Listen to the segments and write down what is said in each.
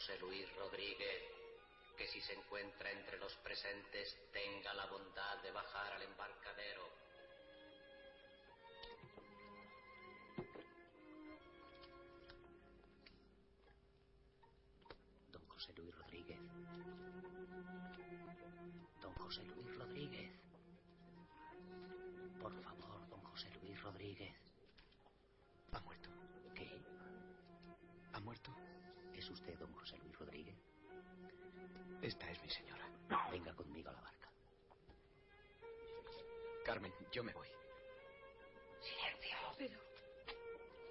José Luis Rodríguez que si se encuentra entre los presentes tenga la bondad de bajar al embarcadero. Don José Luis Rodríguez. Don José Luis Rodríguez. Por favor, don José Luis Rodríguez. Ha muerto. ¿Qué? ¿Ha muerto? ¿Es usted don José Luis Rodríguez? Esta es mi señora. Venga conmigo a la barca. Carmen, yo me voy. Silencio. Pero,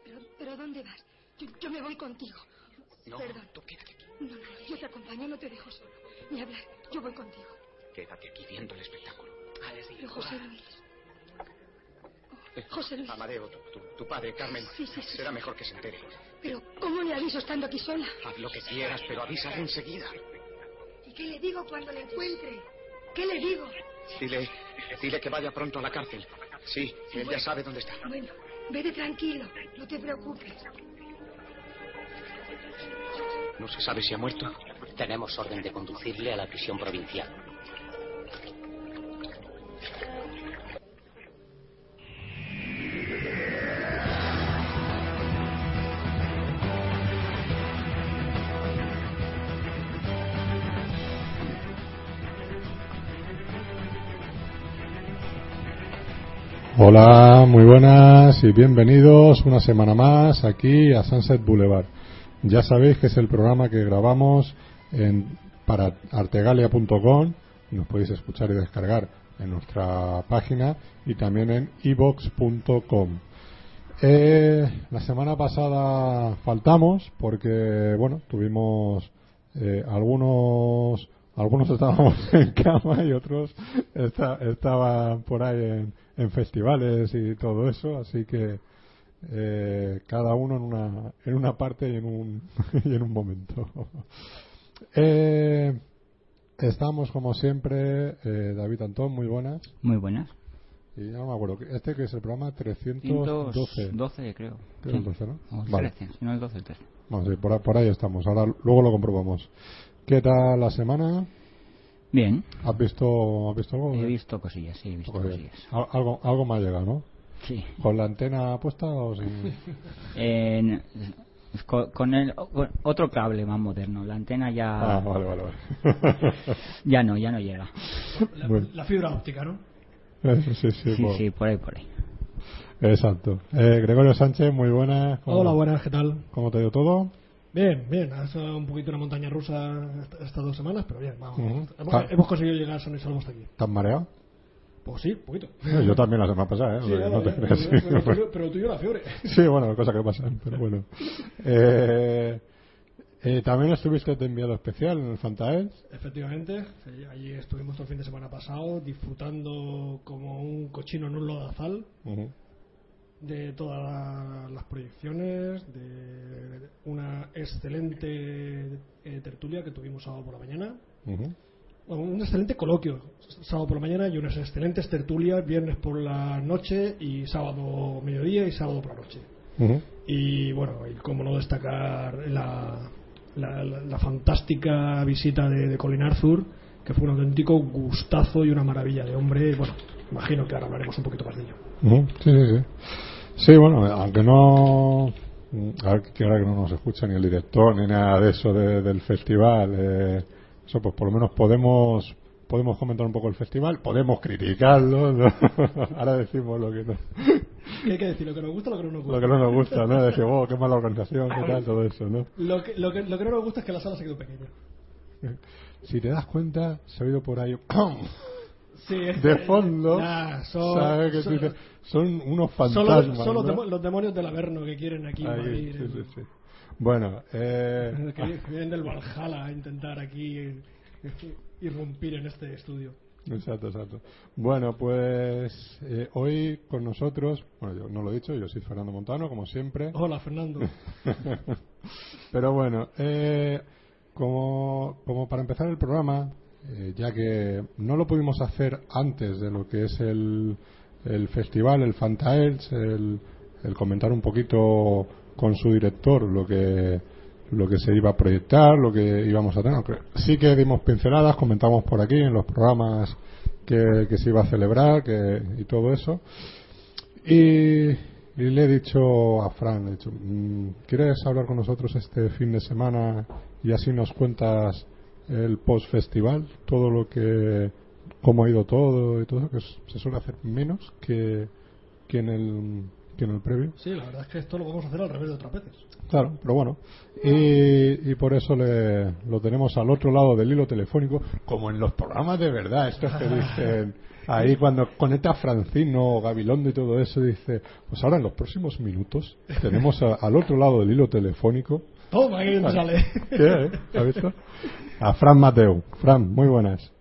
pero, pero ¿dónde vas? Yo, yo me voy contigo. No, Perdón. tú quédate aquí. No, no, yo te acompaño, no te dejo solo. Ni hablar, yo voy contigo. Quédate aquí viendo el espectáculo. Pero José Luis. Oh, José Luis. Amadeo, tu, tu- tu padre, Carmen. Sí, sí, sí. Será mejor que se entere. Pero, ¿cómo le aviso estando aquí sola? Haz lo que quieras, pero avísale enseguida. ¿Y qué le digo cuando le encuentre? ¿Qué le digo? Dile, dile que vaya pronto a la cárcel. Sí, él ya sabe dónde está. Bueno, vete tranquilo, no te preocupes. ¿No se sabe si ha muerto? Tenemos orden de conducirle a la prisión provincial. Hola, muy buenas y bienvenidos una semana más aquí a Sunset Boulevard. Ya sabéis que es el programa que grabamos en, para artegalia.com. Nos podéis escuchar y descargar en nuestra página y también en evox.com. Eh, la semana pasada faltamos porque, bueno, tuvimos eh, algunos algunos estábamos en cama y otros esta- estaban por ahí en, en festivales y todo eso, así que eh, cada uno en una, en una parte y en un, y en un momento. Eh, estamos como siempre, eh, David Antón, muy buenas. Muy buenas. Y ya no me acuerdo, este que es el programa 312. 12, creo. Creo el Sí. 12, ¿no? O el Vale. 13, si no el 12, el 13. Vamos, sí, por, por ahí estamos. Ahora luego lo comprobamos. ¿Qué tal la semana? Bien. ¿Has visto, has visto algo? He visto cosillas, sí, he visto Cosillas. cosillas. Al- Algo, algo me ha llegado, ¿no? Sí. ¿Con la antena puesta o sin...? En- con, con el con otro cable más moderno. La antena ya Ah, vale, vale, vale. ya no, ya no llega. La, Bueno. la fibra óptica, ¿no? Eso sí, sí, Sí, por- sí, por ahí, por ahí. Exacto. Eh, Gregorio Sánchez, muy buenas. ¿Cómo- Hola, buenas, ¿qué tal? ¿Cómo te dio todo? Bien, bien, ha sido un poquito una montaña rusa esta- estas dos semanas, pero bien, vamos. Hemos, hemos conseguido llegar son y salvo hasta aquí. ¿Estás mareado? Pues sí, un poquito. Yo también la semana pasada, ¿eh? Sí, te creas, pero, sí. pero, tuyo- pero tuyo la fiebre. Sí, bueno, cosas que pasan, pero bueno. Eh, eh, también estuviste de enviado especial en el Fantael. Efectivamente, allí estuvimos todo el fin de semana pasado disfrutando como un cochino en un lodazal Ujú. De todas la- las proyecciones, de una excelente eh, tertulia que tuvimos sábado por la mañana. Bueno, un excelente coloquio sábado por la mañana y unas excelentes tertulias viernes por la noche y sábado mediodía y sábado por la noche. Y bueno, y cómo no destacar la, la, la- la fantástica visita de, de Colin Arthur, que fue un auténtico gustazo y una maravilla de hombre. Bueno, imagino que ahora hablaremos un poquito más de ello. Sí, sí, sí. Sí, bueno, aunque no. A ver, que ahora que no nos escucha ni el director ni nada de eso de- del festival, eh, eso pues por lo menos podemos podemos comentar un poco el festival, podemos criticarlo, ¿no? ahora decimos lo que no, ¿Qué hay que decir? ¿Lo que nos gusta o lo que no nos gusta? lo que no nos gusta, ¿no? Decir, oh, qué mala organización, qué tal, todo eso, ¿no? Lo que, lo, que, lo que no nos gusta es que la sala se quedó pequeña. Si te das cuenta, se ha oído por ahí Sí, de fondo, Nah, son. Que son- unos fantasmas, los, son los ¿no? los demonios del Averno que quieren aquí Ahí, sí, sí. Bueno, eh, que que vienen del Valhalla a intentar aquí irrumpir en este estudio. Exacto, exacto. Bueno, pues eh, hoy con nosotros, bueno, yo no lo he dicho, yo soy Fernando Montano, como siempre. Hola, Fernando. Pero bueno, eh, como, como para empezar el programa, eh, ya que no lo pudimos hacer antes de lo que es el, el festival, el Fantaels, el, el comentar un poquito con su director lo que lo que se iba a proyectar, lo que íbamos a tener. Sí que dimos pinceladas, comentamos por aquí en los programas que, se iba a celebrar que, y todo eso. Y, y le he dicho a Fran, he dicho, mm, ¿quieres hablar con nosotros este fin de semana y así nos cuentas el post-festival? Todo lo que, cómo ha ido todo y todo eso, que se suele hacer menos que, que, en el, que en el previo. Sí, la verdad es que esto lo vamos a hacer al revés de otras veces. Claro, pero bueno. Y, y por eso le, lo tenemos al otro lado del hilo telefónico, como en los programas de verdad, estos que dicen, ahí cuando conecta Francino o Gabilondo y todo eso, dice, pues ahora en los próximos minutos tenemos a- al otro lado del hilo telefónico, Toma, que bien sale. ¿qué, eh? ¿Has visto? A Fran Mateu. Fran, muy buenas.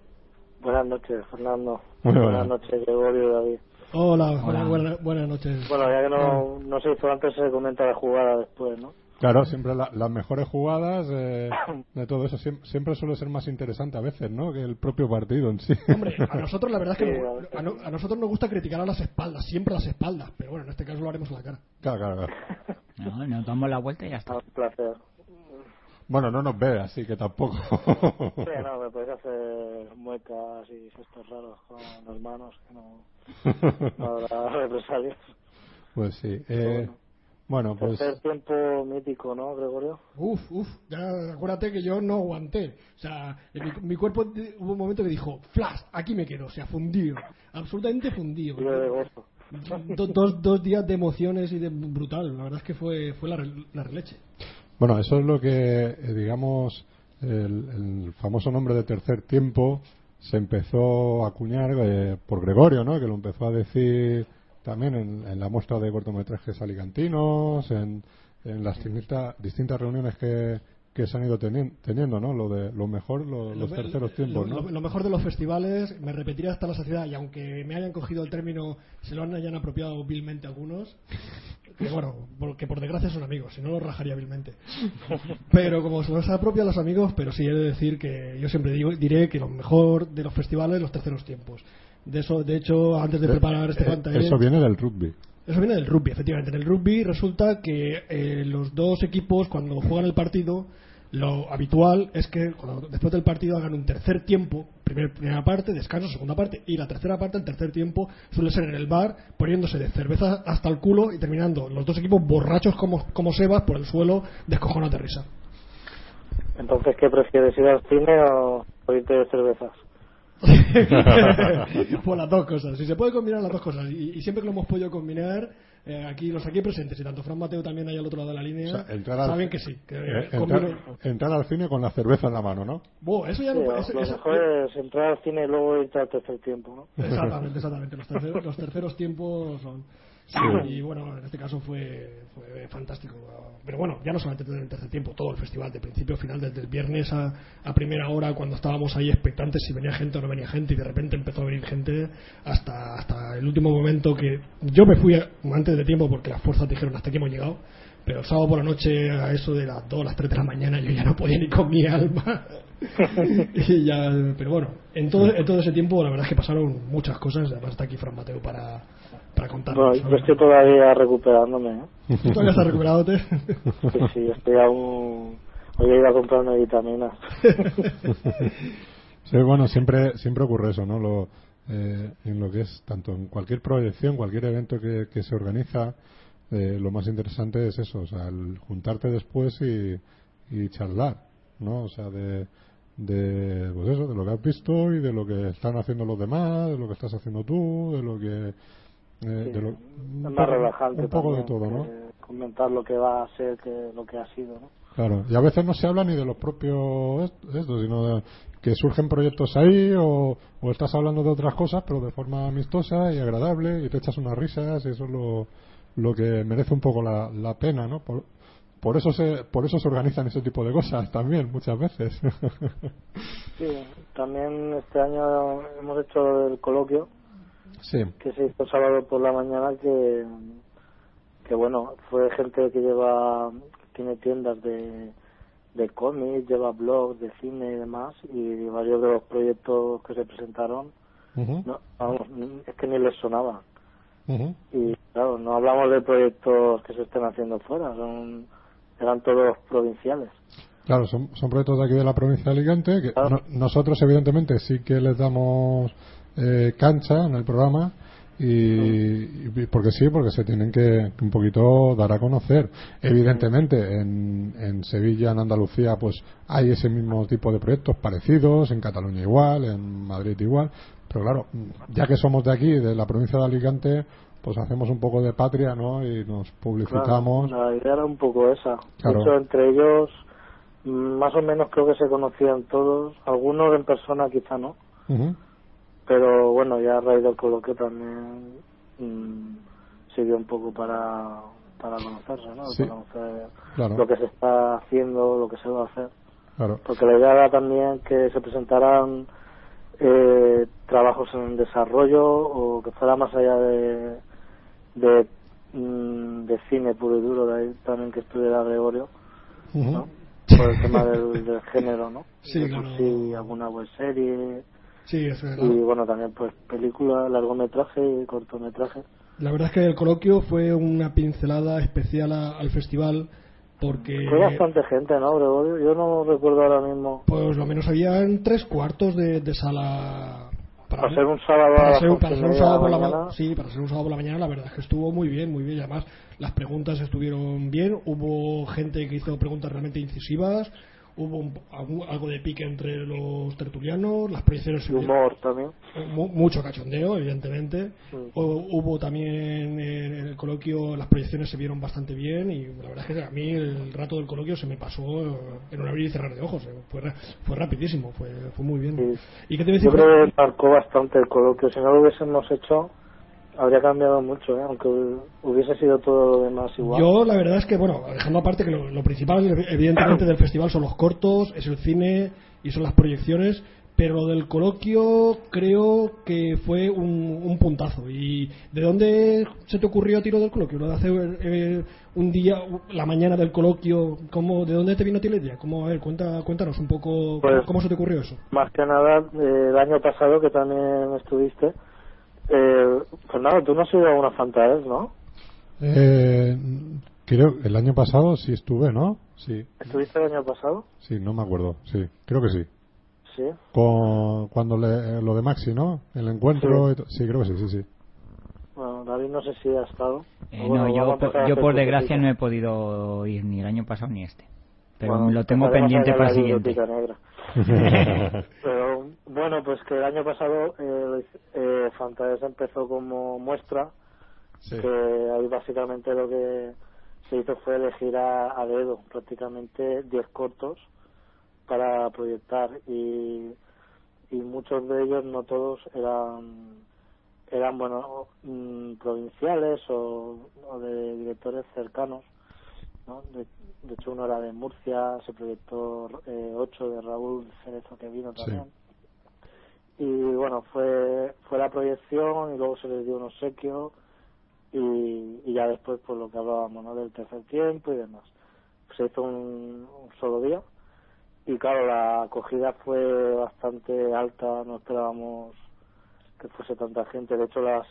Buenas noches, Fernando. Muy buenas. buenas noches, Gregorio David. Hola, Hola. buena- buenas noches. Bueno, ya que no, no se hizo antes, se comenta de jugada después, ¿no? Claro, siempre la- las mejores jugadas eh, de todo eso siem- siempre, suele ser más interesante a veces, ¿no? Que el propio partido en sí. Hombre, a nosotros la verdad es que Sí, nos- a, no- a nosotros nos gusta criticar a las espaldas, siempre a las espaldas, pero bueno, en este caso lo haremos a la cara. Claro, claro, claro. No, nos damos la vuelta y ya está. Un placer. Bueno, no nos ve, así que tampoco. Sí, no, me podéis hacer muecas y gestos raros con las manos, que no, no habrá represalias. Pues sí. Eh, bueno, pues Tercer tiempo mítico, ¿no, Gregorio? Uf, uf, ya acuérdate que yo no aguanté. O sea, en mi, mi cuerpo hubo un momento que dijo, flash, aquí me quedo, o sea, fundido, absolutamente fundido. Tiro de gozo. Do- dos, dos días de emociones y de brutal, la verdad es que fue, fue la, re- la releche. bueno, eso es lo que, eh, digamos, el, el famoso nombre de tercer tiempo se empezó a acuñar eh, por Gregorio, ¿no? Que lo empezó a decir también en, en la muestra de cortometrajes alicantinos, en, en las distintas, distintas reuniones que, que se han ido teni- teniendo, ¿no? Lo de lo mejor, lo- los Lo- terceros lo- tiempos, lo, ¿no? lo mejor de los festivales, me repetiré hasta la saciedad, y aunque me hayan cogido el término, se lo hayan apropiado vilmente algunos, que bueno, porque por desgracia son amigos, si no los rajaría vilmente. Pero como se los apropian los amigos, pero sí he de decir que yo siempre digo, diré que lo mejor de los festivales, los terceros tiempos. De eso, de hecho, antes de preparar este Eh, pantalla, eso viene del rugby. eso viene del rugby, efectivamente. En el rugby resulta que eh, los dos equipos, cuando juegan el partido, lo habitual es que cuando- después del partido hagan un tercer tiempo, primer- primera parte, descanso, segunda parte, y la tercera parte, el tercer tiempo, suele ser en el bar, poniéndose de cerveza hasta el culo y terminando los dos equipos borrachos como, como sebas por el suelo, descojonados de risa. Entonces, ¿qué prefieres, ir al cine o, irte de cervezas? pues las dos cosas. Si se puede combinar las dos cosas. Y, y siempre que lo hemos podido combinar, eh, aquí los aquí presentes, y tanto Fran Mateo también ahí al otro lado de la línea, O sea, entrar al- saben que sí. Que, Eh, entrar, entrar al cine con la cerveza en la mano, ¿no? Buh, eso ya Sí, no lo eso- eso- mejor es entrar al cine y luego irte al tercer tiempo, ¿no? Exactamente, exactamente. Los terceros, los terceros tiempos son. Y bueno, en este caso fue, fue fantástico. Pero bueno, ya no solamente en el tercer tiempo, todo el festival, de principio a final, desde el viernes a, a primera hora, cuando estábamos ahí expectantes si venía gente o no venía gente, y de repente empezó a venir gente hasta, hasta el último momento que yo me fui antes de tiempo porque las fuerzas dijeron hasta aquí hemos llegado. Pero el sábado por la noche, a eso de las 2, las 3 de la mañana, yo ya no podía ni con mi alma. y ya, pero bueno, en todo, en todo ese tiempo la verdad es que pasaron muchas cosas. Además está aquí Fran Mateo para, para contarnos. yo estoy todavía recuperándome, ¿eh? ¿Tú todavía estás recuperándote? Sí, sí, estoy aún... Hoy he ido a comprarme vitaminas. Sí, bueno, siempre, siempre ocurre eso, ¿no? Lo, eh, en lo que es tanto en cualquier proyección, cualquier evento que, que se organiza, eh, lo más interesante es eso, o sea, el juntarte después y, y charlar, ¿no? O sea, de, de pues eso de lo que has visto y de lo que están haciendo los demás de lo que estás haciendo tú de lo que eh, de lo, un más relajante un poco de todo no comentar lo que va a ser que lo que ha sido no Claro, y a veces no se habla ni de los propios est- estos, sino de que surgen proyectos ahí o, o estás hablando de otras cosas, pero de forma amistosa y agradable y te echas unas risas y eso es lo, lo que merece un poco la, la pena, ¿no? Por, por eso se por eso se organizan ese tipo de cosas también muchas veces. sí también este año hemos hecho el coloquio sí, que se hizo sábado por la mañana que que bueno fue gente que lleva tiene tiendas de de cómics lleva blogs de cine y demás y varios de los proyectos que se presentaron no, vamos, es que ni les sonaba ujú. y claro no hablamos de proyectos que se estén haciendo fuera son eran todos provinciales Claro, son, son proyectos de aquí de la provincia de Alicante que Claro. no- nosotros evidentemente sí que les damos eh, cancha en el programa y, y porque sí, porque se tienen que, que un poquito dar a conocer. Evidentemente en, en Sevilla, en Andalucía, pues hay ese mismo tipo de proyectos parecidos, en Cataluña igual, en Madrid igual, pero claro, ya que somos de aquí, de la provincia de Alicante, pues hacemos un poco de patria, ¿no? Y nos publicitamos. Claro, la idea era un poco esa Claro. de hecho entre ellos mm, más o menos creo que se conocían todos algunos en persona quizá no. Pero bueno ya a raíz del coloquio también mm, sirvió un poco para para conocerse no Sí. para conocer Claro. lo que se está haciendo lo que se va a hacer Claro. porque la idea era también que se presentaran eh, trabajos en desarrollo o que fuera más allá de de, mm, de cine puro y duro de ahí también que estuviera Gregorio por el tema del, del género no Sí, claro. sí alguna web serie Sí, es verdad. y bueno también pues película largometraje y cortometraje. La verdad es que el coloquio fue una pincelada especial a- al festival porque fue bastante gente no Gregorio yo no recuerdo ahora mismo. Pues lo menos habían tres cuartos de, de sala para ser un sábado para ser, para ser un sábado por la mañana. ma- sí para ser un sábado por la mañana la verdad es que estuvo muy bien muy bien. Y además las preguntas estuvieron bien. Hubo gente que hizo preguntas realmente incisivas hubo un- algo, algo de pique entre los tertulianos las proyecciones se y vieron- humor también Mu- mucho cachondeo, evidentemente. Sí. Hu- Hubo también en el coloquio, las proyecciones se vieron bastante bien y la verdad es que a mí el rato del coloquio se me pasó eh, en un abrir y cerrar de ojos. eh, Fue, fue rapidísimo, fue, fue muy bien. Sí. ¿Y qué te? Yo creo que marcó bastante el coloquio. Si no lo hubiésemos hecho, habría cambiado mucho, ¿eh? aunque hubiese sido todo lo demás igual. Yo la verdad es que, bueno, dejando aparte que lo, lo principal evidentemente del festival son los cortos, es el cine y son las proyecciones, pero lo del coloquio creo que fue un, un puntazo. ¿Y de dónde se te ocurrió a tiro del coloquio? ¿Lo de hacer eh, un día, la mañana del coloquio? ¿cómo, ¿De dónde te vino a ti la idea? ¿Cómo, a ver, cuenta, cuéntanos un poco Pues- cómo, cómo se te ocurrió eso. Más que nada, eh, el año pasado que también estuviste, eh, Fernando, tú no has ido a una Fantaes, ¿no? Eh, creo que el año pasado sí estuve, ¿no? Sí, ¿Estuviste el año pasado? sí, no me acuerdo. Sí, creo que sí. Sí. Con, cuando le- lo de Maxi, ¿no? El encuentro. Sí. Sí. creo que sí, sí, sí. Bueno, David no sé si ha estado. Eh, Bueno, no, yo, por- yo por desgracia no he podido ir ni el año pasado ni este. Pero Bueno, lo tengo pendiente para el siguiente. Pero bueno, pues que el año pasado eh, eh, Fantaes empezó como muestra, Sí. que ahí básicamente lo que se hizo fue elegir a, a dedo prácticamente 10 cortos para proyectar y, y muchos de ellos, no todos, eran eran bueno mm, provinciales o, o de directores cercanos ¿no? De, de hecho uno era de Murcia, se proyectó eh, 8 de Raúl Cerezo que vino Sí. también y bueno fue fue la proyección y luego se les dio un obsequio y, y ya después por lo que hablábamos ¿no? del tercer tiempo y demás se hizo un, un solo día y claro la acogida fue bastante alta no esperábamos que fuese tanta gente de hecho las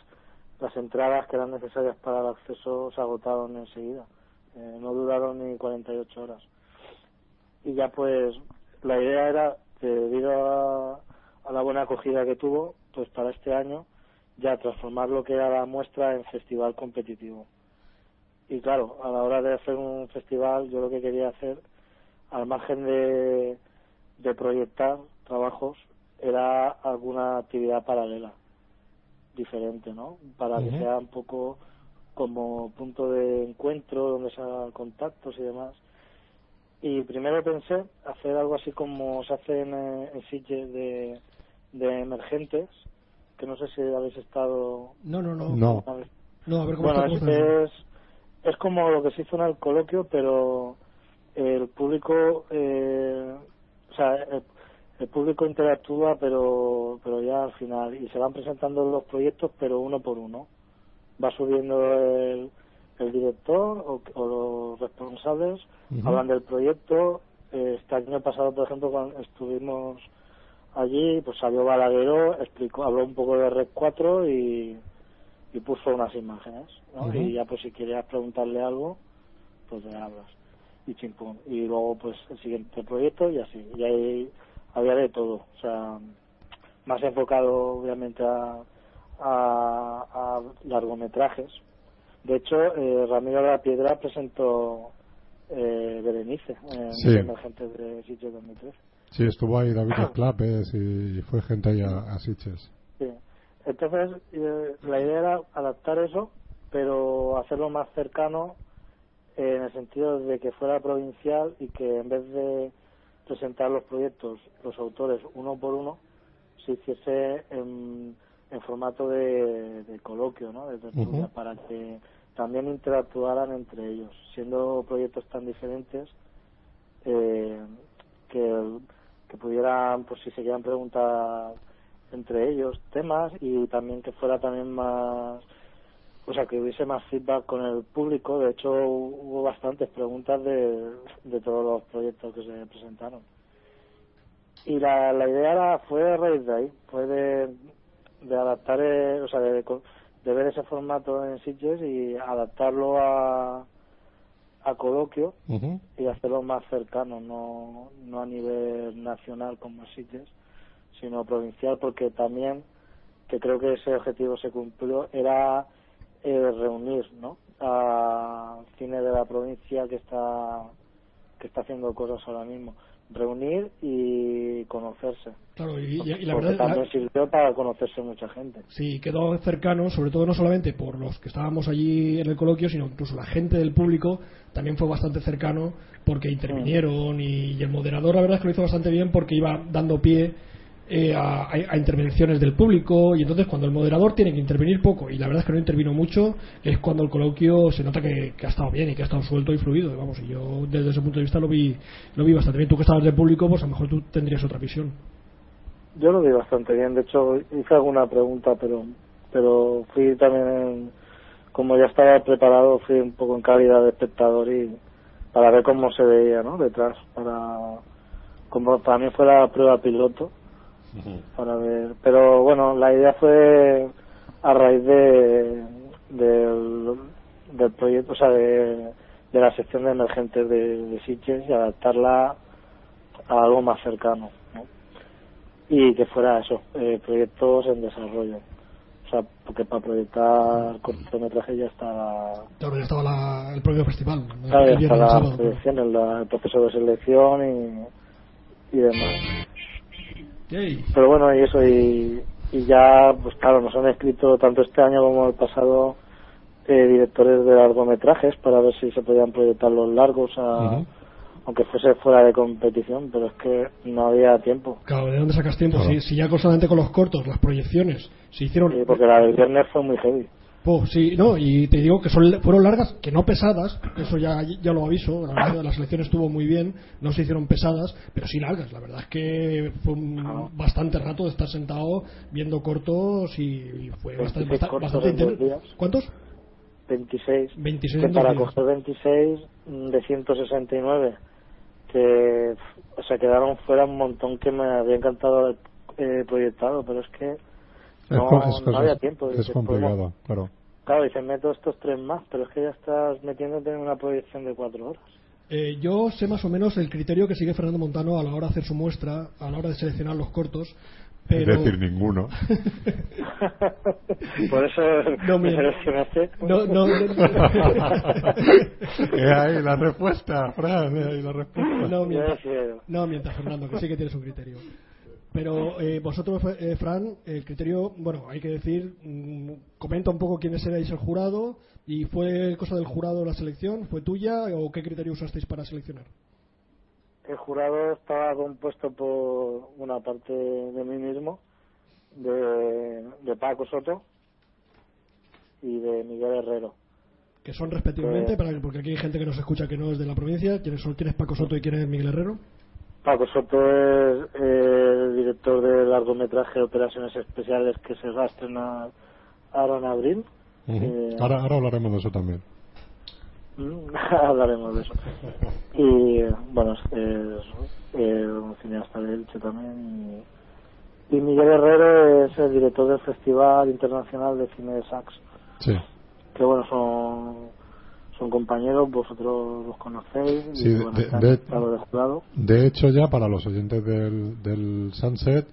las entradas que eran necesarias para el acceso se agotaron enseguida Eh, no duraron ni 48 horas. Y ya pues la idea era que debido a, a la buena acogida que tuvo pues para este año ya transformar lo que era la muestra en festival competitivo. Y claro a la hora de hacer un festival yo lo que quería hacer al margen de de proyectar trabajos era alguna actividad paralela, diferente, ¿no? Para que sea un poco como punto de encuentro, donde se hagan contactos y demás. Y primero pensé hacer algo así como se hace en, eh, en Sitges de, de emergentes, que no sé si habéis estado No, no, no. No. a ver. No, a ver cómo Bueno, es, es como lo que se hizo en el coloquio, pero el público, eh, o sea, el, el público interactúa, pero, pero ya al final, y se van presentando los proyectos, pero uno por uno. Va subiendo el, el director o, o los responsables, hablan del proyecto. Eh, Este año pasado, por ejemplo, cuando estuvimos allí, pues salió Balagueró, explicó, habló un poco de Red 4 y, y puso unas imágenes. Y ya pues si querías preguntarle algo, pues le hablas. Y chimpum. Y luego pues el siguiente proyecto y así. Y ahí había de todo. O sea, más enfocado obviamente a, a, a largometrajes. De hecho, eh, Ramiro de la Piedra presentó eh, Berenice en Sí. Emergentes de Sitges 2013. Sí, estuvo ahí David Esclapes y fue gente ahí a, a Sitges. Sí. Entonces, eh, la idea era adaptar eso, pero hacerlo más cercano eh, en el sentido de que fuera provincial y que en vez de presentar los proyectos, los autores uno por uno, se hiciese en, en formato de, de coloquio, ¿no? de tertulia, para que también interactuaran entre ellos, siendo proyectos tan diferentes eh, que, que pudieran, pues si se quieran preguntar entre ellos temas y también que fuera también más o sea que hubiese más feedback con el público. De hecho hubo bastantes preguntas de, de todos los proyectos que se presentaron. Y la, la idea era, fue a raíz de ahí fue de, de adaptar eh, o sea de, de ver ese formato en Sitges y adaptarlo a a coloquio y hacerlo más cercano, no, no a nivel nacional como Sitges, sino provincial, porque también, que creo que ese objetivo se cumplió, era eh, reunir ¿no? a cine de la provincia que está que está haciendo cosas ahora mismo reunir y conocerse Claro, y, y- y la porque verdad. la- también sirvió para conocerse mucha gente Sí, quedó cercano, sobre todo no solamente por los que estábamos allí en el coloquio, sino incluso la gente del público también fue bastante cercano porque intervinieron y, y el moderador la verdad es que lo hizo bastante bien porque iba dando pie eh, a, a- intervenciones del público y entonces cuando el moderador tiene que intervenir poco y la verdad es que no intervino mucho es cuando el coloquio se nota que, que ha estado bien y que ha estado suelto y fluido vamos y yo desde ese punto de vista lo vi lo vi bastante bien tú que estabas del público pues a lo mejor tú tendrías otra visión Yo lo vi bastante bien. De hecho, hice alguna pregunta, pero pero fui también, como ya estaba preparado, fui un poco en calidad de espectador y para ver cómo se veía, ¿no? Detrás, para como para mí fue la prueba piloto, para ver. Pero bueno, la idea fue a raíz de del, del proyecto, o sea, de, de la sección de emergentes de, de Sitges y adaptarla a algo más cercano, ¿no? y que fuera eso, eh, proyectos en desarrollo. O sea, porque para proyectar cortometraje ya está, claro ya estaba la- el propio festival claro, ya el la selección, el, el proceso de selección y, y demás. Yay. Pero bueno, y eso, y, y ya, pues claro, nos han escrito tanto este año como el pasado eh, directores de largometrajes para ver si se podían proyectar los largos, a- aunque fuese fuera de competición, pero es que no había tiempo. Claro, ¿de dónde sacas tiempo? Claro. Si, si ya solamente con los cortos, las proyecciones, se hicieron... Sí, porque la del viernes fue muy heavy. Oh, sí, no, y te digo que son, fueron largas, que no pesadas, eso ya, ya lo aviso, la, verdad, la selección estuvo muy bien, no se hicieron pesadas, pero sí largas, la verdad es que fue un- Ah. bastante rato de estar sentado viendo cortos y, fue bastante, 26 bastante, intenso. ¿Cuántos? 26. 26 que para coger 26 de 169 que o sea quedaron fuera un montón que me había encantado haber eh, proyectado pero es que no, es, es no había tiempo es Dices, complicado, claro. claro dices meto estos tres más pero es que ya estás metiéndote en una proyección de cuatro horas Eh, yo sé más o menos el criterio que sigue Fernando Montano a la hora de hacer su muestra, a la hora de seleccionar los cortos, Pero- Es decir, ninguno. Por eso No, me seleccionaste. No, no, He ahí la respuesta, Fran, he ahí la respuesta. no, mientras, no, mientras Fernando, que sí que tienes un criterio. Pero eh, vosotros, eh, Fran, el criterio, bueno, hay que decir, mm, comenta un poco quiénes erais el jurado y fue cosa del jurado la selección, fue tuya o qué criterio usasteis para seleccionar. El jurado estaba compuesto por una parte de mí mismo, de, de Paco Soto y de Miguel Herrero. Que son respectivamente, Eh. para, porque aquí hay gente que nos escucha que no es de la provincia, ¿quiénes son? ¿Quién es Paco Soto y quién es Miguel Herrero? Paco Soto es eh, el director del largometraje Operaciones Especiales que se va a estrenar ahora en abril. Ujú. Eh, ahora, ahora hablaremos de eso también. Mm, Hablaremos de eso. Y bueno, es, es, eh, un cineasta de Elche también. Y, y Miguel Herrero es el director del Festival Internacional de Cine de Sax. Sí. Que bueno, son, son compañeros, vosotros los conocéis. Sí, y de- bueno, de- están de- estado de jurado. De hecho, ya para los oyentes del, del Sunset,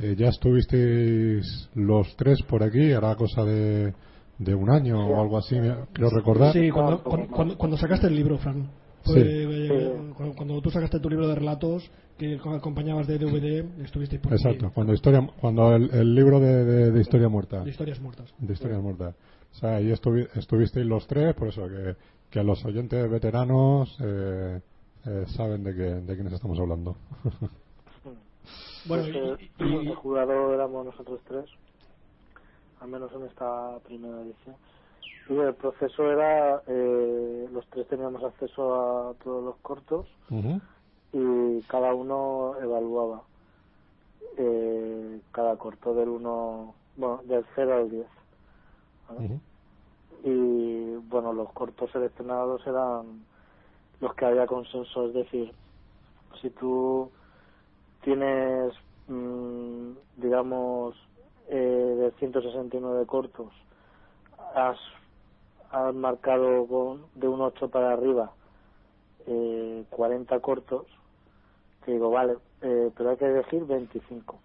eh, ya estuvisteis los tres por aquí, hará cosa de, de un año o algo así, creo recordar. Sí, cuando, cuando, cuando- cuando sacaste el libro, Fran. Fue, Sí. eh, cuando, cuando tú sacaste tu libro de relatos, que acompañabas de DVD, estuvisteis por aquí, Exacto, cuando historia, cuando el, el libro de, de- de historia muerta, de historias muertas. de historia muerta. O sea, ahí estuvi- estuvisteis los tres, por eso que, que los oyentes veteranos eh, eh, saben de, qué, de quiénes estamos hablando. Bueno, Pues, y- y- el jurado éramos nosotros tres, al menos en esta primera edición. Y el proceso era, eh, los tres teníamos acceso a todos los cortos y cada uno evaluaba eh, cada corto del 1, bueno, del 0 al 10. ¿Vale? Y bueno, los cortos seleccionados eran los que había consenso, es decir, si tú tienes, mm, digamos, eh, de 169 cortos, has, has marcado con, de un 8 para arriba eh, 40 cortos, te digo, vale, eh, pero hay que elegir 25.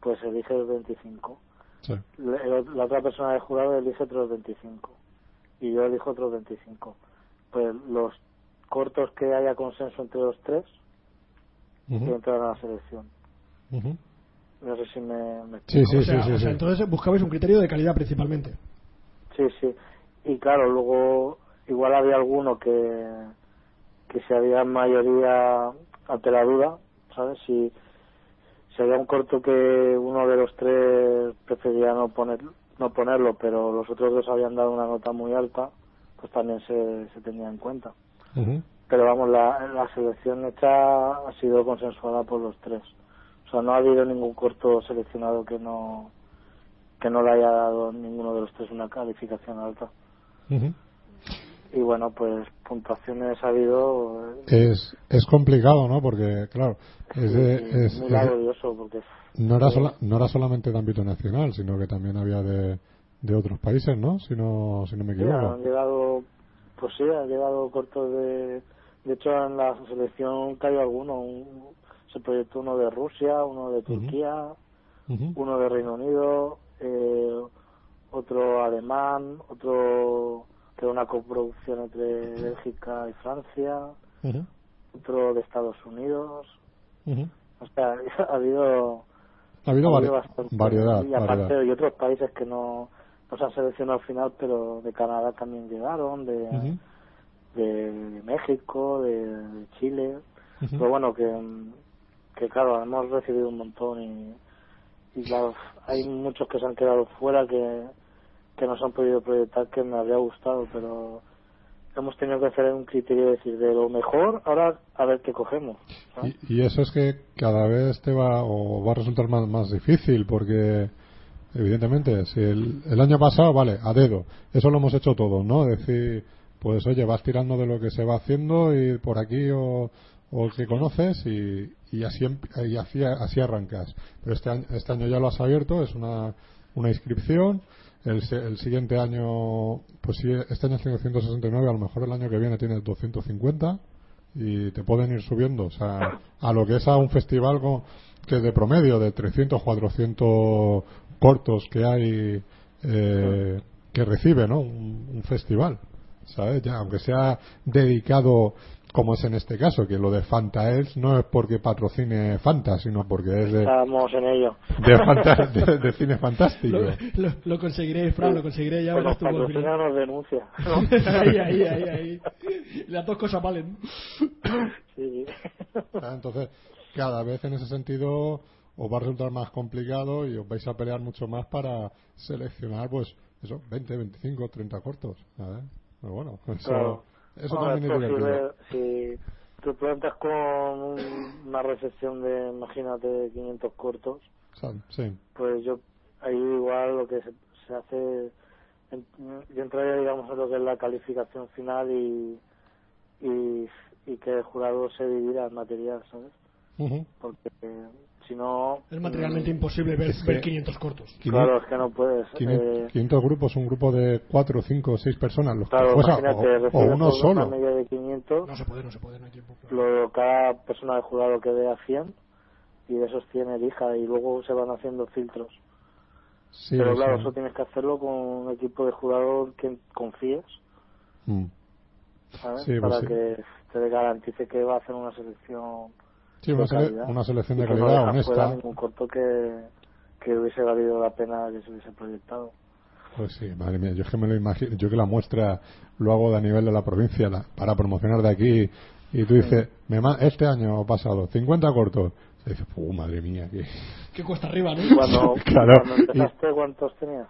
Pues eliges 25. Sí. La, la otra persona del jurado elige otros 25. Y yo elijo otros 25. Pues los cortos que haya consenso entre los tres que entran a la selección. Ujú. No sé si me, me Sí, sí, o sea, sí, o sí, sea, sí. entonces buscabais un criterio de calidad principalmente. Sí, sí. Y claro, luego igual había alguno que, que se había en mayoría ante la duda, ¿sabes? Si, había un corto que uno de los tres prefería no poner no ponerlo, pero los otros dos habían dado una nota muy alta, pues también se, se tenía en cuenta. Pero vamos, la, la selección hecha ha sido consensuada por los tres. O sea, no ha habido ningún corto seleccionado que no que no le haya dado ninguno de los tres una calificación alta. Ujú. Y bueno, pues puntuaciones ha habido eh, Es, es complicado, ¿no? Porque, claro, es sí, es- muy laborioso porque no, era sola- no era solamente de ámbito nacional, sino que también había de, de otros países, ¿no? Si no, si no me sí, equivoco. han llegado, pues sí, han llegado cortos de... De hecho, en la selección cayó alguno. Un, se proyectó uno de Rusia, uno de Turquía, uno de Reino Unido, eh, otro alemán, otro que una coproducción entre Bélgica y Francia, otro de Estados Unidos. O sea, ha habido, Ha habido bastante. variedad. Y aparte variedad. hay otros países que no, no se han seleccionado al final, pero de Canadá también llegaron, de, de, de México, de, de Chile. Pero bueno, que, que claro, hemos recibido un montón y, y claro, hay muchos que se han quedado fuera que, que no se han podido proyectar que me habría gustado, pero hemos tenido que hacer un criterio de decir de lo mejor, ahora a ver qué cogemos. y eso es que cada vez te va o va a resultar más, más difícil porque evidentemente si el, el año pasado vale a dedo eso lo hemos hecho todos no decir pues oye vas tirando de lo que se va haciendo y por aquí o, o el que conoces y, y así em- y así, así arrancas pero este año, este año ya lo has abierto es una, una inscripción el, el siguiente año pues si este año tienes 169 a lo mejor el año que viene tienes 250 y te pueden ir subiendo o sea a lo que es a un festival como, que de promedio de 300 400 cortos que hay eh, que recibe ¿no? un, un festival ¿sabes? Ya, aunque sea dedicado como es en este caso, que lo de Fantaels no es porque patrocine Fanta, sino porque es de, Estamos en ello. de, fanta- de- de cine fantástico. Lo, lo- lo conseguiré, Fran, lo conseguiré. Ya Pues verás tú patrocina nos denuncia. ahí, ahí, ahí, ahí. Las dos cosas valen. Sí. Ah, Entonces, cada vez en ese sentido os va a resultar más complicado y os vais a pelear mucho más para seleccionar, pues, eso, 20, 25, 30 cortos. Pero bueno, eso, Claro. Eso No, también es posible, si tú plantas con un- una recepción de, imagínate, 500 cortos, sí. pues yo ahí igual lo que se, se hace en- yo entraría digamos en lo que es la calificación final y y, y que el jurado se divida el material sabes Ujú. porque si no Es materialmente imposible ver, Es que- ver 500 cortos. claro es que no puedes 500, eh, 500 grupos, un grupo de 4, 5, 6 personas, los que claro fuera, imagínate o, o uno solo. una media de 500 No se puede, no se puede, no hay tiempo. lo, cada persona del jurado que vea 100 y de esos 100 elija y luego se van haciendo filtros Sí, pero claro sea, eso tienes que hacerlo con un equipo de jugador que confíes mm. ¿sabes? Sí, pues para sí. que te garantice que va a hacer una selección Sí, una, de sele- calidad. una selección Y de que no calidad fuera honesta. ningún corto que, que hubiese valido la pena que se hubiese proyectado. Pues sí, madre mía, yo es que me lo imagino, yo que la muestra lo hago de a nivel de la provincia la- para promocionar de aquí y tú dices, me ma- este año pasado, 50 cortos. Y dices, madre mía, que... Qué cuesta arriba, ¿no? Cuando, Claro, cuando empezaste, ¿cuántos tenías?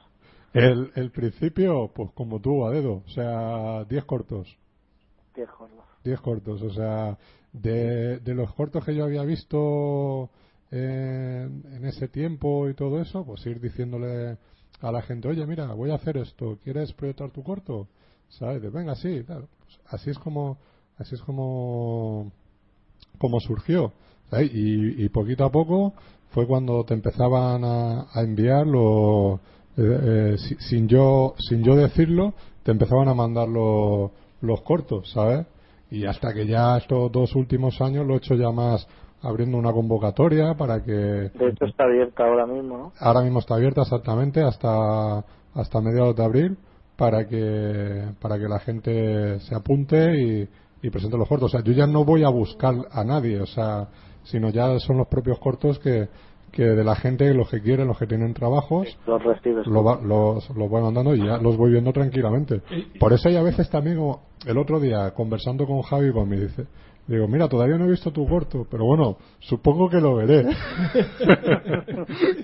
El, el principio, pues como tú, a dedo, o sea, 10 cortos. Diez jornadas. 10 cortos, o sea, de, los cortos que yo había visto en, en ese tiempo y todo eso, pues ir diciéndole a la gente, oye, mira, voy a hacer esto, ¿quieres proyectar tu corto? ¿Sabes? De, Venga, sí, claro. Pues así es como, así es como, como surgió. Y, poquito a poco fue cuando te empezaban a, a enviar eh, eh, si- sin yo, sin yo decirlo, te empezaban a mandar los, los cortos, ¿sabes? Y hasta que ya estos dos últimos años lo he hecho ya más abriendo una convocatoria para que De hecho está abierta ahora mismo, ¿no? ahora mismo está abierta exactamente hasta hasta mediados de abril para que para que la gente se apunte y, y presente los cortos. O sea, yo ya no voy a buscar a nadie, o sea, sino ya son los propios cortos que, que de la gente, los que quieren, los que tienen trabajos, Los recibes. lo va- los, los voy mandando y ya los voy viendo tranquilamente. Por eso hay a veces también, como el otro día, conversando con Javi, pues me dice, digo, mira, todavía no he visto tu corto, pero bueno, supongo que lo veré.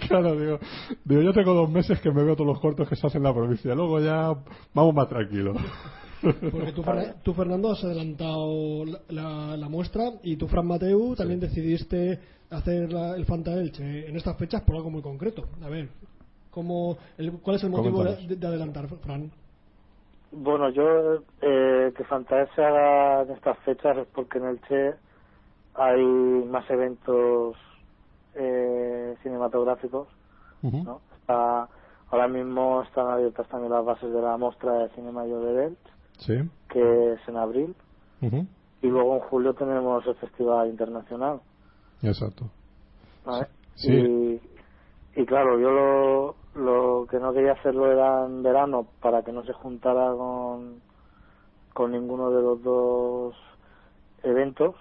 claro, digo, digo, yo tengo dos meses que me veo todos los cortos que se hacen en la provincia, luego ya vamos más tranquilos. Porque tú, tú, Fernando, has adelantado la, la- la muestra y tú, Fran Mateu, también decidiste hacer la- el Fanta Elche en estas fechas por algo muy concreto. A ver, ¿cómo, el- ¿cuál es el motivo de, de adelantar, Fran? Bueno, yo eh, que Fantasía se haga en estas fechas es porque en el Che hay más eventos eh, cinematográficos. ¿no? Está, ahora mismo están abiertas también las bases de la muestra de cine mayor de Sí. que es en abril, Ujú. y luego en julio tenemos el Festival Internacional. Exacto. ¿vale? Sí. Y, y claro, yo lo, lo que no quería hacerlo era en verano para que no se juntara con, con ninguno de los dos eventos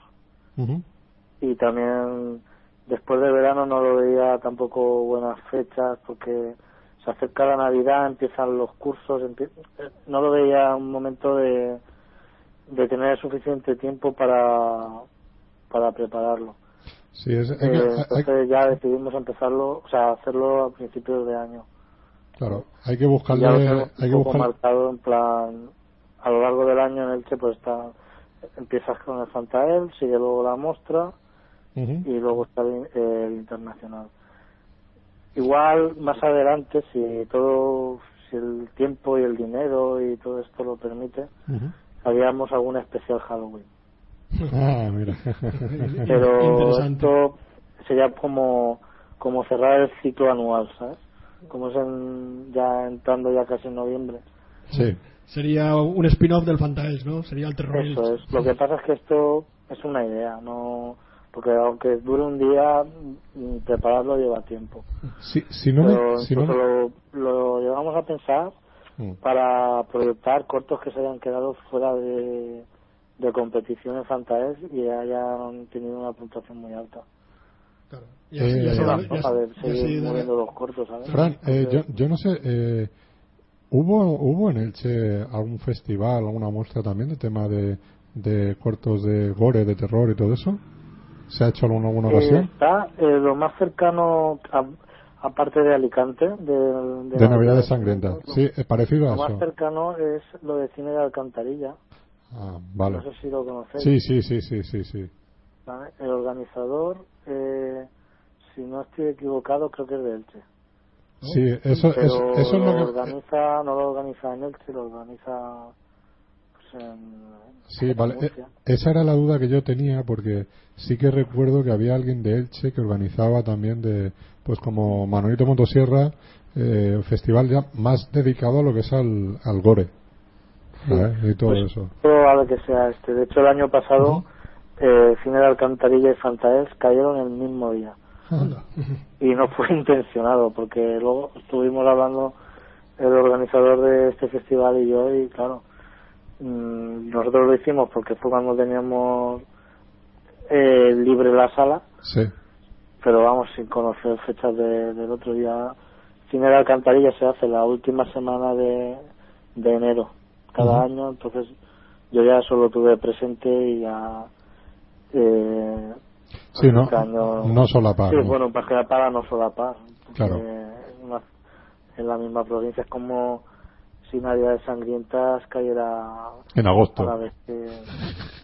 y también después de verano no lo veía tampoco buenas fechas porque se acerca la Navidad, empiezan los cursos, empie- no lo veía un momento de, de tener suficiente tiempo para, para prepararlo. Sí, es, Eh, hay- entonces ya decidimos empezarlo, o sea, hacerlo a principios de año. claro, hay que buscarle, hay que un buscar, marcado en plan, a lo largo del año en el que pues está, empiezas con el Fantael, sigue luego la Mostra Ujú. y luego está el, el Internacional. Igual más adelante, si todo, si el tiempo y el dinero y todo esto lo permite, Ujú. haríamos algún especial Halloween. Ah, mira. pero esto sería como como cerrar el ciclo anual sabes como es en, ya entrando ya casi en noviembre sí. Sería un spin-off del Fantaels, ¿no? Sería el terror. eso es lo que pasa es que esto es una idea no porque aunque dure un día, mm, prepararlo lleva tiempo. Si, si no me- Pero si no lo, lo llevamos a pensar Mm. para proyectar cortos que se hayan quedado fuera de, de competiciones Fantaes y hayan tenido una puntuación muy alta. Claro. Eh, Ya, ya se Para da- ya se- ya seguir moviendo los cortos, ¿sabes? Fran, eh, yo, yo no sé, eh, ¿hubo, ¿hubo en Elche algún festival, alguna muestra también de tema de, de cortos de gore, de terror y todo eso? ¿Se ha hecho alguna, alguna eh, ocasión? está eh, lo más cercano, a- aparte de Alicante, de, De Navidades Sangrientas. lo- Sí, es parecido a Lo más eso. cercano es lo de cine de Alcantarilla. Ah, vale. No sé si lo conocéis. Sí, sí, sí, sí, sí, sí. ¿vale? El organizador, eh, si no estoy equivocado, creo que es de Elche. Sí, eso, Pero eso, eso es lo lo que... organiza, no lo organiza en Elche, lo organiza pues, en, Sí, vale. Eh, Esa era la duda que yo tenía porque sí que recuerdo que había alguien de Elche que organizaba también de, pues como Manolito Motosierra, eh, un festival ya más dedicado a lo que es al, al gore. ¿Sabes? Y todo Pues, eso. probable que sea este. De hecho, el año pasado, eh, Cine de Alcantarilla y Fantaels cayeron el mismo día. Anda. Y no fue intencionado, porque luego estuvimos hablando el organizador de este festival y yo, y claro, mm, nosotros lo hicimos porque fue cuando teníamos eh, libre la sala, Sí. pero vamos, sin conocer fechas de- del otro día. Cine de Alcantarilla se hace la última semana de, de enero cada año, entonces yo ya solo tuve presente y ya. Eh, Sí, no, este año- no solapar. Sí, ¿no? bueno, para que para no solapar. porque Claro. En, una- en la misma provincia es como si Navidades Sangrientas cayera En a la agosto. vez que.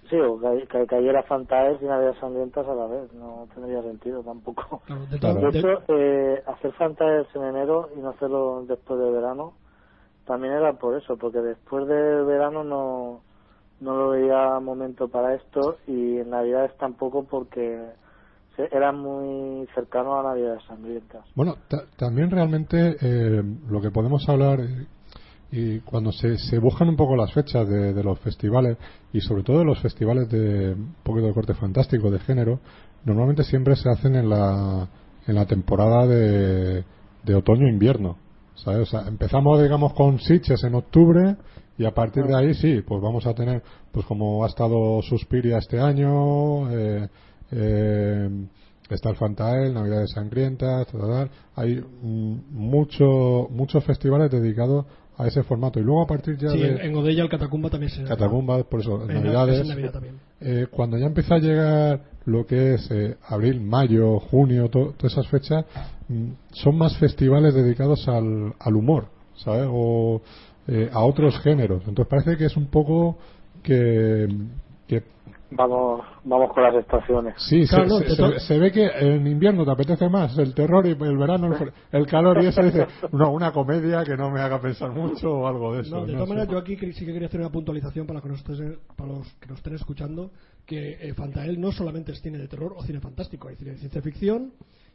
Sí, o que, que cayera Fantaes y Navidades Sangrientas a la vez. No tendría sentido tampoco. Claro, de De de- hecho, eh, hacer Fantaes en enero y no hacerlo después del verano también era por eso, porque después del verano no, no lo veía momento para esto y en Navidades tampoco porque era muy cercano a Navidades Sangrientas. Bueno, ta- también realmente eh, lo que podemos hablar y cuando se, se buscan un poco las fechas de, de los festivales y sobre todo de los festivales de un poquito de corte fantástico de género, normalmente siempre se hacen en la en la temporada de, de otoño-invierno. ¿Sabes? O sea, empezamos, digamos, con Sitges en octubre y a partir de ahí sí, pues vamos a tener, pues como ha estado Suspiria este año, eh, eh, está el Fantael, Navidades Sangrientas, tal, tal, tal. hay mm, mucho, muchos festivales dedicados a ese formato. Y luego a partir ya sí, de en, Godella el Catacumba también se Catacumbas, por eso, en- Navidades, es en Navidad también. Eh, cuando ya empieza a llegar lo que es eh, abril, mayo, junio, to- todas esas fechas, mm, son más festivales dedicados al, al humor, ¿sabes? O eh, a otros géneros. Entonces parece que es un poco que, que Vamos, vamos con las estaciones. sí, se- Claro, no, se, te se- to- se ve que en invierno te apetece más el terror y el verano el, calor y eso dice, no, una comedia que no me haga pensar mucho o algo de eso. No, de no todas maneras, yo aquí sí que quería hacer una puntualización para, que nos estés- para los que nos estén escuchando, que eh, Fantael no solamente es cine de terror o cine fantástico, hay cine de ciencia ficción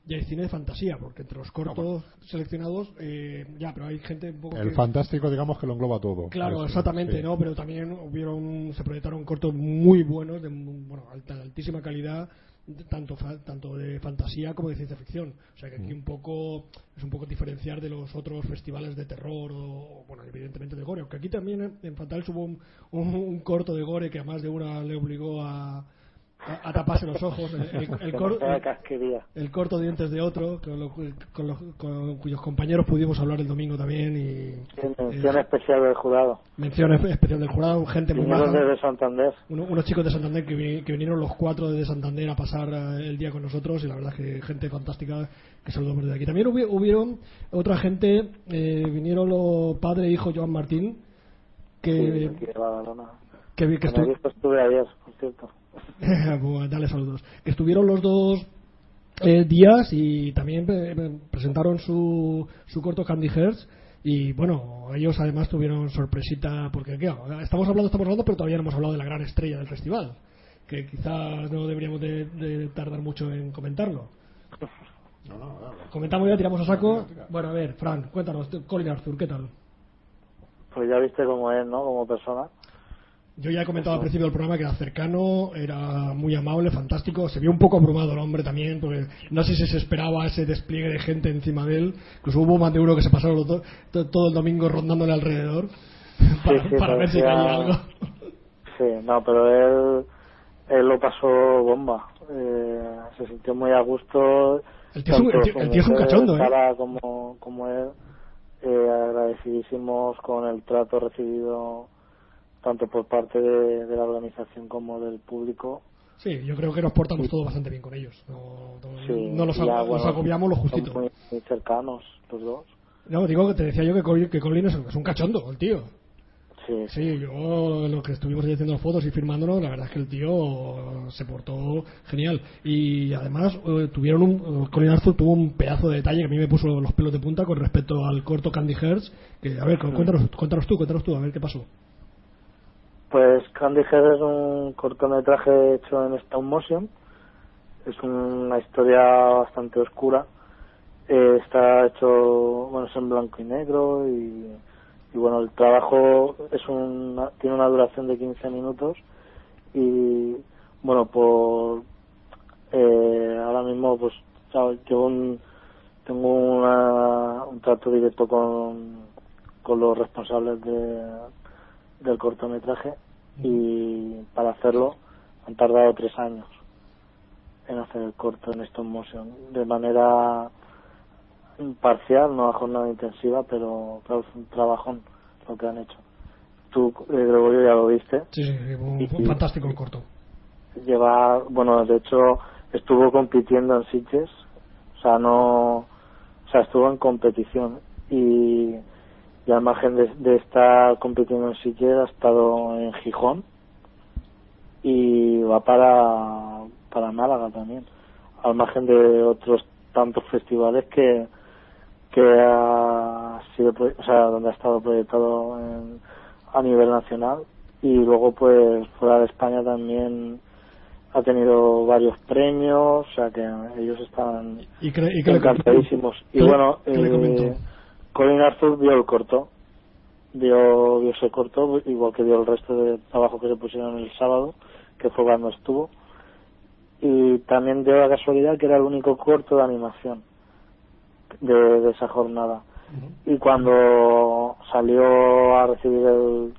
y hay cine de fantasía, porque entre los cortos seleccionados, eh, ya, pero hay gente un poco El que- fantástico, digamos que lo engloba todo. Claro, Eso, exactamente, sí. ¿no? Pero también hubieron, se proyectaron cortos muy buenos, de bueno, alta, altísima calidad, de- tanto fa- tanto de fantasía como de ciencia ficción. O sea que aquí Mm. un poco es un poco diferenciar de los otros festivales de terror o, o, bueno, evidentemente de gore. Aunque aquí también en, en Fantaels hubo un, un, un corto de gore que a más de una le obligó a, a, a taparse los ojos. El, cor- corto dientes de otro, con, lo- con los- con cuyos compañeros pudimos hablar el domingo también y Mención eh, especial del jurado. mención especial del jurado, gente muy maja. desde Santander. Uno- unos chicos de Santander que, que vinieron los cuatro de Santander a pasar eh, el día con nosotros y la verdad es que gente fantástica que saludamos desde aquí. También hubi- hubieron otra gente, eh, vinieron los padre e hijo Joan Martín, que, de Badalona. que, estu- estuve ayer, por cierto. Bueno, dale saludos. Que estuvieron los dos eh, días y también eh, presentaron su, su corto Candy Hearts. Y bueno, ellos además tuvieron sorpresita, porque claro, estamos hablando, estamos hablando, pero todavía no hemos hablado de la gran estrella del festival, que quizás no deberíamos de, de tardar mucho en comentarlo. Comentamos ya, tiramos a saco. Bueno, a ver, Fran, cuéntanos, Colin Arthur, ¿qué tal? Pues ya viste cómo es, ¿no? Como persona. Yo ya he comentado al principio del programa que era cercano, era muy amable, fantástico. Se vio un poco abrumado el hombre también, porque no sé si se esperaba ese despliegue de gente encima de él. Incluso hubo más de uno que se pasaron to- to- todo el domingo rondándole alrededor para, sí, para ver si caía algo. Sí, no, pero él, él lo pasó bomba. Eh, se sintió muy a gusto. El tío es un- Tanto el tío- su el tío es un mujer, cachondo, ¿eh? Como, como él, eh, agradecidísimos con el trato recibido tanto por parte de, de la organización como del público. Sí, yo creo que nos portamos todos bastante bien con ellos. No, no- Sí, no los, ya, los bueno, agobiamos lo justito. Muy, muy cercanos los dos. No, digo que te decía yo que, Col- que Colin es, es un cachondo, el tío. Sí, Sí, yo lo que estuvimos haciendo fotos y firmándonos, la verdad es que el tío se portó genial. Y además eh, tuvieron un, Colin Arthur tuvo un pedazo de detalle que a mí me puso los pelos de punta con respecto al corto Candy Hearts. Que, a ver, cuéntanos, cuéntanos tú, cuéntanos tú, a ver qué pasó. Pues Candy Head es un cortometraje hecho en stop motion. Es una historia bastante oscura. Eh, está hecho, bueno, es en blanco y negro y, y bueno, el trabajo es una, tiene una duración de 15 minutos y bueno, por eh, ahora mismo pues llevo un, tengo una, un trato directo con los responsables de, del cortometraje y para hacerlo han tardado tres años en hacer el corto en stop motion de manera parcial, no a jornada intensiva, pero claro, es un trabajón lo que han hecho. Tú, eh, Gregorio, ya lo viste. Sí, sí, un- Y- un fantástico el corto. Lleva, bueno, de hecho, estuvo compitiendo en Sitges, o sea, no, o sea, estuvo en competición y, y al margen de, de estar compitiendo en Sitges ha estado en Gijón y va para, para Málaga también, al margen de otros tantos festivales que, que ha sido, o sea, donde ha estado proyectado en- a nivel nacional y luego pues fuera de España también ha tenido varios premios, o sea que ellos están ¿Y qué, y qué le- encantadísimos. Y bueno, eh? Colin Arthur vio el corto, vio, vio ese corto, igual que vio el resto de trabajo que se pusieron el sábado, que fue cuando estuvo. Y también dio la casualidad que era el único corto de animación de, de esa jornada. Y cuando salió a recibir el,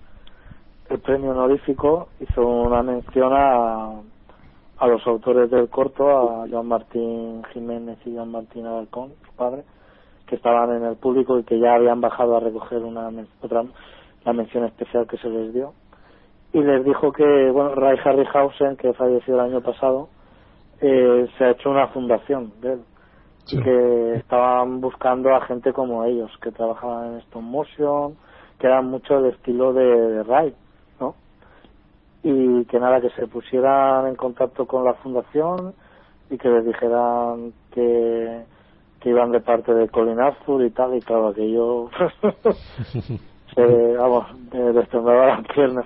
el premio honorífico, hizo una mención a, a los autores del corto, a Joan Martín Jiménez y Joan Martín Alarcón, su padre, que estaban en el público y que ya habían bajado a recoger una otra la mención especial que se les dio. Y les dijo que, bueno, Ray Harryhausen, que falleció el año pasado, eh, se ha hecho una fundación de él Sí. y que estaban buscando a gente como ellos, que trabajaban en stop motion, que eran mucho del estilo de, de Ray, ¿no? Y que nada, que se pusieran en contacto con la fundación y que les dijeran que, que iban de parte de Colin Arthur y tal, y claro, aquello se, vamos, me destrozaba las piernas.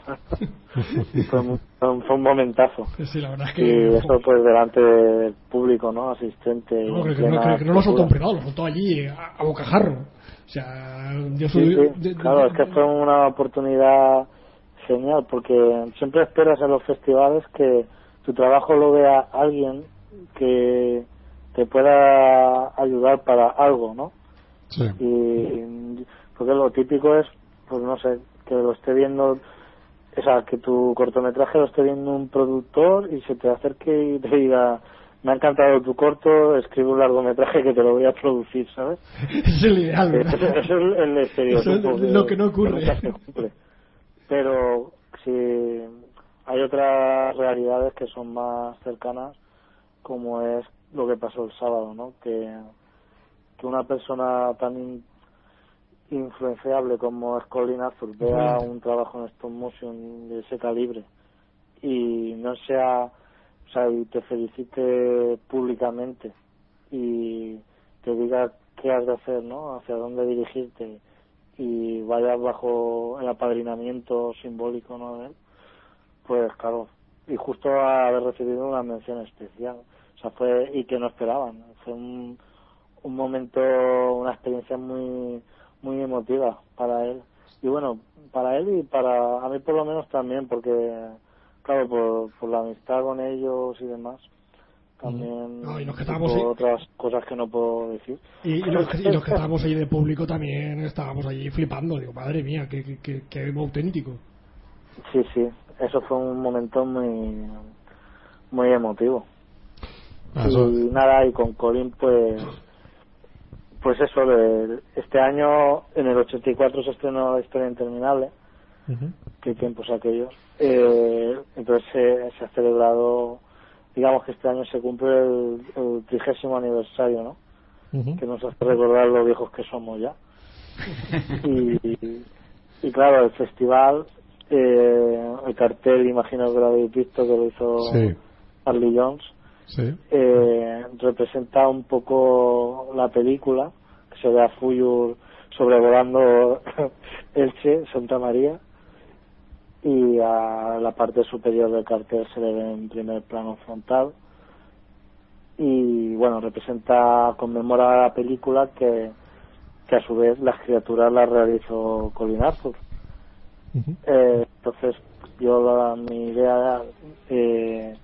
fue, un, fue un- momentazo. Sí, la verdad es Y que... eso pues delante del público, ¿no? Asistente. No, en que, no, que- no lo soltó en privado, lo soltó allí a, a bocajarro. O sea. Sí, sí, de- de- claro, es que fue una oportunidad genial porque siempre esperas en los festivales que tu trabajo lo vea alguien que te pueda ayudar para algo, ¿no? Sí. Y porque lo típico es, pues no sé, que lo esté viendo, o sea, que tu cortometraje lo esté viendo un productor y se te acerque y te diga, me ha encantado tu corto, escribe un largometraje que te lo voy a producir, ¿sabes? es el ideal, Eso ¿verdad? es el, estereotipo. Eso es lo que no ocurre. cumple. Pero si hay otras realidades que son más cercanas, como es lo que pasó el sábado, ¿no? Que, que una persona tan in- influenciable como es Colin Arthur vea un trabajo en stop motion de ese calibre y no sea, o sea, y te felicite públicamente y te diga qué has de hacer, ¿no? Hacia dónde dirigirte y vayas bajo el apadrinamiento simbólico, ¿no? de él, pues claro, y justo haber recibido una mención especial, o sea, fue y que no esperaban, fue un, un momento, una experiencia muy muy emotiva para él y bueno, para él y para a mí por lo menos también, porque claro, por, por la amistad con ellos y demás, también No, y los que estábamos ahí- otras cosas que no puedo decir. Y, y los, que- y los que estábamos ahí de público también estábamos allí flipando. Digo, madre mía, qué, qué, qué, qué auténtico. Sí, sí, eso fue un momento muy muy emotivo. Ah, y nada, y con Colin pues pues eso, de- este año en el 84 se estrenó La historia interminable, Ujú. qué tiempos aquellos. Eh, entonces se, se ha celebrado, digamos que este año se cumple el, el trigésimo aniversario, ¿no? Que nos hace recordar lo viejos que somos ya. y, y claro, el festival, eh, el cartel, imagino que lo habéis visto, que lo hizo Sí. Harley Jones, Sí. eh, representa un poco la película, que se ve a Fuyur sobrevolando Elche, Santa María, y a la parte superior del cartel se le ve en primer plano frontal. Y bueno, representa, conmemora la película que, que a su vez las criaturas las realizó Colin Arthur. Eh, entonces, yo la- mi idea eh,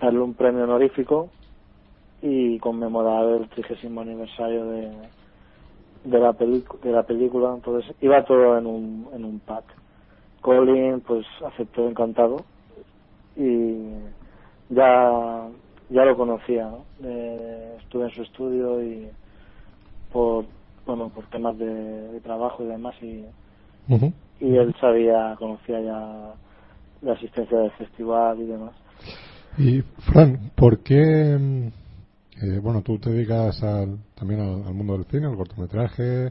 darle un premio honorífico y conmemorar el trigésimo aniversario de, de la de la película. Entonces, iba todo en un, en un pack. Colin, pues, aceptó encantado y ya, ya lo conocía, ¿no? Eh, estuve en su estudio y por, bueno, por temas de, de trabajo y demás y y él sabía, conocía ya la asistencia del festival y demás. Y, Fran, ¿por qué, mm, eh, bueno, tú te dedicas al- también al, al mundo del cine, al cortometraje,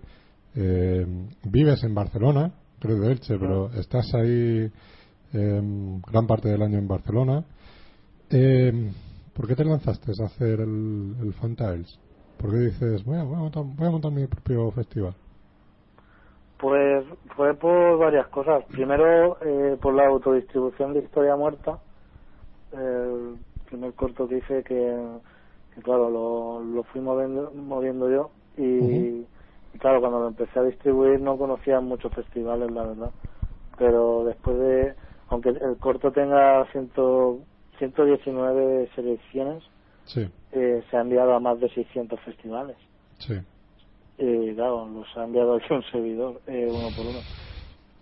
eh, vives en Barcelona, creo de Elche, pero estás ahí eh, gran parte del año en Barcelona. Eh, ¿Por qué te lanzaste a hacer el, el Fantiles? ¿Por qué dices, voy a, voy a montar, voy a montar mi propio festival? Pues fue por varias cosas. Primero, eh, por la autodistribución de Historia Muerta, el primer corto que hice que, que claro, lo, lo fui moviendo, moviendo yo y claro, cuando lo empecé a distribuir no conocía muchos festivales, la verdad. Pero después de, aunque el corto tenga ciento, 119 selecciones, Sí, eh, se ha enviado a más de 600 festivales. sí. Y claro, los ha enviado aquí un servidor, eh, uno por uno.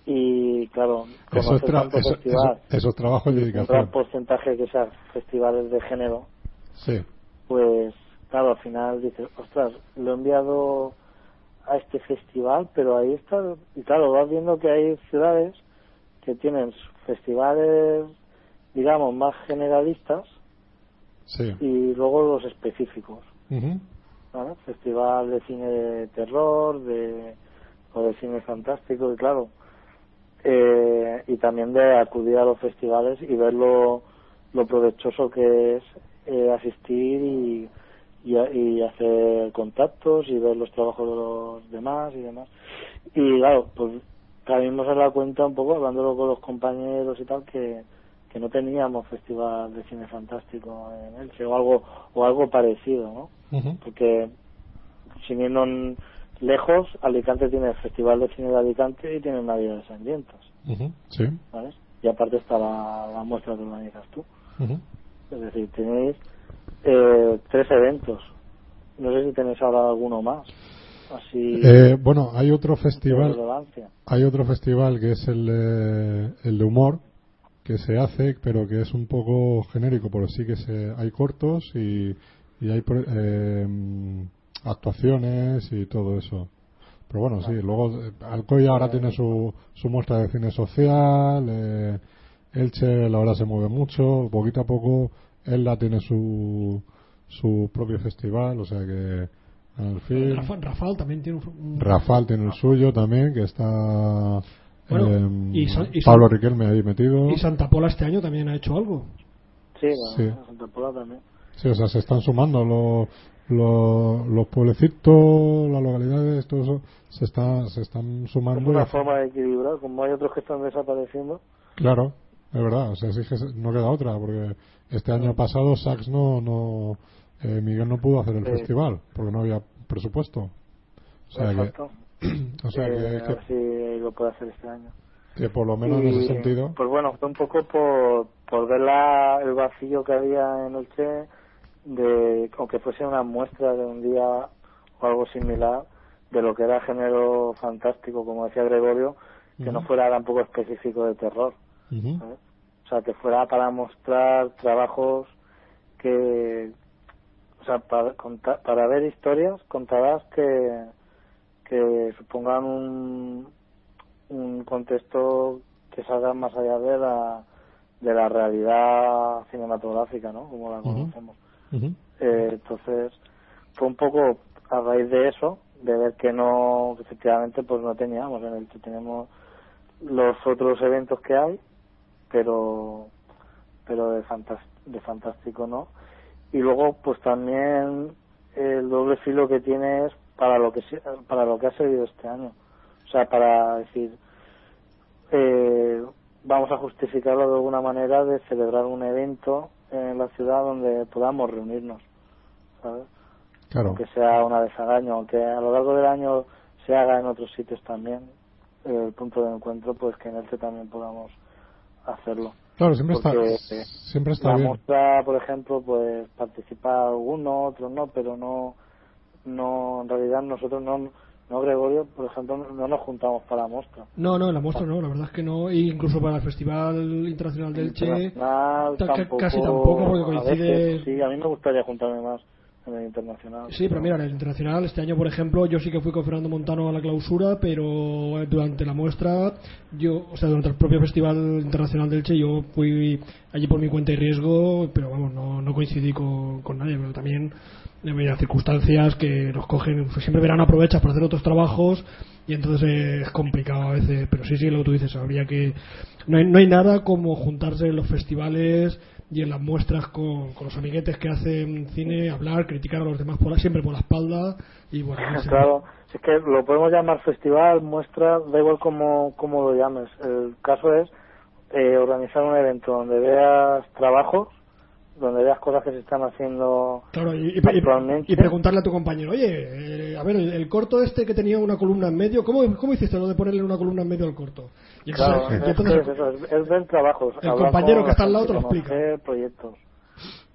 Y claro, Eso es, tanto eso, festival, eso- eso es trabajo y un gran dedicación. porcentaje que sean festivales de género, Sí, pues claro, al final dices, ostras, lo he enviado a este festival, pero ahí está, y claro, vas viendo que hay ciudades que tienen festivales, digamos, más generalistas sí. y luego los específicos. ¿vale? Festival de cine de terror, de, o de cine fantástico, y claro, eh, y también de acudir a los festivales y ver lo, lo provechoso que es eh, asistir y, y, hacer contactos y ver los trabajos de los demás y demás. Y claro, pues caímos en la cuenta un poco, hablándolo con los compañeros y tal, que, que no teníamos festival de cine fantástico en Elche o algo, o algo parecido, ¿no? Ujú. porque sin irnos lejos, Alicante tiene el Festival de Cine de Alicante y tiene Navidad de Sangrientas, Ujú. Sí. ¿sabes? Y aparte está la, la muestra que organizas tú. Es decir, tenéis eh, tres eventos. No sé si tenéis ahora alguno más. Así Eh, bueno, hay otro festival, hay otro festival que es el de, el de humor que se hace, pero que es un poco genérico, porque sí que se, hay cortos y, y hay eh, actuaciones y todo eso. Pero bueno, sí, luego eh, Alcoy ahora tiene su, su muestra de cine social, eh, Elche la verdad se mueve mucho, poquito a poco Elda tiene su, su propio festival, o sea que al fin... Rafa, Rafal también tiene un. Rafal tiene el suyo también, que está Bueno, em, y San- y San- Pablo Riquelme ahí metido. Y Santa Pola este año también ha hecho algo. Sí, Santa Pola también. Sí, o sea, se están sumando los, los, los pueblecitos, las localidades, todo eso, se, está, se están Es sumando. una y- forma de equilibrar, como hay otros que están desapareciendo. Claro, es verdad, o sea, sí que no queda otra, porque este año pasado Sax no, no eh, Miguel no pudo hacer el Sí. festival, porque no había presupuesto. O sea que, Exacto. o sea, Eh, que, a ver que, si lo puedo hacer este año. que por lo menos en ese sentido. Pues bueno, fue un poco por, por ver la, el vacío que había en Elche, de, aunque fuese una muestra de un día o algo similar, de lo que era género fantástico, como decía Gregorio, que no fuera tampoco específico de terror. O sea, que fuera para mostrar trabajos que. O sea, para, conta- para ver historias contadas que, que supongan un, un contexto que salga más allá de la, de la realidad cinematográfica, ¿no? Como la conocemos. Eh, entonces, fue un poco a raíz de eso, de ver que no, efectivamente, pues no teníamos, en el que tenemos los otros eventos que hay, pero, pero de, de fantástico no. Y luego, pues también el doble filo que tiene es para lo que para lo que ha servido este año. O sea, para decir, eh, vamos a justificarlo de alguna manera de celebrar un evento en la ciudad donde podamos reunirnos, ¿sabes? Claro. Aunque sea una vez al año, aunque a lo largo del año se haga en otros sitios también, el punto de encuentro, pues que en este también podamos hacerlo. Claro, siempre está, Porque siempre está la bien. muestra, por ejemplo, pues participa alguno, otro no, pero no, no, en realidad nosotros no, no Gregorio, por ejemplo, no, no nos juntamos para la muestra. No, no, en la muestra no, la verdad es que no. E incluso para el Festival Internacional del Che, Internacional, tampoco, casi tampoco, porque coincide. veces, sí, a mí me gustaría juntarme más en el internacional. Sí, pero mira, en el internacional este año, por ejemplo, yo sí que fui con Fernando Montano a la clausura, pero eh, durante la muestra, yo, o sea, durante el propio Festival Internacional del Che, yo fui allí por mi cuenta y riesgo, pero vamos, no, no coincidí con, con nadie, pero también eh, mira, circunstancias que nos cogen, pues siempre verano aprovechas para hacer otros trabajos y entonces es complicado a veces, pero sí, sí, lo que tú dices, habría que, no hay, no hay nada como juntarse en los festivales y en las muestras con, con los amiguetes que hacen cine, hablar, criticar a los demás por la- siempre por la espalda y bueno. Claro, si es que lo podemos llamar festival, muestra, da igual cómo, cómo lo llames. El caso es eh, organizar un evento donde veas trabajos, donde veas cosas que se están haciendo Claro, y, actualmente. y preguntarle a tu compañero, oye, eh, a ver, el, el corto este que tenía una columna en medio, ¿cómo, cómo hiciste lo de ponerle una columna en medio al corto? Y entonces, Claro, y es, entonces- es eso, es, es ver trabajos. El compañero con que está al la lado te lo explica. Conocer proyectos.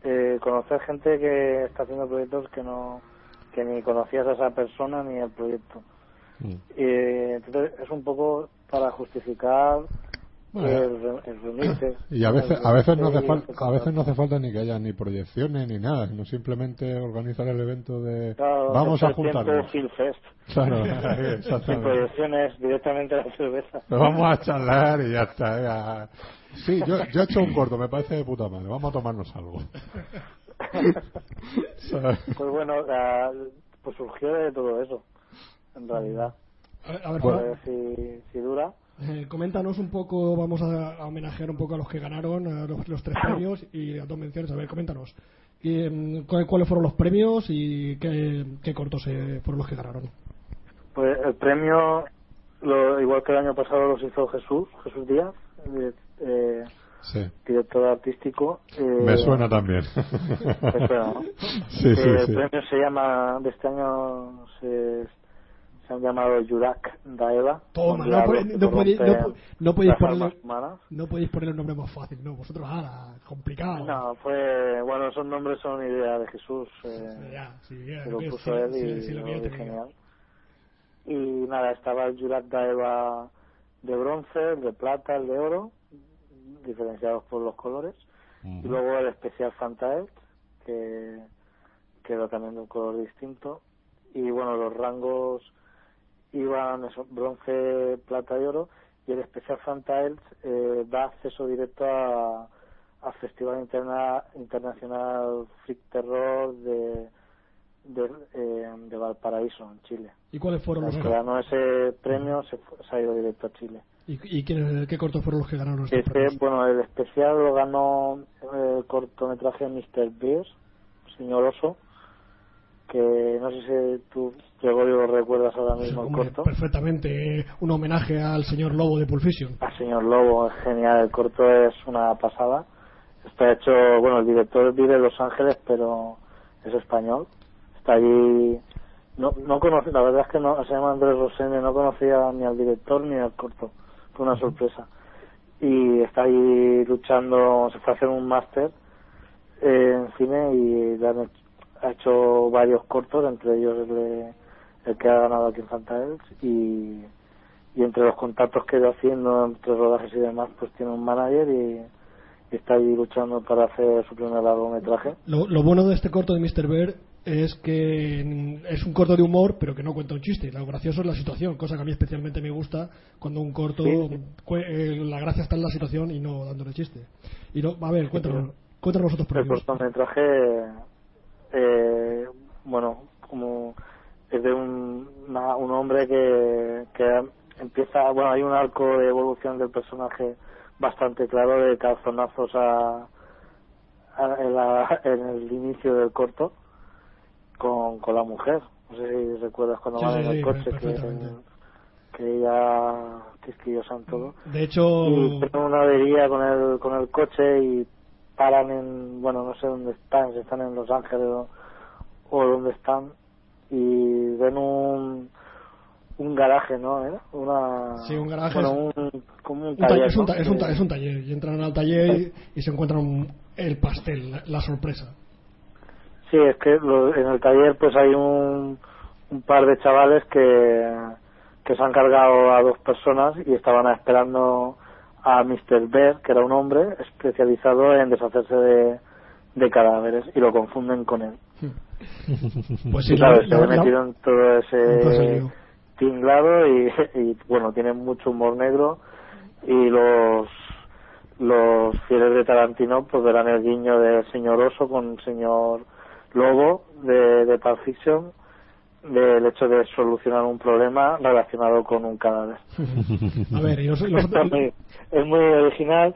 Eh, conocer gente que está haciendo proyectos que no que ni conocías a esa persona ni el proyecto. Mm. Y entonces es un poco para justificar Bueno, el, re- el reunirse. Y a veces, a veces no hace falta, el a veces no hace falta ni que haya ni proyecciones ni nada, sino simplemente organizar el evento de Claro, vamos a juntarnos. Claro, Sin proyecciones, directamente a la cerveza. Nos vamos a charlar y ya está. venga. Sí, yo, yo he hecho un corto, me parece de puta madre. Vamos a tomarnos algo. Pues bueno, pues surgió de todo eso, en realidad. a ver, a ver, Pues Juan, si, si dura. Eh, coméntanos un poco, vamos a, a homenajear un poco a los que ganaron a los, los tres premios y a dos menciones. A ver, coméntanos. ¿qué, mm, cuál- ¿Cuáles fueron los premios y qué, qué cortos eh, fueron los que ganaron? Pues el premio, lo, igual que el año pasado, los hizo Jesús, Jesús Díaz, eh, eh, Sí. director artístico. eh, Me suena también. te suena, ¿no? Sí, Eh, sí, el sí. premio se llama, de este año se, se han llamado Yurak Daeva. Toma, no, que no podéis- no podéis ponerle-. No podéis poner el nombre más fácil, no, vosotros, ah, complicado. No, fue, bueno, esos nombres son idea de Jesús. Eh, Ya, sí, ya, que lo puso sí, él sí, y sí, lo que yo genial. Y nada, estaba el Jurat Daeva de bronce, el de plata, el de oro, diferenciados por los colores. Y luego el especial Fantaelt, que quedó también de un color distinto. Y bueno, los rangos iban eso, bronce, plata y oro. Y el especial Fantaelt eh, da acceso directo a, al Festival Interna- Internacional Freak Terror de, de, eh, de Valparaíso, en Chile. ¿Y cuáles fueron los Los que ganó ese premio se, se ha ido directo a Chile. ¿Y, y qué cortos fueron los que ganaron estos Este, bueno, el especial lo ganó el cortometraje Mr. Beers, Señor Oso, que no sé si tú, Gregorio, lo recuerdas ahora mismo el corto. perfectamente, eh, un homenaje al señor Lobo de Pulp Fiction. A Señor Lobo, es genial, el corto es una pasada. Está hecho, bueno, el director vive en Los Ángeles, pero es español. Está allí, no, no, no conocí, la verdad es que no, se llama Andrés Rosene, no conocía ni al director ni al corto, fue una sorpresa. Y está ahí luchando, se fue a hacer un máster eh, en cine y le han ha hecho varios cortos, entre ellos el, de- el que ha ganado aquí en Fantaels y, y entre los contactos que ido haciendo entre rodajes y demás, pues tiene un manager y, y está ahí luchando para hacer su primer largometraje. Lo, lo bueno de este corto de Mr. Bear es que es un corto de humor, pero que no cuenta un chiste. Lo gracioso es la situación, cosa que a mí especialmente me gusta cuando un corto, Sí. eh, la gracia está en la situación y no dándole chiste. Y no, a ver, cuéntanos, cuéntanos vosotros El premios. cortometraje, eh, bueno, como es de un, una- un hombre que, que empieza, bueno, hay un arco de evolución del personaje bastante claro de calzonazos a, a- en, la- en el inicio del corto con, con la mujer. No sé si recuerdas cuando Sí, van sí, en el sí, coche que, que ella quisquillosan todo De hecho, y una avería con el con el coche y paran en bueno no sé dónde están si están en Los Ángeles o, o dónde están y ven un un garaje no ¿Era? una Sí, un garaje bueno, un como un un ta- taller, es, un es un ta- es un taller y entran al taller y, y se encuentran un- el pastel, la, la sorpresa. Sí, es que lo- en el taller pues hay un, un par de chavales que, que se han cargado a dos personas y estaban esperando a Mr. Bear, que era un hombre especializado en deshacerse de, de cadáveres y lo confunden con él. Pues sí, se metido en todo ese tinglado y, y bueno, tiene mucho humor negro y los los fieles de Tarantino pues verán el guiño del señor oso con el señor lobo de, de Pulp Fiction del hecho de solucionar un problema relacionado con un cadáver. A ver, y los- los- muy- es muy original.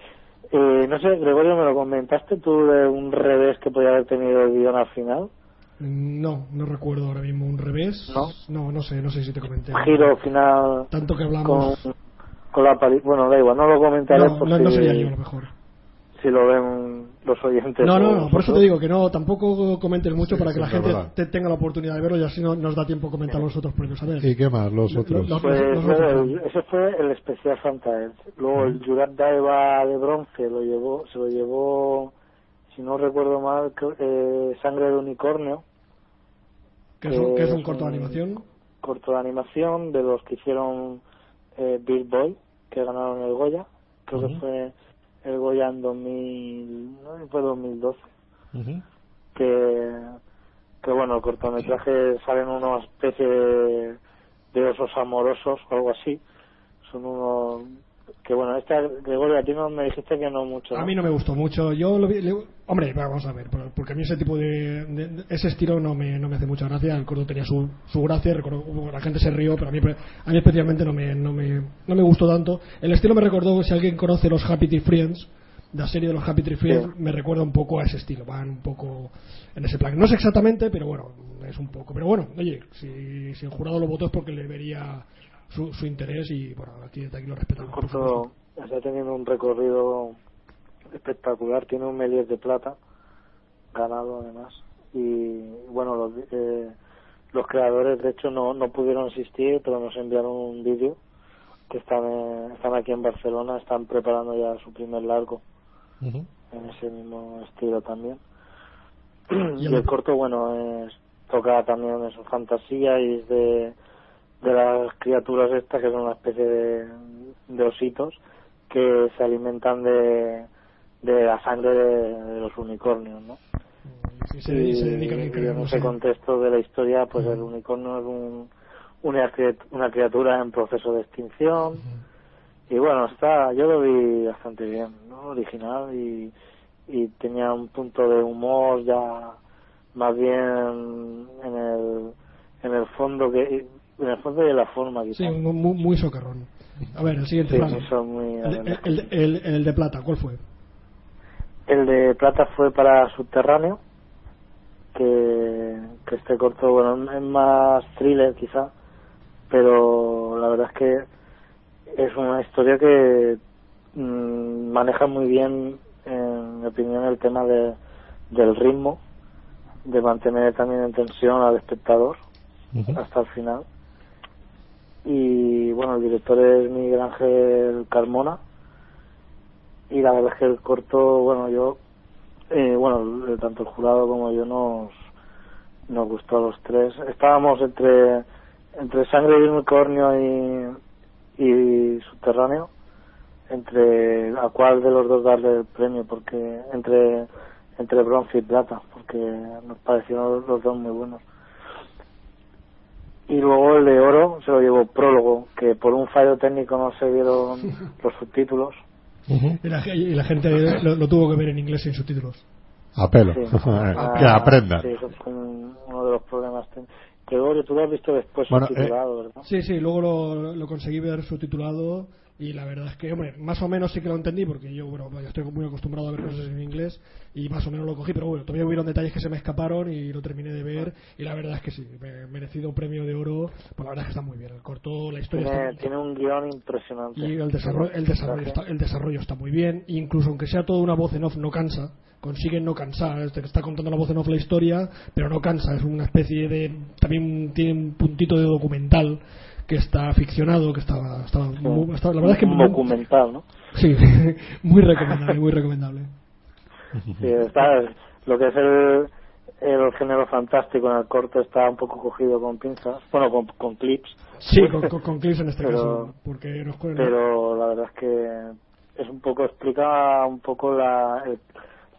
Eh, no sé, Gregorio, ¿me lo comentaste tú de un revés que podía haber tenido el guion al final? no, no recuerdo ahora mismo un revés. ¿No? No, no sé, no sé si te comenté. Un giro final Tanto que con, hablamos. con la pali- Bueno, da igual, no lo comentaré No, por no, si, no sería yo a lo mejor. si lo ven los oyentes. No, no, no, por eso te digo que no, tampoco comentes mucho Sí, para que sí, la gente te- tenga la oportunidad de verlo y así no, nos da tiempo a comentar los otros premios. A ver, ¿Y qué más? Los Lo- otros. los- Pues, los luego otros el- ese fue el especial Santa. Luego el Jurat Daeva de bronce lo llevó, se lo llevó, si no recuerdo mal, que, Sangre de Unicornio, que es un, que es un es corto de un- animación. corto de animación de los que hicieron eh, Bill Boy, que ganaron el Goya. Creo que fue el Goya en 2000, no fue 2012. Ujú. que, que bueno, el cortometraje salen una especie de, de osos amorosos o algo así. Son unos que bueno, esta Gregorio, a ti no me dijiste que no mucho. A mí no me gustó mucho. Yo lo vi, le- hombre, vamos a ver, por- porque a mí ese tipo de, de- de- ese estilo no me, no me hace mucha gracia. El corto tenía su, su gracia, recuerdo, la gente se rió, pero a mí, a mí especialmente no me, no me, no me gustó tanto. El estilo me recordó, si alguien conoce los Happy Tree Friends, la serie de los Happy Tree Friends, me recuerda un poco a ese estilo, van un poco en ese plan. No es exactamente, pero bueno, es un poco. Pero bueno, oye, si, si el jurado lo votó es porque le vería su, su interés y bueno, aquí, desde aquí lo respetamos. Corto está teniendo un recorrido espectacular, tiene un Melies de plata, ganado además. Y bueno, los, eh, los creadores de hecho no, no pudieron asistir, pero nos enviaron un vídeo que están, eh, están aquí en Barcelona, están preparando ya su primer largo en ese mismo estilo también. Y el corto, bueno, es, toca también en su fantasía y es de, de las criaturas estas que son una especie de, de ositos que se alimentan de, de la sangre de, de los unicornios, ¿no? Sí, y se dedican a y crear, en ese contexto de la historia, pues el unicornio es un, una, una criatura en proceso de extinción. Y bueno, está, yo lo vi bastante bien, ¿no? Original y, y tenía un punto de humor ya más bien en el, en el fondo que en el fondo y en la forma Sí, quizás. muy, muy- muy socarrón. A ver, el siguiente Sí, muy El, de- el, de- el- el de plata, ¿cuál fue? El de plata fue para Subterráneo, que, que este corto, bueno, es más thriller quizá, pero la verdad es que es una historia que mm, maneja muy bien, en mi opinión, el tema de, del ritmo, de mantener también en tensión al espectador hasta el final. Y bueno, el director es Miguel Ángel Carmona. Y la verdad es que el corto, bueno, yo, eh, bueno, el- tanto el jurado como yo nos, nos gustó a los tres. Estábamos entre, entre Sangre de Unicornio y, y Subterráneo, entre a cuál de los dos darle el premio, porque entre, entre bronce y plata, porque nos parecieron los dos muy buenos. Y luego el de oro se lo llevó prólogo, que por un fallo técnico no se vieron los subtítulos. Y la, y la gente lo, lo tuvo que ver en inglés sin subtítulos. A pelo. Sí. que aprendan. Sí, eso fue un- uno de los problemas. Que luego tú lo has visto después Bueno, subtitulado, ¿verdad? Sí, sí, luego lo, lo conseguí ver subtitulado y la verdad es que, hombre, más o menos sí que lo entendí porque yo, bueno, yo estoy muy acostumbrado a ver cosas en inglés y más o menos lo cogí, pero bueno, todavía hubieron detalles que se me escaparon y lo terminé de ver y la verdad es que sí, me- merecido premio de oro, pues la verdad es que está muy bien, el corto, la historia Tiene, está... tiene un guion impresionante. Y el desarrollo, el, desarrollo está, el desarrollo está muy bien, incluso aunque sea toda una voz en off, no cansa. Consiguen no cansar. Este que está contando la voz en off la historia, pero no cansa. Es una especie de. También tiene un puntito de documental que está ficcionado, que está. está, muy- la verdad es que. muy- documental, ¿no? Sí, muy recomendable, muy recomendable. Sí, está, lo que es el, el género fantástico en el corto está un poco cogido con pinzas, bueno, con, con clips. Sí, con, con, con clips en este Pero- caso. Porque nos pero la verdad es que es un poco explica un poco la el-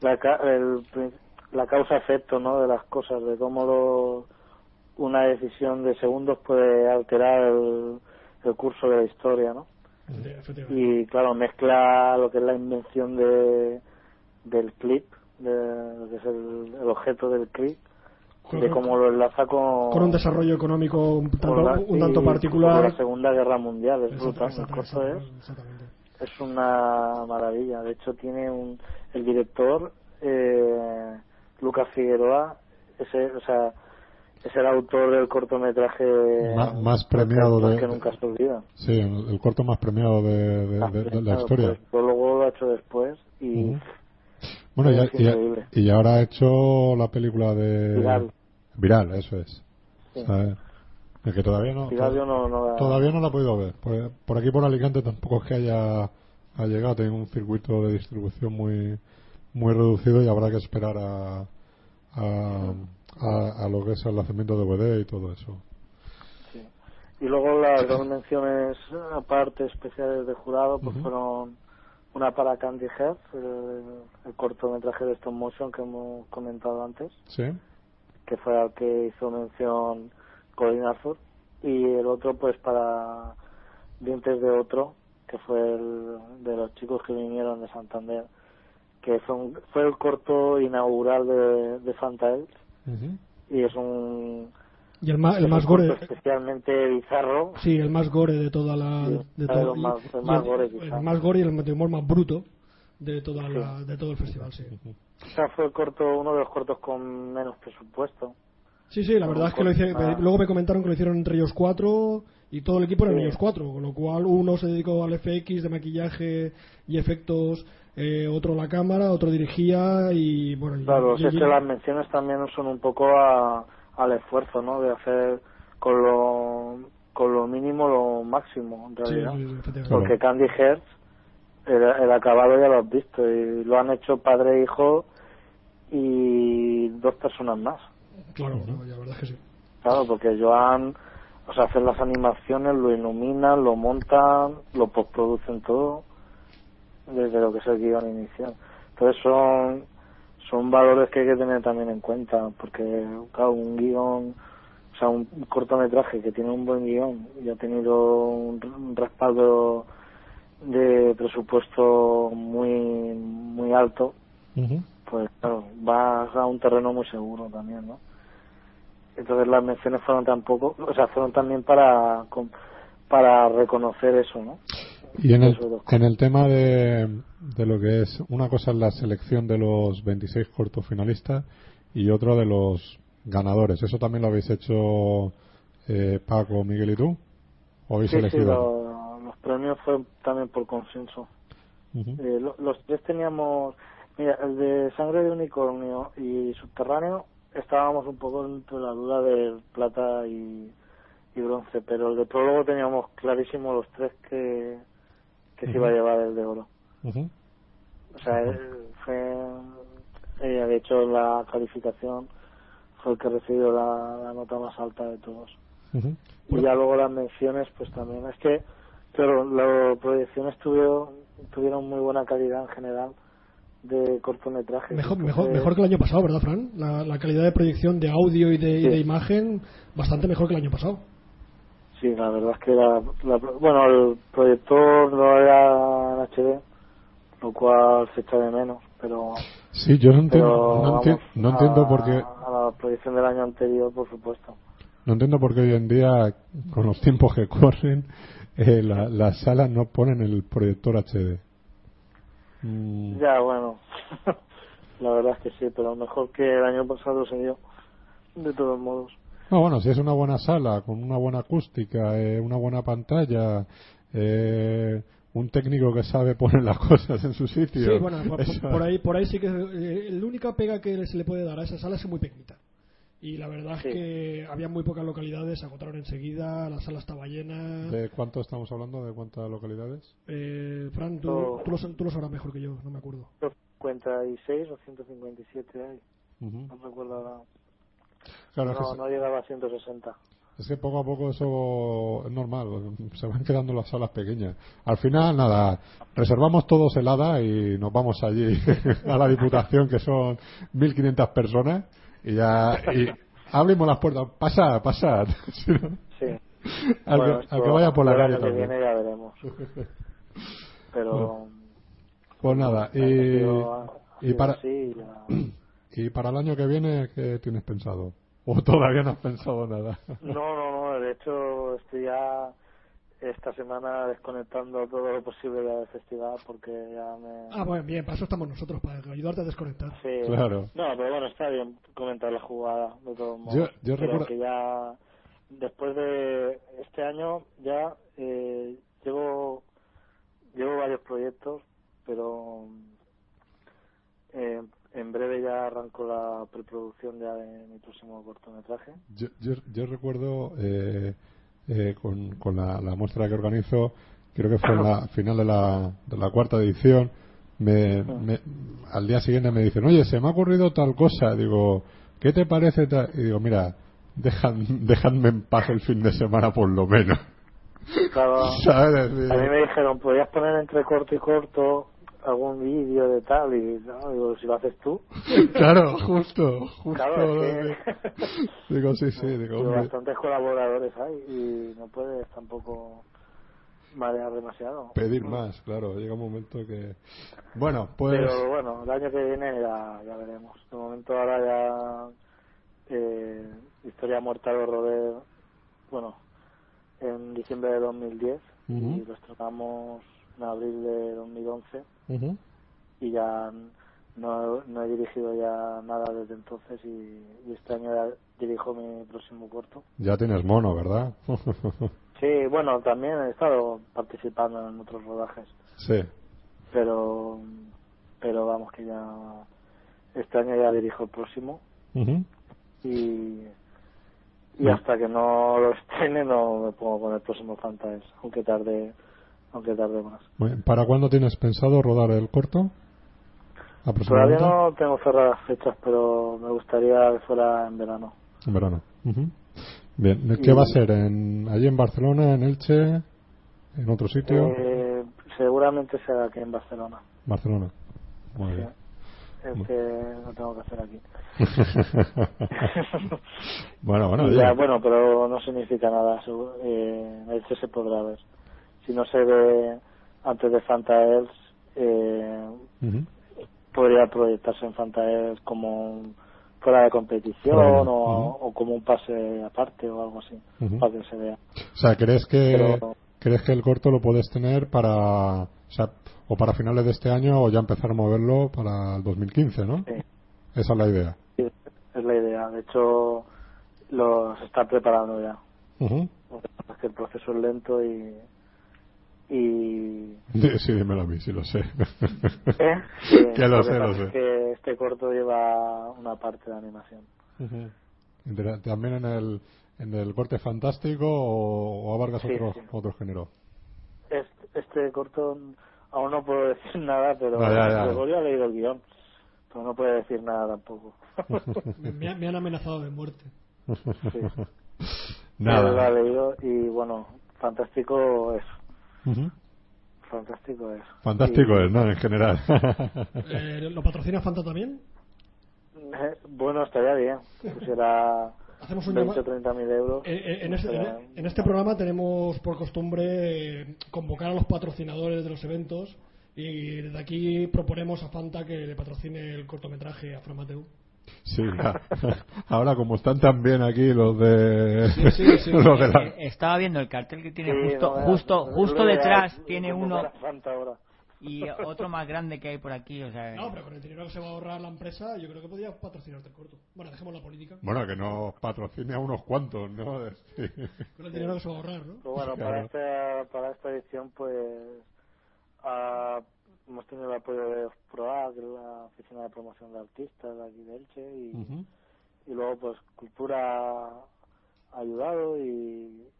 la, el la causa efecto no de las cosas de cómo lo- una decisión de segundos puede alterar el, el curso de la historia no Efectivamente. y claro mezcla lo que es la invención de del clip de lo que es el, el objeto del clip Con- de cómo lo enlaza con Con un desarrollo económico un tanto, la- un tanto particular. con la segunda guerra mundial es brutal es es una maravilla. De hecho, tiene un el director eh, Lucas Figueroa, ese, o sea, es el autor del cortometraje más premiado de- que nunca se olvidan. Sí, el, el corto más premiado de, de- Más de- de la historia. pues, luego lo ha hecho después y. Bueno, y, y, y ahora ha hecho la película de... Viral. Viral, eso es. Sí. El que todavía no... Yo no, no la- Todavía no la he podido ver. Por, por aquí por Alicante tampoco es que haya ha llegado. Tiene un circuito de distribución muy muy reducido y habrá que esperar a, a, a, a lo que es el lanzamiento de DVD y todo eso. Sí. Y luego las dos menciones aparte especiales de jurado pues fueron una para Candy Head, el, el cortometraje de stop motion que hemos comentado antes, ¿Sí? que fue al que hizo mención Colin Arthur, y el otro pues para Dientes de Otro, que fue el de los chicos que vinieron de Santander, que fue, un- fue el corto inaugural de, de Y es un, Y el el más gore. especialmente bizarro, Sí, el más gore de toda la. Sí, de todo- lo más- el y más gore, el más gore y el humor más bruto de toda la, de todo el festival, sí. O sea, fue el corto, uno de los cortos con menos presupuesto. Sí, sí, la verdad es que lo hice, luego me comentaron que lo hicieron entre ellos cuatro y todo el equipo eran Sí. ellos cuatro, con lo cual uno se dedicó al FX de maquillaje y efectos, eh, otro la cámara, otro dirigía y bueno. y- Claro, y- si es y- que las menciones también son un poco a- al esfuerzo, ¿no? De hacer con lo, con lo mínimo lo máximo, en realidad. sí, sí, efectivamente. Porque Candy Hertz, el, el acabado ya lo has visto, y lo han hecho padre e hijo y dos personas más. Claro, no, la verdad es que sí. Claro, porque Joan, o sea, hacen las animaciones, lo iluminan, lo montan, lo postproducen todo, desde lo que es el guion inicial. Entonces son, son valores que hay que tener también en cuenta, porque, claro, un guion, o sea, un cortometraje que tiene un buen guion y ha tenido un, un respaldo de presupuesto muy, muy alto, pues claro, va a un terreno muy seguro también, ¿no? Entonces las menciones fueron tampoco, o sea, fueron también para para reconocer eso, ¿no? Y en el, en el tema de, de lo que es, una cosa es la selección de los 26 cortos finalistas y otro de los ganadores. ¿Eso también lo habéis hecho eh, Paco, Miguel y tú? ¿O habéis Sí, sí, elegido? lo- los premios fueron también por consenso. Eh, lo- los tres teníamos, mira, el de Sangre de Unicornio y Subterráneo estábamos un poco entre la duda de plata y, y bronce, pero el de prólogo teníamos clarísimo los tres que, que se iba a llevar el de oro. Ujú. O sea, él fue, eh, de hecho, la calificación fue el que recibió la, la nota más alta de todos. Y ya luego las menciones, pues también. Es que, claro, las proyecciones tuvieron, tuvieron muy buena calidad en general de cortometrajes. Mejor, Entonces, mejor, mejor que el año pasado, ¿verdad, Fran? La, la calidad de proyección de audio y de, y de imagen, bastante mejor que el año pasado. Sí, la verdad es que la, la- bueno, el proyector no era en HD, lo cual se echa de menos, pero, Sí, yo no entiendo, no, enti- vamos, no entiendo por qué, a la proyección del año anterior, por supuesto. no entiendo por qué hoy en día, con los tiempos que corren, eh, la- las salas no ponen el proyector HD. Mm, Ya, bueno, la verdad es que sí, pero mejor que el año pasado se dio, de todos modos. No, bueno, si es una buena sala, con una buena acústica, eh, una buena pantalla, eh, un técnico que sabe poner las cosas en su sitio. Sí, bueno, por, por ahí, por ahí sí que eh, la única pega que se le puede dar a esa sala es muy pequeñita. Y la verdad Sí. es que había muy pocas localidades, se agotaron enseguida, la sala estaba llena. ¿De cuánto estamos hablando? ¿De cuántas localidades? Eh, Fran, tú, Oh. tú, lo, tú lo sabrás mejor que yo, no me acuerdo. 156 o 157 hay, Ujú. no recuerdo ahora. Claro, es que No, se- no llegaba a 160. Es que poco a poco eso es normal, se van quedando las salas pequeñas. Al final, nada, reservamos todos el ADA y nos vamos allí a la Diputación, que son 1.500 personas, y ya y abrimos las puertas. Pasad, pasad. Sí. al, Bueno, que, esto al que vaya por la calle también. viene ya veremos. Pero. Pues nada, y, y para, así y para el año que viene, ¿qué tienes pensado? ¿O todavía no has pensado nada? No, no, no. De hecho, estoy ya esta semana desconectando todo lo posible ya del festival porque ya me. Ah, bueno, bien, para eso estamos nosotros, para ayudarte a desconectar. Sí. Claro. No, pero bueno, está bien comentar la jugada, de todos modos. Yo- yo recuerdo- que ya, después de este año, ya eh, llevo, llevo varios proyectos, pero eh, en breve ya arranco la preproducción ya de mi próximo cortometraje. Yo, yo, yo recuerdo eh, eh, con, con la, la muestra que organizo, creo que fue en la final de la, de la cuarta edición, me, me- al día siguiente me dicen, oye, se me ha ocurrido tal cosa. Digo, ¿qué te parece? tal?". Y digo, mira, dejan, dejadme en paz el fin de semana por lo menos. Claro, ¿Sabes? a mí me dijeron, podrías poner entre corto y corto algún vídeo de tal, y no, digo, si lo haces tú. Claro, justo, justo. Claro, es que- Digo, sí, sí, digo, Digo, bastantes colaboradores hay y no puedes tampoco marear demasiado. Pedir más, claro, llega un momento que... Bueno, pues... Pero bueno, el año que viene ya, ya veremos. De momento ahora ya eh, Historia Muerta de Roder, bueno, en diciembre de 2010 y Ujú. lo estrenamos en abril de 2011 Ujú. y ya no, no he dirigido ya nada desde entonces y, y este año ya dirijo mi próximo corto. Ya tienes mono, ¿verdad? Sí, bueno, también he estado participando en otros rodajes, sí. pero pero vamos que ya este año ya dirijo el próximo y y hasta que no lo estrene no me pongo con el próximo Fantasy, aunque tarde aunque tarde más. Bien. ¿Para cuándo tienes pensado rodar el corto? Todavía no tengo cerradas fechas, pero me gustaría que fuera en verano. En verano. Ujú. Bien. ¿Qué va a ser? ¿En, ¿Allí en Barcelona, en Elche? ¿En otro sitio? Eh, seguramente será aquí en Barcelona. Barcelona. Muy bien. Es que lo tengo que hacer aquí. bueno, bueno. Y ya, bueno, pero no significa nada. Eh, en Elche se podrá ver. Si no se ve antes de Fantaels, eh, podría proyectarse en Fantaels como fuera de competición o, como un pase aparte o algo así, para que se vea. O sea, ¿crees que, Pero- ¿crees que el corto lo puedes tener para... O sea, o para finales de este año o ya empezar a moverlo para el 2015, ¿no? Sí. Esa es la idea. Sí, es la idea. De hecho, lo se está preparando ya. Es que el proceso es lento y. y Sí, dímelo a mí, sí lo sé. ¿Eh? Sí, que lo sé, lo es sé. que este corto lleva una parte de animación. ¿También en el, en el corte fantástico o, o abarcas Sí, otro, sí. otro género? Este, este corto aún no puedo decir nada, pero No, ya, ya. Gregorio ha leído el guion. Pero no puede decir nada tampoco. Me, me ha- me han amenazado de muerte. Él lo ha Nada. leído y bueno, fantástico es. Fantástico es. Fantástico Y- es, ¿no? En general. Eh, ¿Lo patrocina Fanta también? Eh, Bueno, estaría bien. Hacemos un 20 llama- o 30 mil euros. Eh, eh, en, este, en- en este programa tenemos por costumbre convocar a los patrocinadores de los eventos y desde aquí proponemos a Fanta que le patrocine el cortometraje a Fran Mateu. Sí, ya. ahora como están tan bien aquí los de, Sí, sí, sí. los de la- Eh, Estaba viendo el cartel que tiene Sí, justo no justo no justo detrás no tiene uno y otro más grande que hay por aquí, o sea, No, pero con el dinero que se va a ahorrar la empresa, yo creo que podría patrocinarte el corto. Bueno, dejemos la política. Bueno, que nos patrocine a unos cuantos, ¿no? Sí. Con el dinero que se va a ahorrar, ¿no? Pero bueno, Claro. para, esta, para esta edición, pues ah, hemos tenido el apoyo de PROA, que es la oficina de promoción de artistas de aquí de Elche, y, y luego, pues, Cultura ha ayudado y,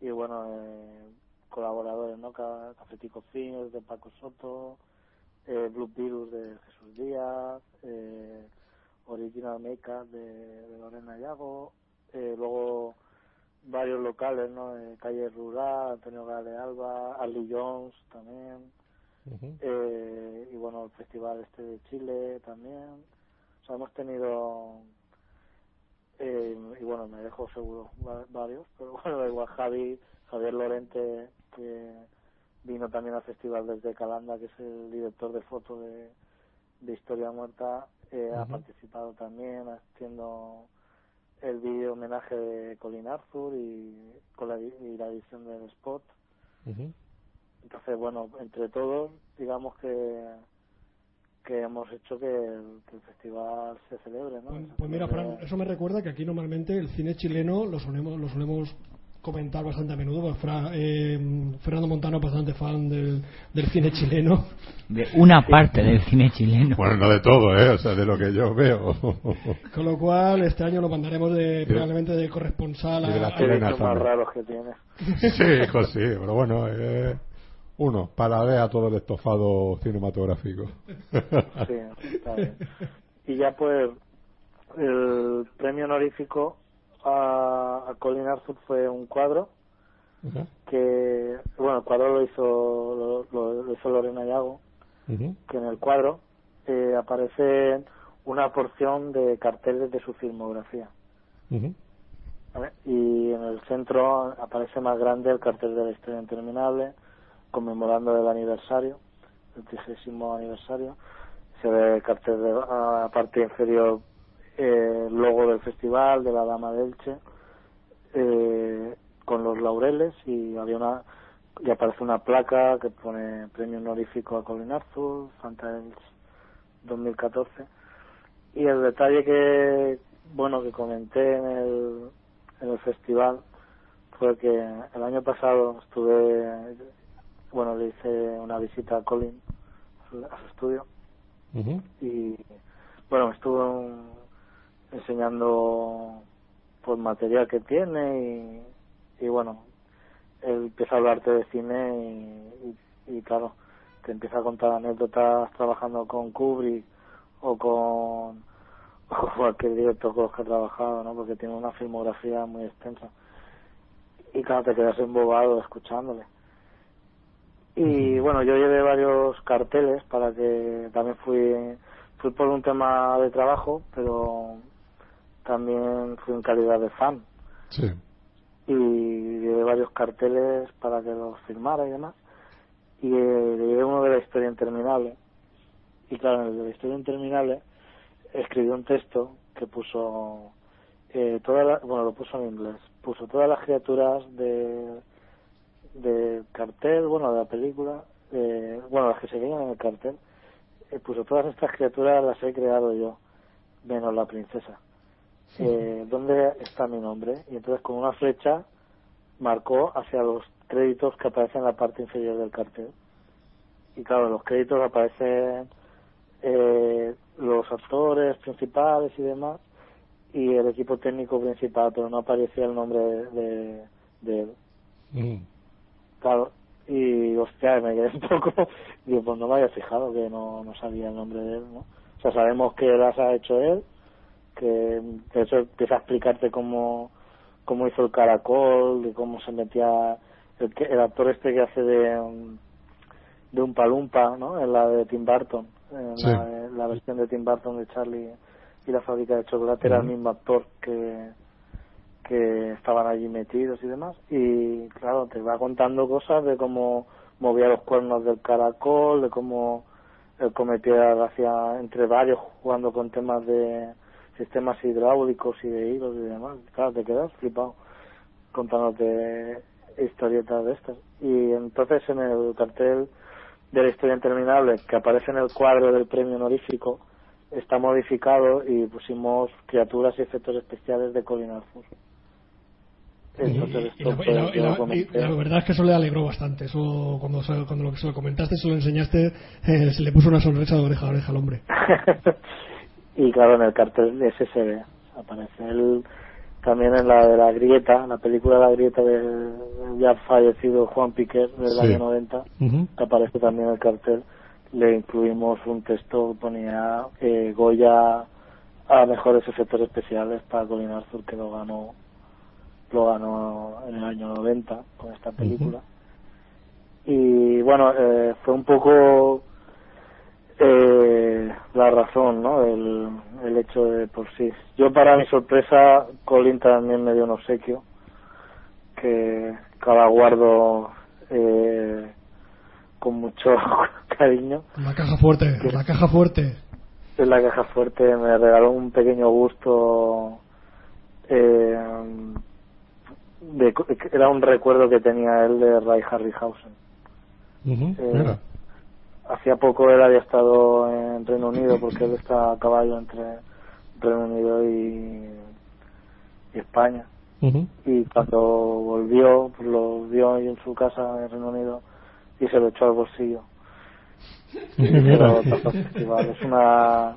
y bueno, eh, colaboradores, ¿no? Ca- Cafetico Films de Paco Soto, eh, Blue Virus de Jesús Díaz, eh, Original Makeup de, de Lorena Llago, eh, luego varios locales, ¿no? Eh, Calle Rural, Antonio Gale Alba, Arlie Jones también, Eh, y bueno, el festival este de Chile también. O sea, hemos tenido, eh, y bueno, me dejo seguro va- varios, pero bueno, da igual Javi, Javier Lorente, que vino también al festival desde Calanda, que es el director de foto de, de Historia Muerta, eh, ha participado también haciendo el vídeo homenaje de Colin Arthur y, con la, y la edición del spot. Entonces, bueno, entre todos, digamos que que hemos hecho que el, que el festival se celebre, ¿no? Pues, pues mira, Fran, eso me recuerda que aquí normalmente el cine chileno lo solemos, lo solemos comentar bastante a menudo. Fra- eh, Fernando Montano es bastante fan del, del cine chileno. de una parte del cine chileno. Bueno, no de todo, ¿eh? O sea, de lo que yo veo. Con lo cual, este año lo mandaremos de, probablemente de corresponsal y de a, las a- más raros que tiene. Sí, hijo, sí, pero bueno, eh, uno, paladea todo el estofado cinematográfico. Sí, está bien. Y ya pues el premio honorífico a, a Colin Arthur fue un cuadro que, bueno, el cuadro lo hizo, lo, lo hizo Lorena Ujú. que en el cuadro eh, aparece una porción de carteles de su filmografía. Y en el centro aparece más grande el cartel de la historia interminable, conmemorando el aniversario, el trigésimo aniversario. Se ve el cartel de la parte inferior, eh, logo del festival, de la Dama de Elche, eh, con los laureles y había una y aparece una placa que pone premio honorífico a Colin Arthur, Fantaels 2014 y el detalle que bueno que comenté en el en el festival fue que el año pasado estuve bueno le hice una visita a Colin a su, estudio y bueno me estuvo enseñando pues material que tiene y, y bueno él empieza a hablarte de cine y, y, y, claro te empieza a contar anécdotas trabajando con Kubrick o con, o con cualquier director con los que ha trabajado no porque tiene una filmografía muy extensa. Y claro te quedas embobado escuchándole y bueno yo llevé varios carteles para que también fui fui por un tema de trabajo pero también fui en calidad de fan. Sí. y llevé varios carteles para que los firmara y demás. Y eh, le llevé uno de la historia interminable. Y claro en el de la historia interminable escribí un texto que puso eh, toda la- bueno lo puso en inglés. Puso todas las criaturas de del cartel bueno de la película eh, bueno las que se veían en el cartel eh, puso todas estas criaturas las he creado yo menos la princesa eh, ¿dónde está mi nombre? Y entonces con una flecha marcó hacia los créditos que aparecen en la parte inferior del cartel. Y claro, en los créditos aparecen eh, los actores principales y demás, y el equipo técnico principal, pero no aparecía el nombre de, de él. Mm. Claro, y hostia, me quedé un poco, digo, pues no me había fijado que no, no sabía el nombre de él, ¿no? O sea, sabemos que las ha hecho él, que, que eso empieza a explicarte cómo, cómo hizo el caracol, de cómo se metía el, el actor este que hace de, de un palumpa, ¿no? En la de Tim Burton, en Sí. la, versión de Tim Burton de Charlie y la fábrica de chocolate era el mismo actor que que estaban allí metidos y demás. Y claro te va contando cosas de cómo movía los cuernos del caracol de cómo él cometía hacia entre varios jugando con temas de sistemas hidráulicos y de hilos y demás. Claro te quedas flipado contándote historietas de estas. Y entonces en el cartel de la historia interminable que aparece en el cuadro del premio honorífico está modificado y pusimos criaturas y efectos especiales de Colin Arthur. Entonces Y la, esto, y la- y yo la- lo comenté. y la verdad es que eso le alegró bastante. Eso cuando, se- cuando lo, se lo comentaste, se lo enseñaste, eh, se le puso una sonrisa de oreja a oreja al hombre. y claro, en el cartel de ese se ve. Aparece él también en la de la grieta, la película La grieta del ya fallecido Juan Piquer del Sí. año 90, Ujú. que aparece también en el cartel. Le incluimos un texto que ponía eh, Goya a mejores efectos especiales para Colin Arthur, que lo ganó lo ganó en el año 90 con esta película. Y bueno, eh, fue un poco eh, la razón, ¿no? El, el hecho de por sí. Yo, para mi sorpresa, Colin también me dio un obsequio que cada guardo eh, con mucho cariño. La caja fuerte, la caja fuerte. En la caja fuerte me regaló un pequeño gusto. Eh, de, era un recuerdo que tenía él de Ray Harryhausen. Eh, hacía poco él había estado en Reino Unido porque él está a caballo entre Reino Unido y, y España. Y cuando volvió pues lo vio ahí en su casa en Reino Unido y se lo echó al bolsillo. Es una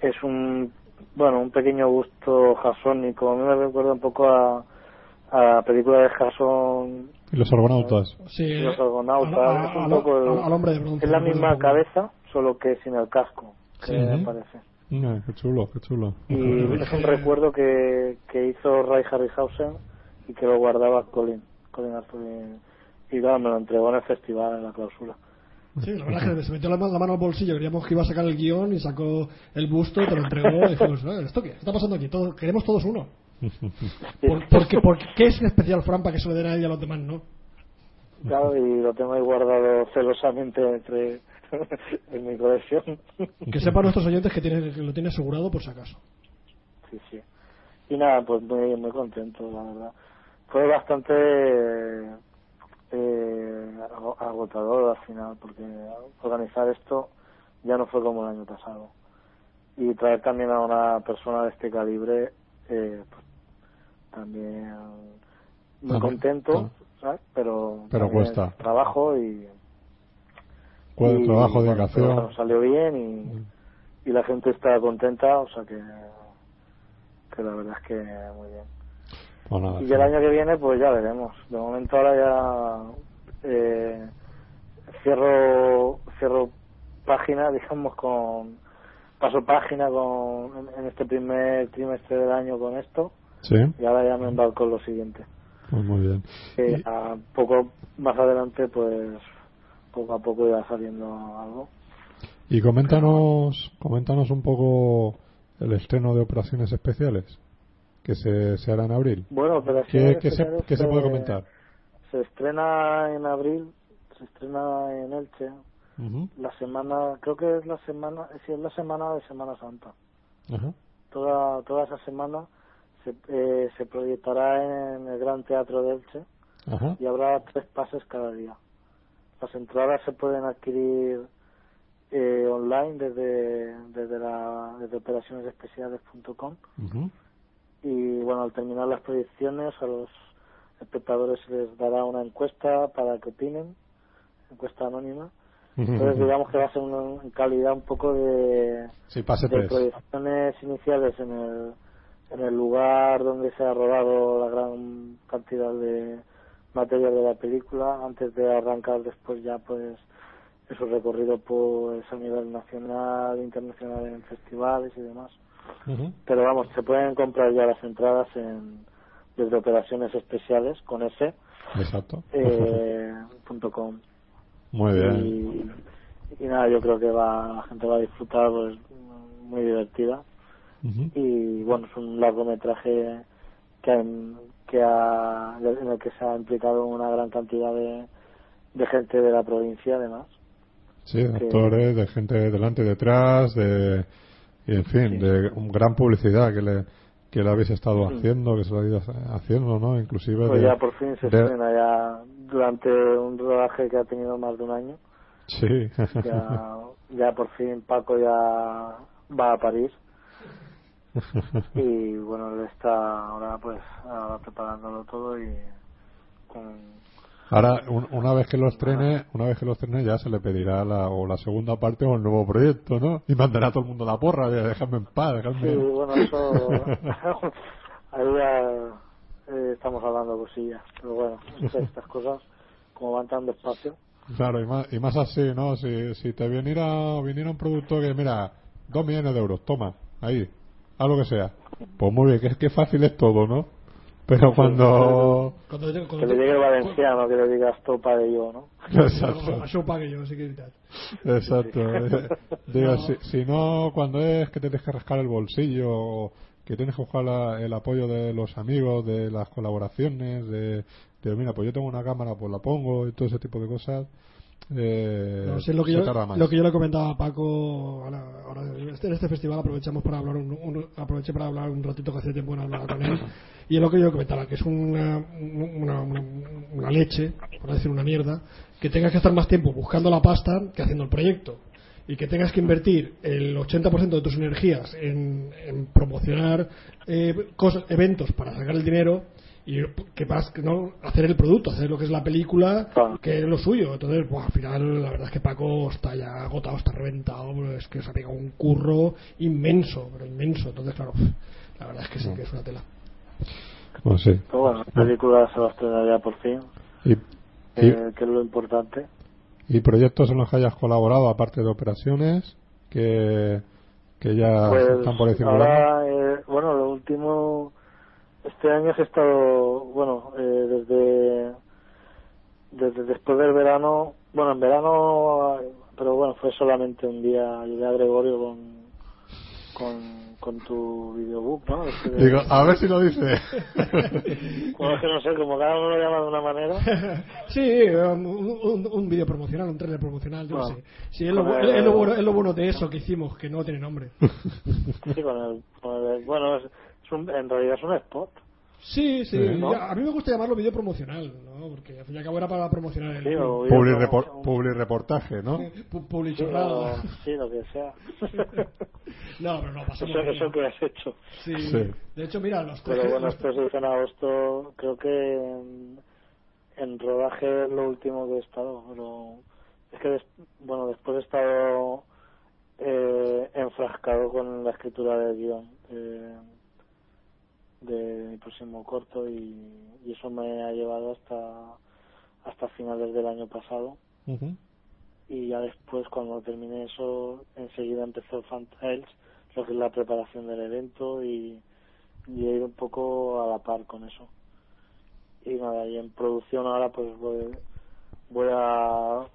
es un bueno un pequeño gusto jasónico. A mí me recuerda un poco a a la película de Jason Y los argonautas. Sí, y los argonautas es un poco el- al- al hombre de bronce, es la misma cabeza solo que sin el casco que Sí. me parece Mira, qué chulo, qué chulo. y es un recuerdo que, que hizo Ray Harryhausen y que lo guardaba Colin Colin Arthur y, y claro, me lo entregó en el festival en la clausura Sí, la verdad es que se metió la, ma- la mano al bolsillo, creíamos que iba a sacar el guion y sacó el busto, te lo entregó y dijimos, "Eh, ¿esto qué? ¿Qué está pasando aquí? Todo- queremos todos uno. ¿Por, por qué, por qué es especial Fran para que se lo den a él y a los demás no? claro y lo tengo ahí guardado celosamente entre en mi colección Que sepan nuestros oyentes que, tiene, que lo tiene asegurado por si acaso. sí sí y nada pues muy muy contento la verdad fue bastante eh, ago- agotador al final porque organizar esto ya no fue como el año pasado y traer también a una persona de este calibre eh, pues, también muy contento pero Pero cuesta. es trabajo y, y, trabajo, dedicación. bueno, salió bien y, y la gente está contenta o sea que que la verdad es que muy bien. Pues nada, y el año que viene pues ya veremos. De momento ahora ya eh, cierro cierro página digamos con paso página con en, en este primer trimestre del año con esto Sí, y ahora ya me embarco en lo siguiente pues muy bien. que a poco más adelante pues poco a poco irá saliendo algo Y coméntanos, coméntanos un poco el estreno de operaciones especiales que se, se hará en abril. bueno pero ¿Qué, qué se, qué se puede comentar? se estrena en abril se estrena en Elche La semana creo que es la semana sí, es la semana de Semana Santa. Toda toda esa semana se, eh, se proyectará en el Gran Teatro de Elche y habrá tres pases cada día. Las entradas se pueden adquirir eh, online desde desde la desde operacionesespeciales.com y bueno al terminar las proyecciones a los espectadores se les dará una encuesta para que opinen encuesta anónima Entonces digamos que va a ser una en calidad un poco de, Sí, pase de 3. proyecciones iniciales en el, en el lugar donde se ha rodado la gran cantidad de material de la película antes de arrancar después ya pues su recorrido pues a nivel nacional, internacional en festivales y demás. Pero vamos, se pueden comprar ya las entradas en desde operaciones especiales con ese Exacto. eh, punto com. Muy bien. Y, y nada, yo creo que va, la gente va a disfrutar, pues muy divertida. Y bueno, es un largometraje que, que ha, en el que se ha implicado una gran cantidad de, de gente de la provincia, además. Sí, de que- actores, de gente delante y detrás, de, y en fin, de un gran publicidad que le, que le habéis estado Mm. haciendo, que se lo habéis haciendo, ¿no? Inclusive Pues de- ya por fin se de- estrena ya durante un rodaje que ha tenido más de un año. Sí. Ya, ya por fin Paco ya va a París y bueno, él está ahora pues ahora preparándolo todo y con Ahora, un- una vez que lo estrene, una vez que lo estrene ya se le pedirá la, o la segunda parte o el nuevo proyecto, ¿no? Y mandará a todo el mundo la porra, de dejarme en paz, Sí, dejarme... bueno, eso. ahí ya eh, estamos hablando cosillas. Pero bueno, estas cosas, como van tan despacio. Claro, y más, y más así, ¿no? Si, si te viniera, viniera un producto que, mira, dos millones de euros, toma, ahí, haz lo que sea. Pues muy bien, que, que fácil es todo, ¿no? Pero cuando... Cuando, te- Que le te- llegue el valenciano, que le digas topa de yo, ¿no? Exacto. Ho pague jo, sí que. Exacto. Digo, si, si no, cuando es que tienes que rascar el bolsillo, o que tienes que buscar la- el apoyo de los amigos, de las colaboraciones, de, de, mira, pues yo tengo una cámara, pues la pongo y todo ese tipo de cosas, eh, No, lo, que yo, tarda más. lo que yo le comentaba a Paco ahora, ahora en este, en este festival aprovechamos para hablar un, un- aproveché para hablar un ratito que hace tiempo no hablaba con él y es lo que yo comentaba que es una, una, una, una leche por decir una mierda que tengas que estar más tiempo buscando la pasta que haciendo el proyecto y que tengas que invertir el 80% de tus energías en, en promocionar eh, cosas, eventos para sacar el dinero y que vas que no hacer el producto hacer lo que es la película Claro. que es lo suyo entonces pues, al final la verdad es que Paco está ya agotado está reventado es que se ha pegado un curro inmenso pero inmenso entonces claro la verdad es que sí que es una tela Pues sí. Pero bueno, la película se va a estrenar ya por fin, Y, y, eh, que es lo importante. Y proyectos en los que hayas colaborado, aparte de operaciones, que, que ya Pues están por encima de ahora, eh, bueno, lo último, este año he estado, bueno, eh, desde, desde después del verano, bueno, en verano, pero bueno, fue solamente un día, ayudé a Gregorio con, con, con tu videobook, ¿no? Este de- Digo, a ver si lo dice. Bueno, es que no sé, como cada uno lo llama de una manera. sí un, un, un vídeo promocional un trailer promocional yo no sé sí, es, lo, el- es lo bueno, es lo bueno de eso que hicimos que no tiene nombre Sí, con el, con el- bueno, es, es un, en realidad es un spot. Sí, sí, Sí, ¿no? ya, a mí me gusta llamarlo vídeo promocional ¿no? porque al fin y al cabo era para promocionar el Sí, film. o Publi, como- repor- publi reportaje, ¿no? Pu- sí, publichorrada. o- sí, lo que sea. no pero no pasamos eso, bien. eso que has hecho. Sí. Sí. De hecho, mira, los Pero bueno, esto se hizo en agosto, creo que en, en rodaje es lo último que he estado, pero es que, des- bueno, después he estado eh, enfrascado con la escritura del guion eh, próximo corto y, y eso me ha llevado hasta hasta finales del año pasado Ujú. y ya después cuando terminé eso enseguida empezó Fan Tales, lo que es la preparación del evento y, y he ido un poco a la par con eso y nada y en producción ahora pues voy voy a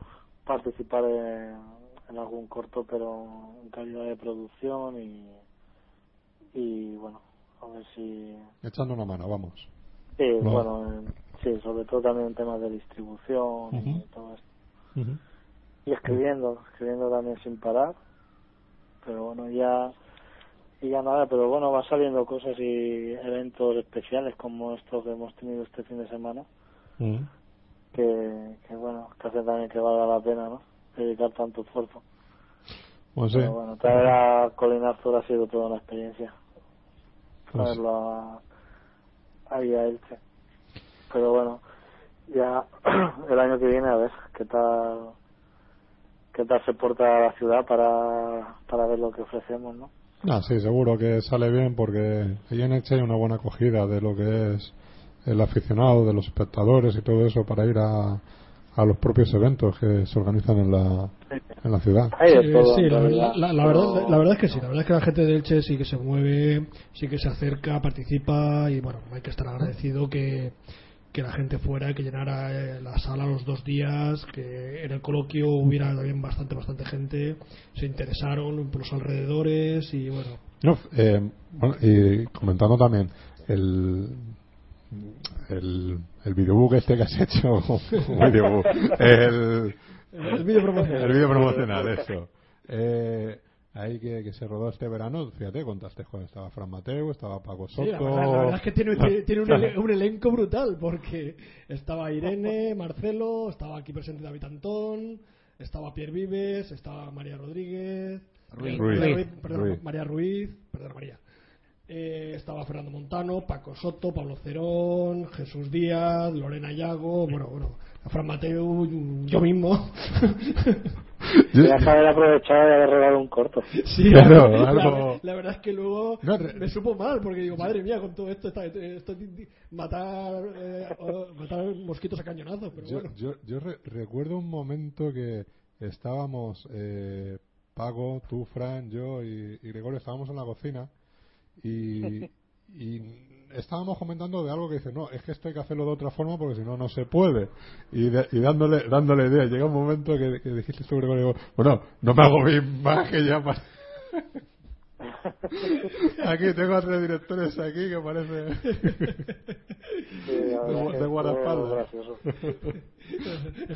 participar en, en algún corto pero en calidad de producción y y bueno a ver si Echando una mano, vamos. sí, No. bueno en- sí sobre todo también en temas de distribución y todo esto y escribiendo, escribiendo también sin parar. Pero bueno, ya y ya nada, pero bueno, va saliendo cosas y eventos especiales como estos que hemos tenido este fin de semana, que, que bueno, que hace también que valga la pena, ¿no? Dedicar tanto esfuerzo. Pues sí. Pero bueno, traer a Colin Arthur ha sido toda una experiencia. Pues- Traerlo a, ahí a Elche. Pero bueno, ya el año que viene a ver qué tal que darse puerta a la ciudad para, para ver lo que ofrecemos, ¿no? Ah, sí, seguro que sale bien porque ahí en Elche hay una buena acogida de lo que es el aficionado, de los espectadores y todo eso para ir a, a los propios eventos que se organizan en la, en la ciudad. De Sí, la verdad, la verdad es que sí, la verdad es que la gente de Elche sí que se mueve, sí que se acerca, participa y bueno, hay que estar agradecido que, que la gente fuera, que llenara eh, la sala los dos días, que en el coloquio hubiera también bastante, bastante gente, se interesaron por los alrededores y bueno, No, eh, bueno, y comentando también el el, el videobook este que has hecho videobook, el, el vídeo promocional. el vídeo promocional eso eh, ahí que, que se rodó este verano fíjate contaste joder, estaba Fran Mateo estaba Paco Soto Sí, la, verdad, la verdad es que tiene, tiene- un, ele- un elenco brutal, porque estaba Irene, Marcelo, estaba aquí presente David Antón, estaba Pierre Vives, estaba María Rodríguez, Ruiz. María Ruiz. Ruiz, perdón, Ruiz. María Ruiz, perdón, María. Eh, estaba Fernando Montano, Paco Soto, Pablo Cerón, Jesús Díaz, Lorena Yago, bueno, bueno, Fran Mateo, yo mismo. Que haber aprovechado y haber regalado un corto. Sí, Claro, la, algo- la verdad es que luego No, re- me supo mal porque digo, madre mía, con todo esto, está, esto matar, eh, matar mosquitos a cañonazos, pero yo, bueno. yo, yo re- recuerdo un momento que estábamos eh, Paco, tú, Fran, yo y, y Gregorio estábamos en la cocina y, y estábamos comentando de algo que dice no es que esto hay que hacerlo de otra forma porque si no no se puede y, de- y dándole dándole idea llega un momento que, que dijiste Gregorio digo, bueno no me hago bien más que ya pa- aquí tengo a tres directores aquí que parece Sí, de, de guardaespaldas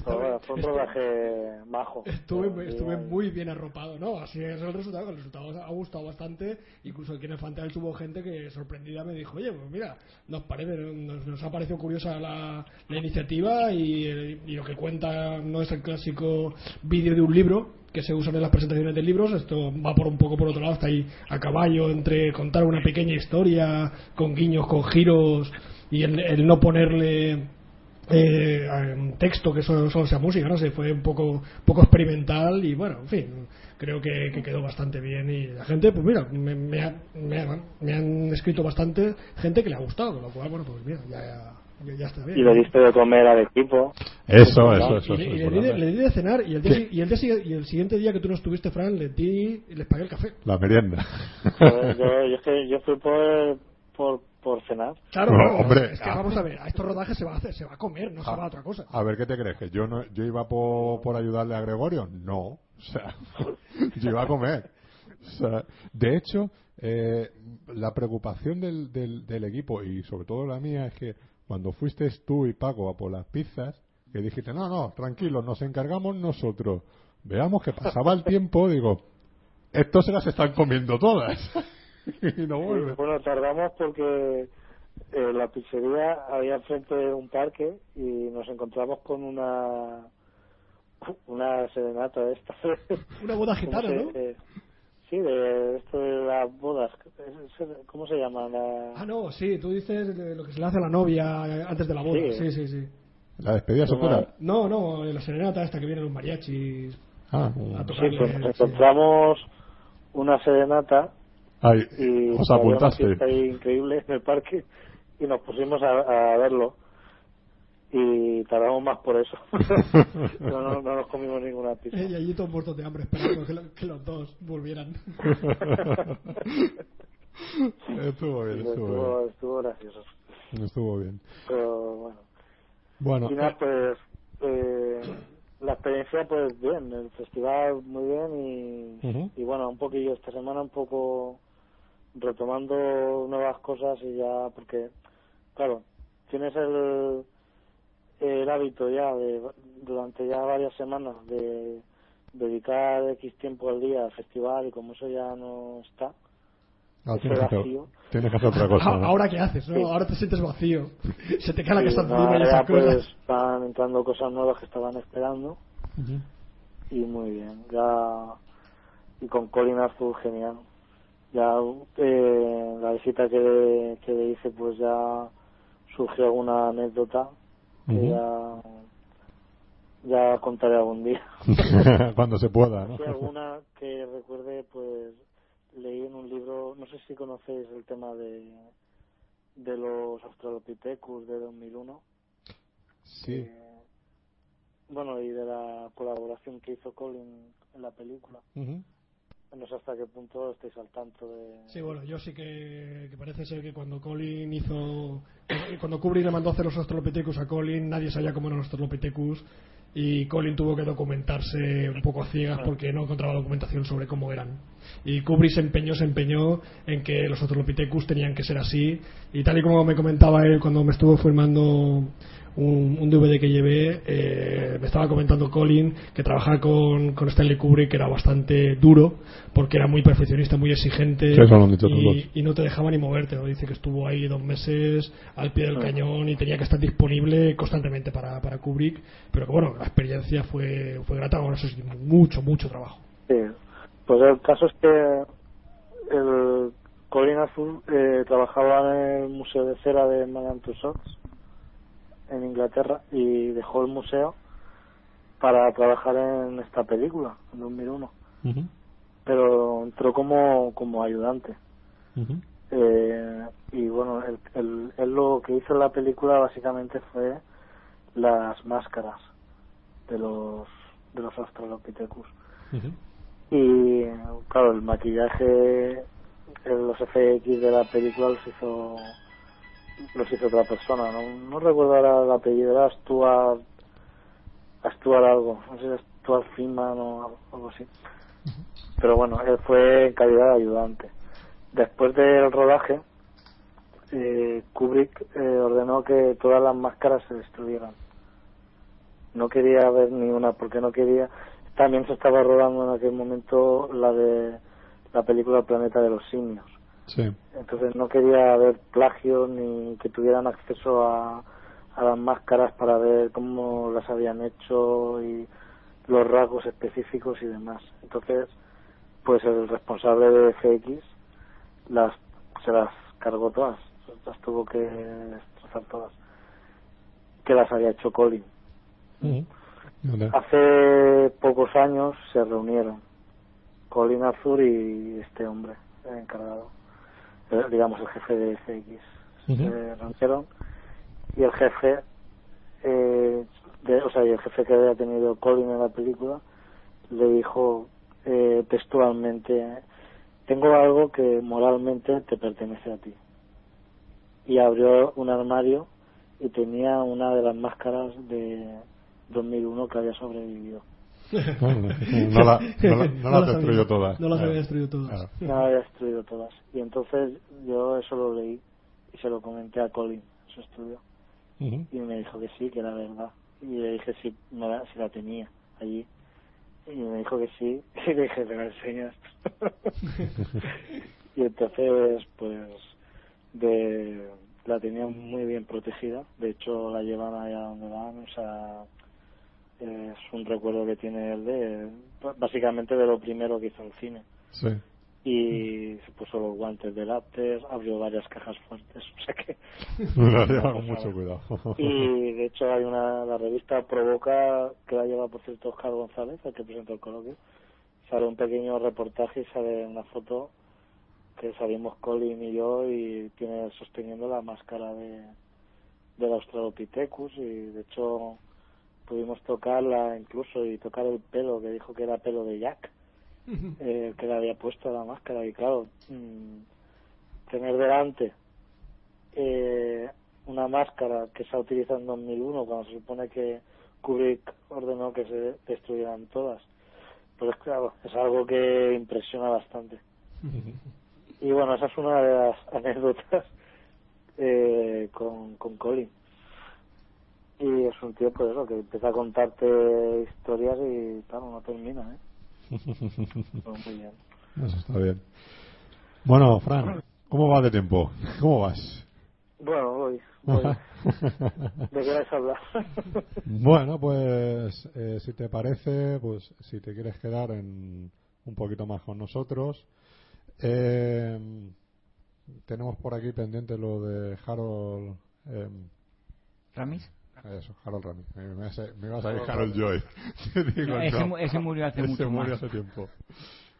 bueno, fue un rodaje majo. Estuve, estuve muy bien arropado, ¿no? Así es el resultado. El resultado ha gustado bastante. Incluso aquí en el Fantasy hubo gente que sorprendida me dijo, oye, pues mira, nos parece, nos, nos ha parecido curiosa la, la iniciativa y, el- y lo que cuenta no es el clásico vídeo de un libro que se usan en las presentaciones de libros. Esto va por un poco por otro lado, está ahí a caballo entre contar una pequeña historia con guiños, con giros y el, el no ponerle eh, texto que solo, solo sea música, no sé, fue un poco poco experimental y bueno, en fin, creo que, que quedó bastante bien y la gente, pues mira, me, me, ha- me ha- me han escrito bastante gente que le ha gustado, con lo cual, bueno, pues mira, ya, ya, ya está bien. Y le diste de comer al equipo. eso eso eso, Y le, eso y le di, de- importante. le di de cenar y el, día, y, el día y el siguiente día que tú no estuviste, Fran, le di y les pagué el café. la merienda yo, yo, es que yo fui por, por, por cenar. Claro, No, hombre, es que ah. vamos a ver, a estos rodajes se va a hacer, se va a comer, no se va a otra cosa. A ver, ¿qué te crees? ¿Que yo no, yo iba por, por ayudarle a Gregorio? No. O sea, yo iba a comer. O sea, de hecho, eh, la preocupación del, del, del equipo y sobre todo la mía es que cuando fuiste tú y Paco a por las pizzas, que dijiste, no, no, tranquilo, nos encargamos nosotros. Veamos que pasaba el tiempo, digo, estos se las están comiendo todas. y no vuelven. Bueno, tardamos porque eh, la pizzería había enfrente de un parque y nos encontramos con una una serenata de esta. Una boda ¿Cómo gitana, se- ¿no? eh, sí, de esto de las bodas. ¿Cómo se llama? La... Ah, no, sí, tú dices de lo que se le hace a la novia antes de la boda. Sí. Sí, sí, sí. La despedida soltera. No, no, la serenata esta que vienen los mariachis Ah, a Sí, pues sí. encontramos una serenata ay, y os una apuntaste. fiesta ahí increíble en el parque y nos pusimos a, a verlo y tardamos más por eso no, no, no nos comimos ninguna pizza Y allí todos muertos de hambre esperando que, lo- que los dos volvieran. estuvo bien, estuvo estuvo, estuvo gracioso bien. Estuvo bien. pero bueno Bueno, y nada pues eh, la experiencia pues bien el festival muy bien y, y bueno un poquillo esta semana un poco retomando nuevas cosas y ya porque claro tienes el el hábito ya de durante ya varias semanas de dedicar X tiempo al día al festival y como eso ya no está ese tienes, que hacer, vacío tienes que hacer otra cosa. Ah, ¿no? Ahora qué haces, ¿no? Sí. Ahora te sientes vacío. Se te cae la Sí, casa no, encima y esas pues cosas. van entrando cosas nuevas que estaban esperando Ujú. y muy bien ya y con Colin Arthur genial ya eh, la visita que, que le hice pues ya surgió alguna anécdota que ya Ya contaré algún día. Cuando se pueda, ¿no? Si alguna que recuerde, pues leí en un libro, no sé si conocéis el tema de, de los Australopithecus de 2001. Sí. Eh, bueno, y de la colaboración que hizo Colin en la película. Ujú. No sé hasta qué punto estáis al tanto de... Sí, bueno, yo sí que, que parece ser que cuando Colin hizo. Cuando Kubrick le mandó a hacer los Australopithecus a Colin, nadie sabía cómo eran los Australopithecus. Y Colin tuvo que documentarse un poco a ciegas porque no encontraba documentación sobre cómo eran. Y Kubrick se empeñó, se empeñó en que los Australopithecus tenían que ser así. Y tal y como me comentaba él cuando me estuvo firmando un, un DVD que llevé, eh, me estaba comentando Colin que trabajar con, con Stanley Kubrick era bastante duro porque era muy perfeccionista, muy exigente y, no te dejaba ni moverte. ¿no? Dice que estuvo ahí dos meses al pie del cañón y tenía que estar disponible constantemente para, para Kubrick. Pero que bueno, la experiencia fue, fue grata. Bueno, eso sí, mucho, mucho trabajo. Sí, pues el caso es que el Colin Azul eh, trabajaba en el Museo de Cera de Madame Tussauds en Inglaterra y dejó el museo para trabajar en esta película, en 2001. Ujú. Pero entró como, como ayudante. Ujú. Eh, y bueno, él, él- él lo que hizo en la película básicamente fue las máscaras de los de los Australopithecus. Y claro, el maquillaje, eh, los FX de la película los hizo los hizo otra persona, no, no recuerdo ahora el apellido, era Stuart, Stuart algo, no sé si Stuart Freeman o algo así. Pero bueno, él fue en calidad de ayudante. Después del rodaje, eh, Kubrick eh, ordenó que todas las máscaras se destruyeran. No quería ver ni una porque no quería. También se estaba rodando en aquel momento la de la película El planeta de los simios. Sí. Entonces no quería ver plagios ni que tuvieran acceso a, a las máscaras para ver cómo las habían hecho y los rasgos específicos y demás. Entonces, pues el responsable de FX las se las cargó todas, las tuvo que destrozar todas, que las había hecho Colin. Vale. Hace pocos años se reunieron Colin Arthur y este hombre, el encargado, digamos el jefe de FX. Ujú. Se reunieron y el jefe, eh, de, o sea, y el jefe que había tenido Colin en la película, le dijo eh, textualmente, tengo algo que moralmente te pertenece a ti. Y abrió un armario y tenía una de las máscaras de 2001 que había sobrevivido. No la, no la, no la has las había- todas. No las Claro. había destruido todas. Claro. No había destruido todas. Y entonces yo eso lo leí y se lo comenté a Colin, en su estudio. Y me dijo que sí, que era verdad. Y le dije si, me la, si la tenía allí. Y me dijo que sí. Y le dije, ¿te la enseñas? y entonces, pues, de, la tenía muy bien protegida. De hecho, la llevan allá donde van. O sea, es un recuerdo que tiene él de, básicamente de lo primero que hizo el cine. Sí. Y se puso los guantes de látex, abrió varias cajas fuertes. O sea que mucho cuidado. y de hecho hay una, la revista Provoca, que la lleva por cierto Oscar González, el que presentó el coloquio, sale un pequeño reportaje y sale una foto que salimos Colin y yo y tiene sosteniendo la máscara de del Australopithecus y de hecho pudimos tocarla incluso y tocar el pelo que dijo que era pelo de Jack eh, que le había puesto la máscara y claro mm, tener delante eh, una máscara que se ha utilizado en 2001 cuando se supone que Kubrick ordenó que se destruyeran todas. Pues claro es algo que impresiona bastante. Y bueno esa es una de las anécdotas eh, con, con Colin y es un tío pues eso que empieza a contarte historias y claro no termina ¿eh? Pues muy bien Eso está bien. Bueno, Fran, ¿cómo va de tiempo? ¿Cómo vas? bueno voy, voy. ¿de qué vais a hablar? Bueno, pues eh, si te parece, pues si te quieres quedar en un poquito más con nosotros, eh, tenemos por aquí pendiente lo de Harold. eh, ¿Ramis? Eso, Harold Ramis. Me, me, me iba a salir Harold Joy. Digo, ese, no. ese murió hace Ese mucho murió más. hace tiempo.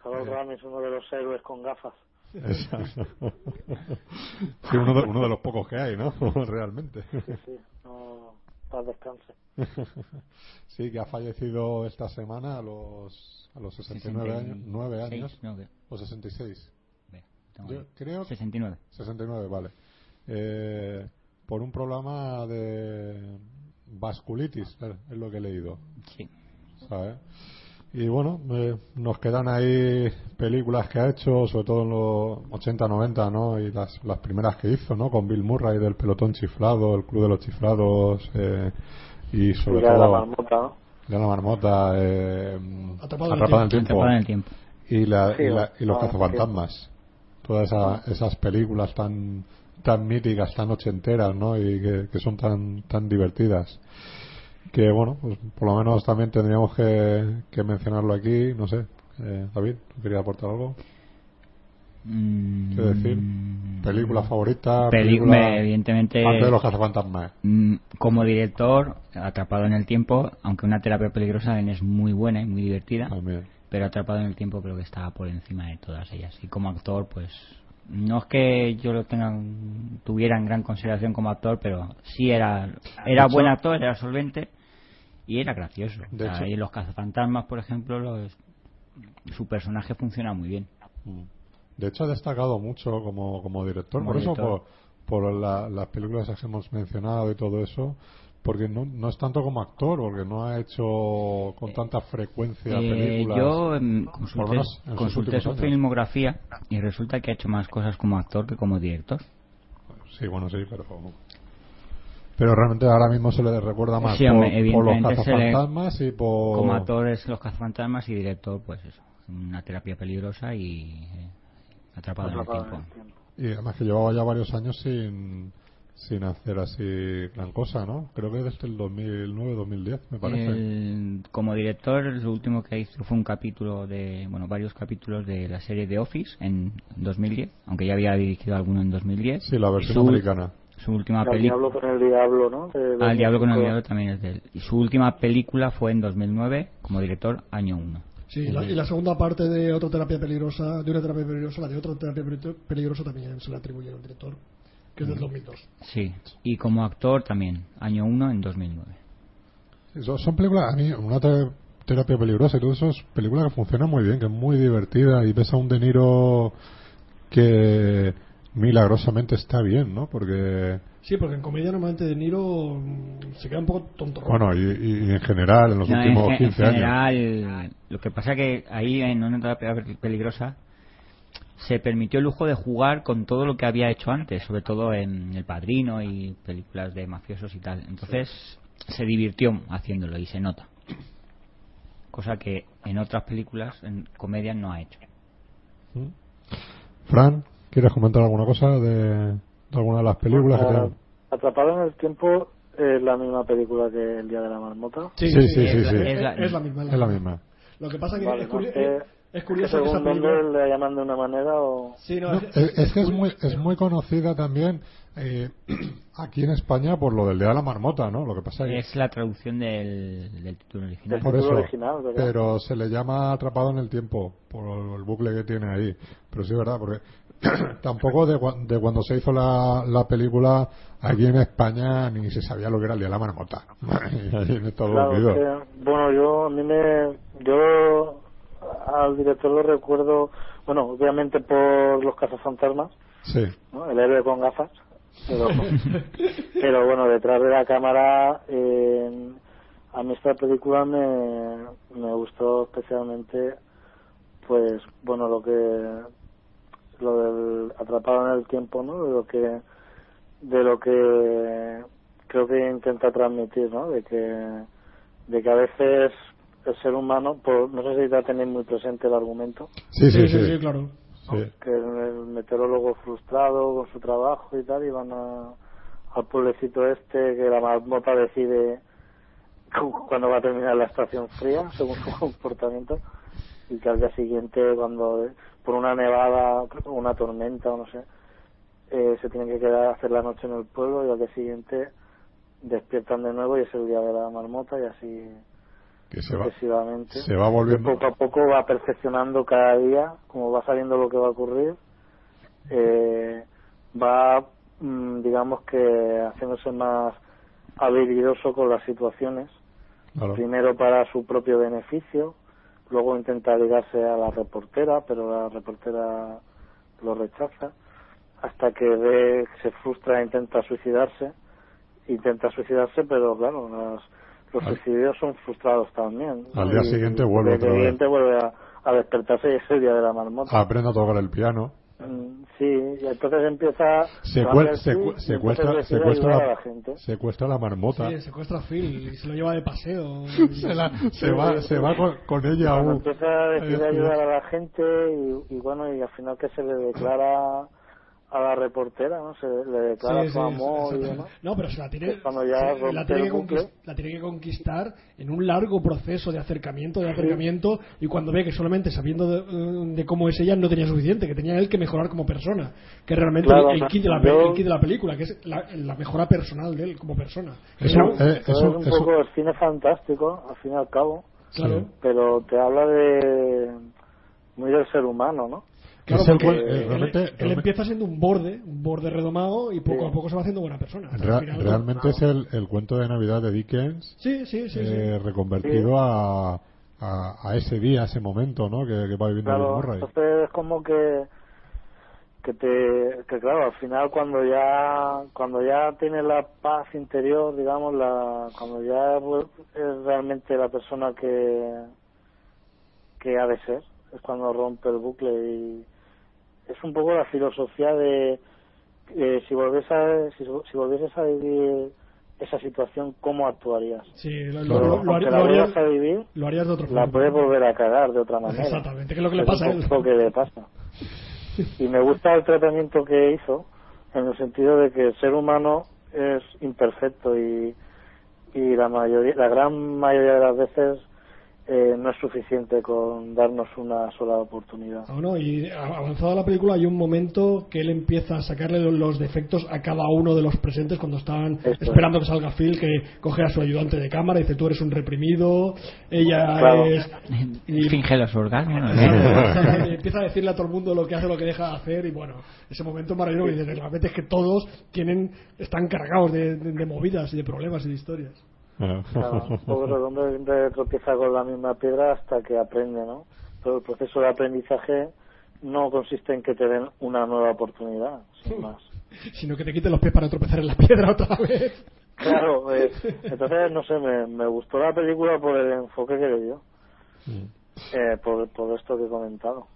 Harold Ramis, uno de los héroes con gafas. Exacto. Sí, uno de, uno de los pocos que hay, ¿no? Realmente. Sí, sí, no, paz descanse. Sí, que ha fallecido esta semana a los, a los 69 años. 9 66, años. no, que- O 66. ve, tengo Yo creo 69. 69, vale. Eh, por un problema de vasculitis, eh, es lo que he leído. Sí. ¿sabes? Y bueno, eh, nos quedan ahí películas que ha hecho, sobre todo en los 80, 90, ¿no? Y las, las primeras que hizo, ¿no? Con Bill Murray del pelotón chiflado, el club de los chiflados, eh, y sobre de todo la marmota, ¿no? de la marmota, eh, Atrapado en el Atrapada en el tiempo, Atrapada en el tiempo. y, la, Sí, y, la- y los ah, cazafantasmas. Todas esa- esas películas tan tan míticas, tan ochenteras, ¿no? Y que, que son tan tan divertidas. Que bueno, pues por lo menos también tendríamos que, que mencionarlo aquí. No sé, eh, David, ¿tú querías aportar algo? Mm, ¿Qué decir? ¿Película favorita? Peli- película me- evidentemente antes de los cazafantasmas. mm, como director atrapado en el tiempo aunque una terapia peligrosa es muy buena y muy divertida También. pero atrapado en el tiempo creo que estaba por encima de todas ellas y como actor pues no es que yo lo tenga tuviera en gran consideración como actor pero sí era era hecho- buen actor era solvente y era gracioso. De O sea, y en los cazafantasmas por ejemplo los- su personaje funciona muy bien. Mm. De hecho, ha destacado mucho como, como director, Como por eso, por, por la- las películas que hemos mencionado y todo eso, porque no, no es tanto como actor, porque no ha hecho con tanta frecuencia Eh, películas. yo em, lo consulté, su años. filmografía y resulta que ha hecho más cosas como actor que como director. Sí, bueno, sí, pero. Pero realmente ahora mismo se le recuerda más Sí, por, hombre, por los le- cazafantasmas y por. Como actor es Los Cazafantasmas y director, pues eso, una terapia peligrosa y eh, atrapado en el Atrapado tiempo. en el tiempo. Y además que llevaba ya varios años sin, sin hacer así gran cosa, ¿no? Creo que desde el 2009-2010, me parece. El- como director, lo último que hizo fue un capítulo de, bueno, varios capítulos de la serie The Office en 2010, aunque ya había dirigido alguno en 2010. Sí, la Y versión su- americana. Su última película. diablo con el diablo, ¿no? De Al Diablo con el 2005. Diablo también es de él. Y su última película fue en 2009 como director, año 1. Sí, la- y la segunda parte de otra terapia peligrosa, de una terapia peligrosa, la de otra terapia peli- peligrosa también se le atribuye al director, que es del 2002. Sí. Y como actor también, año 1 en 2009. Son, son películas, a mí, una te- terapia peligrosa y todo eso es película que funciona muy bien, que es muy divertida y ves a un De Niro que milagrosamente está bien, ¿no? Porque, Sí, porque en comedia normalmente De Niro mm, se queda un poco tonto. bueno, y, y- en general, en los No, últimos en, en 15 años. general, lo que pasa que ahí en una terapia peligrosa se permitió el lujo de jugar con todo lo que había hecho antes, sobre todo en El Padrino y películas de mafiosos y tal. Entonces se divirtió haciéndolo y se nota. Cosa que en otras películas, en comedias, no ha hecho. ¿Mm? Fran, ¿quieres comentar alguna cosa de, de alguna de las películas que Ah, te- Atrapado en el tiempo es la misma película que El Día de la Marmota. Sí, sí, sí, es la- sí. es la- Es la misma. Es la misma. Lo que pasa que Vale, es, no curi- es- es que curioso que esa según película... le llaman de una manera o... Sí, no, No, es, es, es que es muy, es muy conocida también eh, aquí en España por lo del Día de la Marmota, ¿no? Lo que pasa es Es la traducción del, del título original. Por título eso, original, pero se le llama atrapado en el tiempo por el bucle que tiene ahí. Pero sí, verdad, porque tampoco de, de cuando se hizo la, la película aquí en España ni se sabía lo que era el día de la marmota. Y ahí en Estados Claro, Unidos. que, bueno, yo a mí me yo al director lo recuerdo, bueno, obviamente por los cazafantasmas, Sí, ¿no? El héroe con gafas, pero, pero bueno, detrás de la cámara eh, a mí esta película me, me gustó especialmente pues bueno lo que lo del atrapado en el tiempo no de lo que de lo que creo que intenta transmitir no de que de que a veces el ser humano por, no sé si ya tenéis muy presente el argumento sí, sí, sí, sí, claro. Sí. que el meteorólogo frustrado con su trabajo y tal iban a, al pueblecito este que la marmota decide cu- cuándo va a terminar la estación fría según su comportamiento y que al día siguiente cuando por una nevada una tormenta o no sé eh, se tienen que quedar a hacer la noche en el pueblo y al día siguiente despiertan de nuevo y es el día de la marmota y así Que se va, se va volviendo. poco a poco va perfeccionando cada día, como va sabiendo lo que va a ocurrir, eh, va, mm, digamos que, haciéndose más habilidoso con las situaciones. Claro. Primero para su propio beneficio, luego intenta ligarse a la reportera, pero la reportera lo rechaza, hasta que ve, se frustra e intenta suicidarse. Intenta suicidarse, pero claro, las- los Al- suicidios son frustrados también. Al día Y- siguiente vuelve otra al día vez. siguiente vuelve a, a despertarse y es el día de la marmota. Aprende a tocar el piano. Mm, Sí, y entonces empieza secuestra, secuestra, ayudar a la, la gente. secuestra la marmota. Sí, secuestra a Phil y se lo lleva de paseo. Se, la- se va, se va con, con ella aún. empieza a Ahí, ayudar a la gente y, y bueno, y al final que se le declara a la reportera, ¿no? Se le declara Sí, su sí, amor y demás. No, pero se la tiene, Es cuando ya se- rompe la, tiene que la tiene que conquistar en un largo proceso de acercamiento, de acercamiento, y cuando ve que solamente sabiendo de, de cómo es ella no tenía suficiente, que tenía él que mejorar como persona, que realmente Claro, el, kit de la, yo- el kit de la película, que es la, la mejora personal de él como persona. Eso, eh, eso, es un eso- poco el cine fantástico, al fin y al cabo, claro, pero te habla de muy del ser humano, ¿no? Que claro, es el porque cual- eh, él, realmente, él empieza siendo un borde, un borde redomado, y poco Sí. a poco se va haciendo buena persona. realmente es el, el cuento de Navidad de Dickens Sí, sí, sí. sí. eh, reconvertido a, a, a ese día, a ese momento, ¿no? Que, que va viviendo Bill Claro, Murray. entonces es como que que te que claro, al final cuando ya cuando ya tienes la paz interior, digamos, la cuando ya es realmente la persona que que ha de ser, es cuando rompe el bucle y es un poco la filosofía de eh, si volvies a si, si volvieses a vivir esa situación, ¿cómo actuarías? Sí, lo, lo- lo- lo Aunque haría- la lo haría- vuelvas a vivir, lo harías de otra la puedes volver a cagar de otra manera. Exactamente, que es lo que le Es pasa a él. que le pasa. Y me gusta el tratamiento que hizo, en el sentido de que el ser humano es imperfecto y, y la mayoría, la gran mayoría de las veces eh, no es suficiente con darnos una sola oportunidad. Ah, no, y avanzada la película hay un momento que él empieza a sacarle lo- los defectos a cada uno de los presentes cuando están es. esperando que salga Phil, que coge a su ayudante de cámara y dice tú eres un reprimido, ella Claro. es... y- Finge los orgasmos. empieza a decirle a todo el mundo lo que hace, lo que deja de hacer y bueno, ese momento maravilloso y realmente es que todos tienen están cargados de, de- de movidas y de problemas y de historias. Claro, un poco redondo siempre tropieza con la misma piedra hasta que aprende, ¿no? Pero el proceso de aprendizaje no consiste en que te den una nueva oportunidad, sin más. Sino que te quiten los pies para tropezar en la piedra otra vez. Claro, eh, entonces, no sé, me, me gustó la película por el enfoque que le dio, eh, por, por esto que he comentado.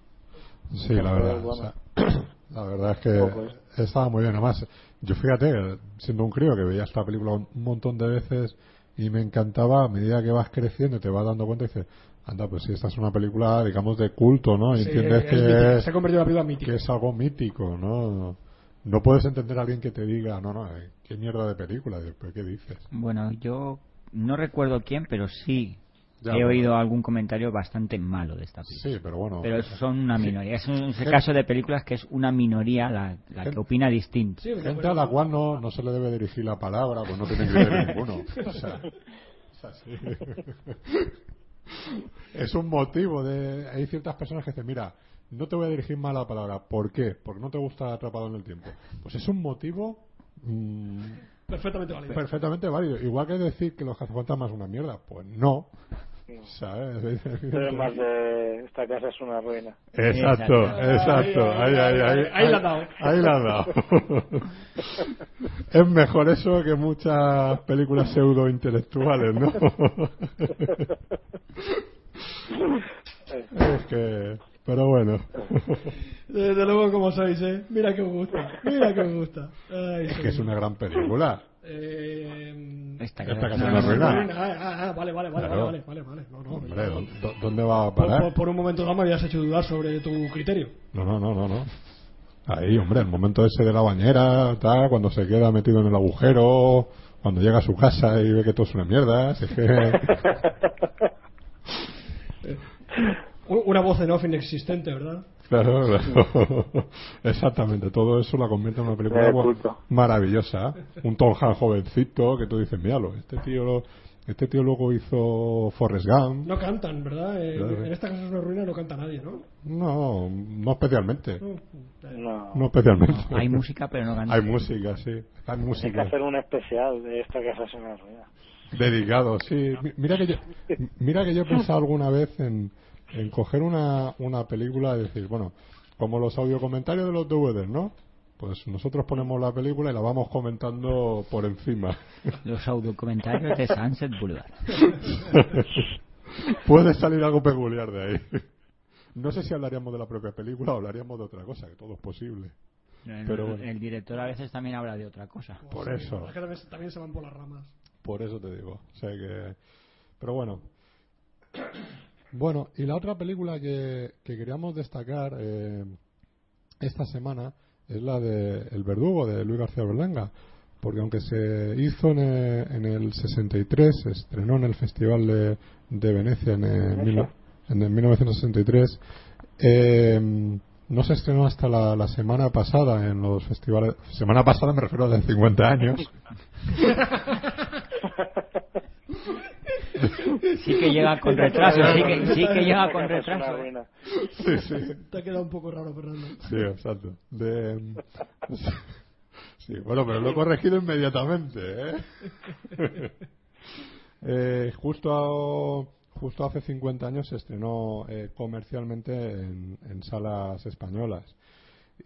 Sí, la verdad. Bueno. o sea, la verdad es que estaba muy bien. Además, yo fíjate, siendo un crío que veía esta película un montón de veces y me encantaba, a medida que vas creciendo y te vas dando cuenta, dices, anda, pues si esta es una película, digamos, de culto, ¿no? Y Sí, entiendes es que mítica, se ha convertido en una película mítica. que es algo mítico, ¿no? No puedes entender a alguien que te diga, no, no, eh, qué mierda de película, y después, ¿qué dices? Bueno, yo no recuerdo quién, pero sí Ya, he bueno. oído algún comentario bastante malo de esta película. Sí, pero bueno. Pero son una minoría. Es un Gente- caso de películas que es una minoría la, la que opina distinto. Sí, Gente a la cual no, no se le debe dirigir la palabra, pues no tiene criterio ninguno. O sea, es así. Es un motivo de... Hay ciertas personas que dicen, mira, no te voy a dirigir mal la palabra. ¿Por qué? Porque no te gusta atrapado en el tiempo. Pues es un motivo mm, perfectamente válido. perfectamente válido. Igual que decir que los cazafantasmas es una mierda. Pues no. ¿Sabes? Pero es más de esta casa es una ruina. Exacto, Exacto. Ahí, ahí, ahí, Ahí la has dado. Ahí la has dado. Es mejor eso que muchas películas pseudo intelectuales, ¿no? Es que. Pero bueno. Desde luego, como sois, ¿eh? Mira que os gusta. Mira que os gusta. Ay, Es que es una gran película. Eh, Esta Esta casa casa es es una una ruina. ruina. Ah, ah, ah, vale, vale, vale, Claro. vale, vale, vale. No, no, Hombre, yo- ¿dó- dó- ¿dónde va a por, parar? por- por un momento dado me habías hecho dudar sobre tu criterio. No, no, no, no, no. Ahí, hombre, el momento ese de la bañera, tal, cuando se queda metido en el agujero, cuando llega a su casa y ve que todo es una mierda, es que... U- Una, voz en off inexistente, ¿verdad? Claro, claro. Exactamente, todo eso la convierte en una película maravillosa. Un Tom Hanks jovencito que tú dices, míralo, este tío, lo- este tío luego hizo Forrest Gump. No cantan, ¿verdad? Eh, Claro. En esta casa es una ruina no canta nadie, ¿no? No, no especialmente. No. No. No especialmente. Hay música, pero no canta. Hay música, sí. Hay Hay que música. hacer un especial de esta casa es una ruina. Dedicado, sí. Mi- Mira que yo, mira que yo he pensado alguna vez en, en coger una, una película y decir, bueno, como los audiocomentarios de los DVDs, ¿no? Pues nosotros ponemos la película y la vamos comentando por encima. Los audiocomentarios de Sunset Boulevard. Puede salir algo peculiar de ahí. No sé si hablaríamos de la propia película o hablaríamos de otra cosa, que todo es posible. El, Pero bueno. el director a veces también habla de otra cosa. Por Sí, eso. es que también, también se van por las ramas. Por eso te digo. O sea que... Pero bueno. Bueno, y la otra película que, que queríamos destacar eh, esta semana es la de El Verdugo de Luis García Berlanga. Porque aunque se hizo en el, en el 63, se estrenó en el Festival de, de Venecia en el, mil- en el 1963, eh, no se estrenó hasta la, la semana pasada en los festivales. Semana pasada me refiero a de 50 años. Sí que llega con retraso, sí que, sí que llega con retraso. ¿eh? Sí, sí. Te ha quedado un poco raro, Fernando. Sí, exacto. De- Sí, bueno, pero lo he corregido inmediatamente, ¿eh? Eh, justo, a- justo hace 50 años se estrenó eh, comercialmente en, en salas españolas.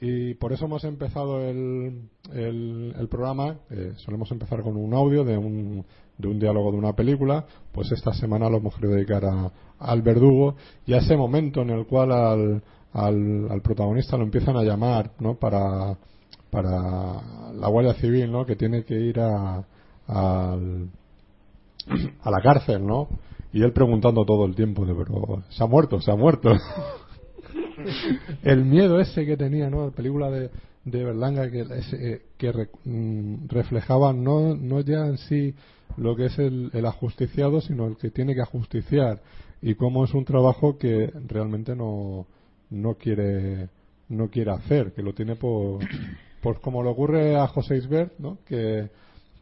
Y por eso hemos empezado el, el, el programa. eh, solemos empezar con un audio de un, de un diálogo de una película. Pues esta semana lo hemos querido dedicar a, al verdugo y a ese momento en el cual al, al, protagonista lo empiezan a llamar ¿no? para, para la Guardia Civil, ¿no? que tiene que ir a, al, a la cárcel, ¿no? Y él preguntando todo el tiempo, de, pero se ha muerto, se ha muerto. el miedo ese que tenía, ¿no? La película de, de Berlanga que, ese, eh, que re- mm, reflejaba no, no ya en sí lo que es el, el ajusticiado, sino el que tiene que ajusticiar y cómo es un trabajo que realmente no, no quiere no quiere hacer, que lo tiene por, por como le ocurre a José Isbert, ¿no? que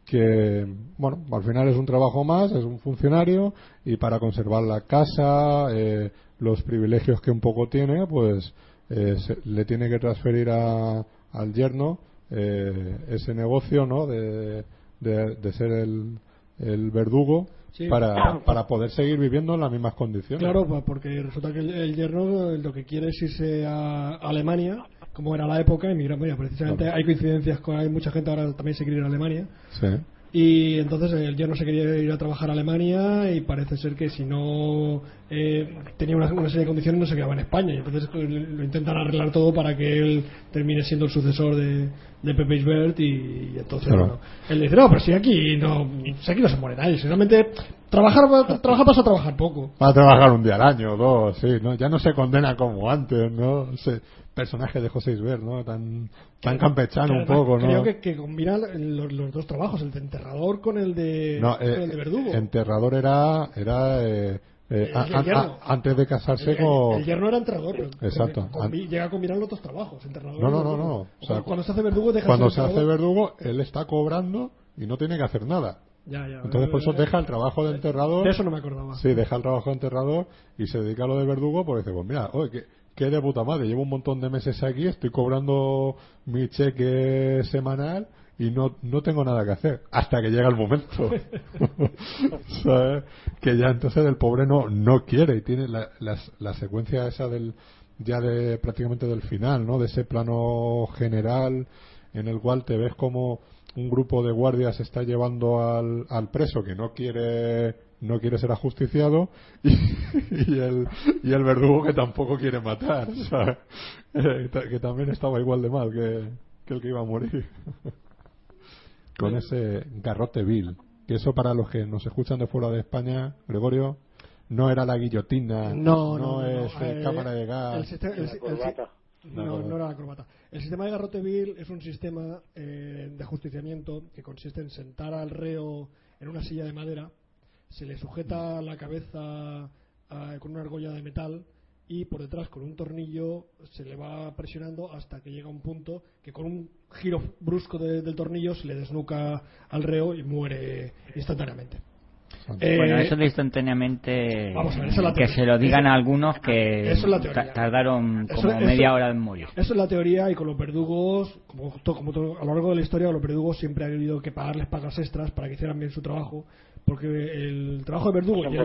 que bueno al final es un trabajo más es un funcionario y para conservar la casa eh, los privilegios que un poco tiene pues eh, se- le tiene que transferir a, al yerno eh, ese negocio no de, de, de ser el, el verdugo Sí. para, para poder seguir viviendo en las mismas condiciones Claro, pa- porque resulta que el, el yerno lo que quiere es irse a Alemania, como era la época, emigrar. Mira, precisamente Claro. hay coincidencias con. Hay mucha gente ahora también se quiere ir a Alemania. sí Y entonces el yerno se quería ir a trabajar a Alemania y parece ser que si no eh, tenía una, una serie de condiciones no se quedaba en España. Y entonces eh, lo intentan arreglar todo para que él termine siendo el sucesor de, de Pepe Isbert. Y, y entonces Claro. bueno, él dice: No, pero si aquí no, si aquí no se muere nadie. Si realmente trabajar, trabajar pasa a trabajar poco. Va a trabajar un día al año, dos, sí, ¿no? Ya no se condena como antes, ¿no? Ese personaje de José Isbert, ¿no? Tan, tan campechano un poco, ¿no? Creo que, que combina los, los dos trabajos, el de enterrador con el de, No, con eh, el de verdugo. Enterrador era, era eh, eh, El- a- el antes de casarse el, con... el yerno era enterrador, pero Exacto. combi- llega a combinar los dos trabajos, enterrador No, no, no, no. O sea, cuando, se hace verdugo deja de Cuando se hace verdugo, él está cobrando y no tiene que hacer nada. Ya, ya, Entonces por eso deja el trabajo de enterrador. De eso no me acordaba. Sí, deja el trabajo de enterrador y se dedica a lo de verdugo porque dice, pues mira, oye, que, que de puta madre, llevo un montón de meses aquí, estoy cobrando mi cheque semanal y no, no tengo nada que hacer hasta que llega el momento. ¿Sabes? Que ya entonces el pobre no, no quiere y tiene la, las- la secuencia esa del ya de prácticamente del final, ¿no? De ese plano general en el cual te ves como un grupo de guardias está llevando al, al preso que no quiere no quiere ser ajusticiado y, y el y el verdugo que tampoco quiere matar ¿sabes? Eh, que también estaba igual de mal que, que el que iba a morir. Con ese garrote vil. Que eso para los que nos escuchan de fuera de España Gregorio no era la guillotina No, no, no, es no, eh, eh, cámara de gas. el No, no era la corbata. El sistema de garrote vil es un sistema eh, de ajusticiamiento que consiste en sentar al reo en una silla de madera, se le sujeta la cabeza ah, con una argolla de metal y por detrás con un tornillo se le va presionando hasta que llega un punto que con un giro brusco de- del tornillo se le desnuca al reo y muere instantáneamente. Eh, bueno, eso de instantáneamente. vamos a ver, esa es la que se lo digan a algunos que eso es la teoría. ta- tardaron como eso- media hora en morir. Eso es la teoría y con los verdugos, como, a lo largo de la historia, los verdugos siempre ha habido que pagarles pagas extras para que hicieran bien su trabajo, porque el trabajo de verdugo... Se ya-.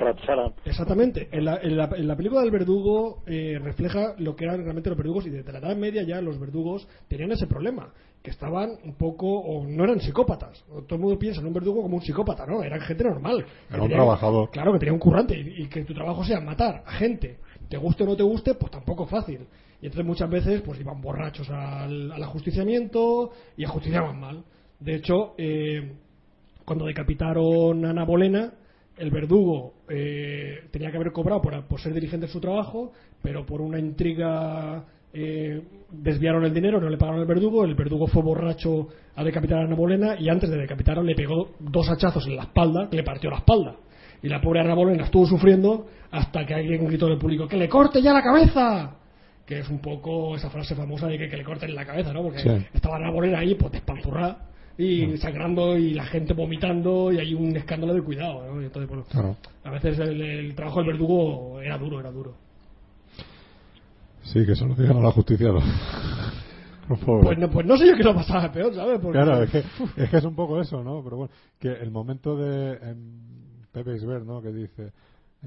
Exactamente. En la, en la- en la película del verdugo eh, refleja lo que eran realmente los verdugos y desde la Edad Media ya los verdugos tenían ese problema, que estaban un poco, o no eran psicópatas. Todo el mundo piensa en un verdugo como un psicópata, ¿no? Eran gente normal. Que Era un trabajador. Claro, que tenía un currante y, y que tu trabajo sea matar a gente, te guste o no te guste, pues tampoco fácil. Y entonces muchas veces pues iban borrachos al, al ajusticiamiento y ajusticiaban mal. De hecho, eh, cuando decapitaron a Ana Bolena, el verdugo eh, tenía que haber cobrado por, por ser dirigente de su trabajo, pero por una intriga eh, desviaron el dinero, no le pagaron al verdugo, el verdugo fue borracho a decapitar a Ana Bolena y antes de decapitarla le pegó dos hachazos en la espalda, que le partió la espalda. Y la pobre Ana Bolena estuvo sufriendo hasta que alguien gritó en el público ¡Que le corte ya la cabeza! Que es un poco esa frase famosa de que, que le corten la cabeza, ¿no? Porque Sí. estaba Ana Bolena ahí, pues despanzurrada y sangrando y la gente vomitando y hay un escándalo de cuidado, ¿no? Y entonces, bueno, Claro. a veces el, el trabajo del verdugo era duro, era duro. Sí, que se lo digan al ajusticiado. Pobre. Pues no, pues no sé yo qué lo pasaba peor, ¿sabes? Porque- Claro, es que, es que es un poco eso, ¿no? Pero bueno, que el momento de Pepe Isbert, ¿no? Que dice,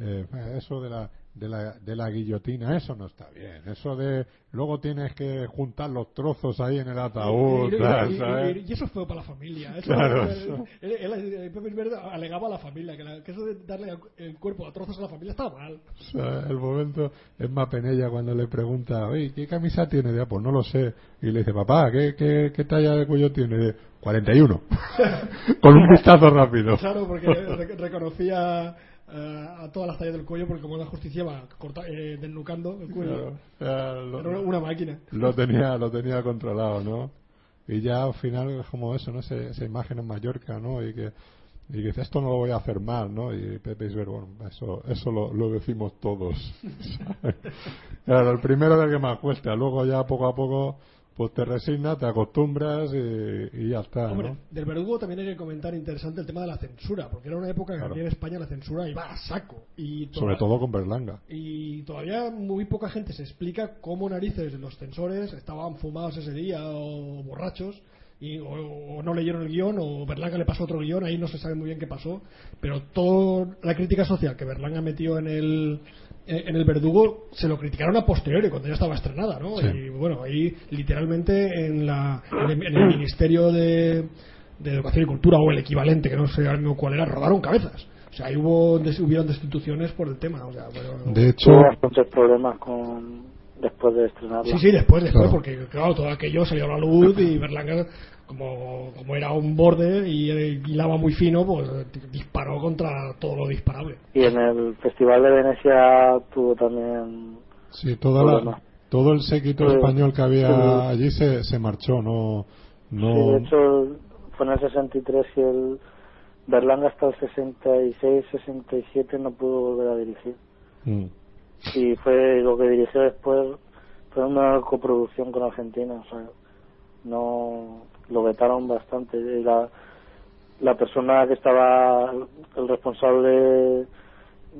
eh, eso de la, de, la, de la guillotina, eso no está bien. Eso de, luego tienes que juntar los trozos ahí en el ataúd, Y- eso fue para la familia. Eso, Claro, él- eso. él- él- él- Pepe Isbert alegaba a la familia que, la- que eso de darle el cuerpo a trozos a la familia estaba mal. O sea, el momento es más penella cuando le pregunta, oye, ¿qué camisa tiene? Ya, pues no lo sé. Y le dice, papá, ¿qué, qué, qué talla de cuello tiene? 41. Con un vistazo rápido. Claro, porque re- reconocía a todas las tallas del cuello porque como la justicia va corta, eh, desnucando el cuello. Claro, lo- Era una, máquina. lo tenía lo tenía controlado no y ya al final es como eso no Ese- esa imagen en Mallorca no y que y que esto no lo voy a hacer mal no y Pepe Isbert bueno eso eso lo, lo decimos todos ¿sabes? claro el primero del que más cuesta luego ya poco a poco pues te resignas te acostumbras y, y ya está Hombre, ¿no? del verdugo también hay que comentar interesante el tema de la censura, porque era una época que Claro. en España la censura iba a saco. Y sobre todo con Berlanga Y todavía muy poca gente se explica cómo narices los censores estaban fumados ese día o borrachos y, o, o no leyeron el guion o Berlanga le pasó otro guion, ahí no se sabe muy bien qué pasó, pero toda la crítica social que Berlanga metió en el en el verdugo se lo criticaron a posteriori cuando ya estaba estrenada, ¿no? Sí. Y bueno, ahí literalmente en, la, en, el, en el Ministerio de, de Educación y Cultura o el equivalente, que no sé ahora mismo cuál era, rodaron cabezas. O sea, ahí hubo, des- hubieron destituciones por el tema. O sea, pero- de hecho Tuvo bastantes problemas con después de estrenarla. Sí, sí, después, después, Claro. porque claro, todo aquello salió a la luz y Berlanga, como, como era un borde y hilaba muy fino, pues disparó contra todo lo disparable. Y en el Festival de Venecia tuvo también sí toda la, todo el séquito Sí. español que había Sí. allí se, se marchó no no Sí, de hecho, fue en el 63 y el Berlanga hasta el 66, 67 no pudo volver a dirigir. Mm. Y fue lo que dirigió después, fue una coproducción con Argentina, o sea, no lo vetaron bastante. La, la persona que estaba, el responsable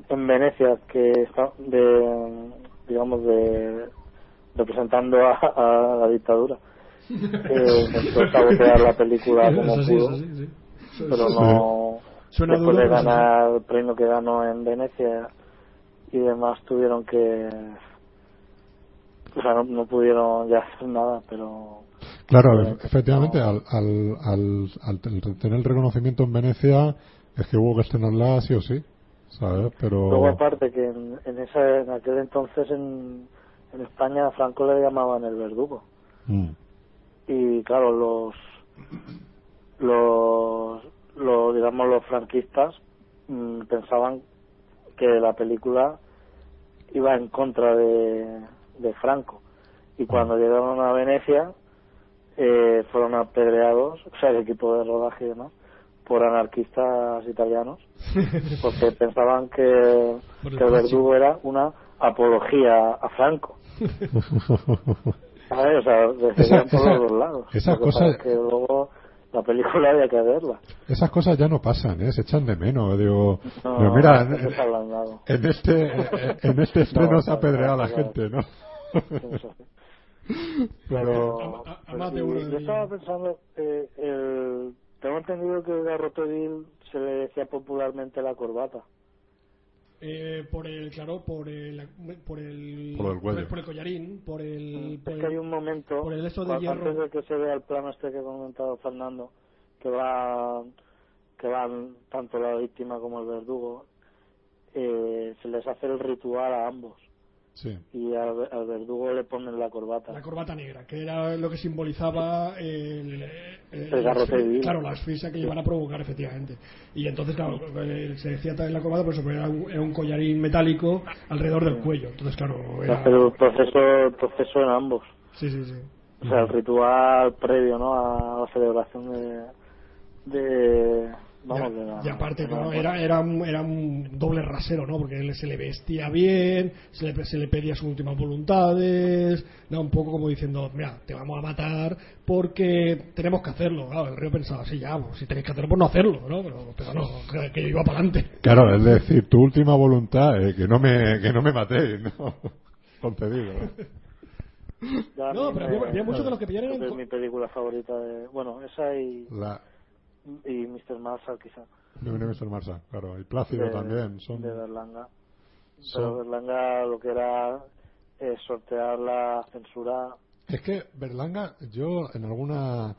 en Venecia, que está de, digamos, de representando a, a la dictadura, eh, intentó sabotear la película como Eso sí, pudo, eso sí, sí. Eso- pero no Suena después duro, de ganar el premio que ganó en Venecia y demás tuvieron que o sea no, no pudieron ya hacer nada pero Claro, efectivamente, al, al, al, al ten- tener el reconocimiento en Venecia, es que hubo que estrenarla sí o sí, ¿sabes? Pero. luego aparte que en, en ese en aquel entonces en, en España a Franco le llamaban el verdugo Mm, y claro los los los digamos los franquistas mm, pensaban que la película iba en contra de, de Franco y cuando llegaron a Venecia eh, fueron apedreados o sea el equipo de rodaje y demás por anarquistas italianos porque pensaban que, que el verdugo era una apología a Franco. O sea, defendían Esa- por esa- los dos lados. esas Lo que cosas- que luego la película había que verla. Esas cosas ya no pasan, ¿eh? se echan de menos. Digo, No, pero mira, en, este, en este estreno No, se ha apedreado la no, gente, ¿no? Pero A- a- a pues, más de y uno yo estaba pensando, eh, el, tengo entendido que Garroteville se le decía popularmente la corbata. Eh, por el, claro, por el, por el, Por el cuello. por el collarín, por el, por Es el- que hay un momento, por el eso de cuando- hierro. antes de que se vea el plano este que ha comentado Fernando, que va que van tanto la víctima como el verdugo, eh, se les hace el ritual a ambos Sí. y al, al verdugo le ponen la corbata. la corbata negra, que era lo que simbolizaba el, El garrote la- divino. Claro, la asfixia que iban a provocar, efectivamente. Y entonces, claro, eh, se decía también la corbata, pues era un, era un collarín metálico alrededor del cuello. Entonces, claro, era... hace el proceso, el proceso en ambos. Sí, sí, sí. O sea, el ritual previo, ¿no? A la celebración de... de vamos, de la- Y aparte, de la- claro, era, era, un, era un doble rasero, ¿no? Porque él se le vestía bien, se le, se le pedía sus últimas voluntades, ¿no? Un poco como diciendo, mira, te vamos a matar porque tenemos que hacerlo. Claro, el río pensaba, sí, ya, pues, si tenéis que hacerlo, pues no hacerlo, ¿no? Pero, pero no, que, que iba para adelante. Claro, es decir, tu última voluntad es que no me, que no me matéis, ¿no? Concedido. ¿no? No, pero había, había muchos de los que es co- mi película favorita de... Bueno, esa y, La, y Mr. Marshall quizá. de Mr. Marsa, claro. Y Plácido de, también. Son, de Berlanga. son- Pero Berlanga lo que era eh, sortear la censura Es que Berlanga, yo en alguna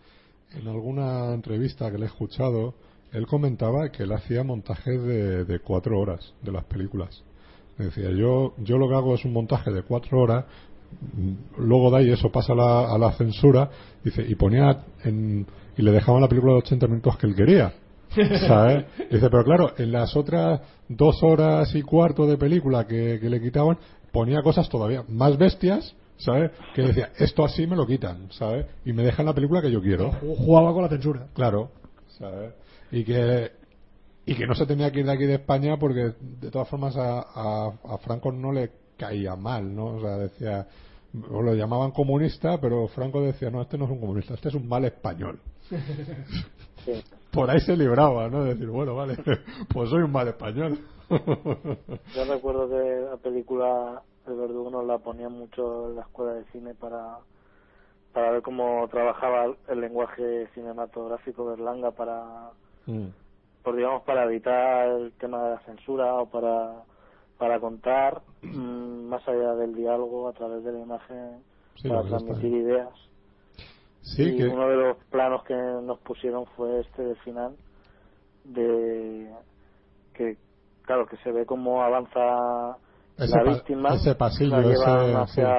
en alguna entrevista que le he escuchado, él comentaba que él hacía montajes de, de cuatro horas de las películas. Decía, yo yo lo que hago es un montaje de cuatro horas, mm, luego de ahí eso pasa a la, a la censura, dice, y ponía en, y le dejaban la película de 80 minutos que él quería. ¿sabes? Dice, pero claro, en las otras dos horas y cuarto de película que, que le quitaban, ponía cosas todavía más bestias, ¿sabes? Que decía, esto así me lo quitan, ¿sabes? Y me dejan la película que yo quiero. Jugaba con la censura. Claro, ¿sabes? Y que, y que no se tenía que ir de aquí de España porque de todas formas a, a, a Franco no le caía mal, ¿no? O sea, decía, o lo llamaban comunista, pero Franco decía, no, este no es un comunista, este es un mal español. Sí. Por ahí se libraba, ¿no? Decir, bueno, vale, pues soy un mal español. Yo recuerdo que la película El Verdugo nos la ponían mucho en la escuela de cine para, para ver cómo trabajaba el lenguaje cinematográfico Berlanga para, Mm. por digamos, para evitar el tema de la censura o para, para contar mm, más allá del diálogo a través de la imagen Sí, para transmitir ideas. Sí, y que, uno de los planos que nos pusieron fue este de final de que claro que se ve cómo avanza Ese la víctima ese pasillo, la llevan ese- hacia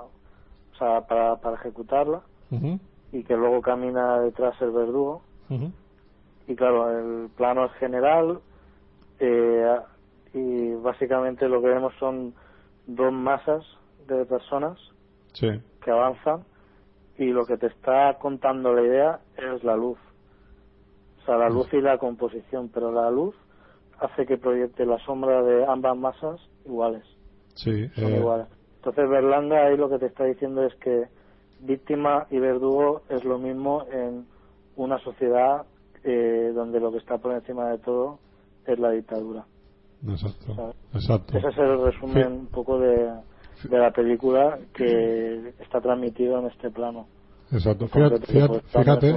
o sea para, para ejecutarla y que luego camina detrás el verdugo. Y claro el plano es general eh, y básicamente lo que vemos son dos masas de personas sí, que avanzan y lo que te está contando la idea es la luz. O sea, la luz y la composición, pero la luz hace que proyecte la sombra de ambas masas iguales, sí. son eh, iguales. Entonces Berlanga ahí lo que te está diciendo es que víctima y verdugo es lo mismo en una sociedad eh, donde lo que está por encima de todo es la dictadura. Exacto, ¿sabes? exacto. Ese es el resumen un poco de, de la película que está transmitido en este plano. Exacto. Fíjate, que fíjate, fíjate,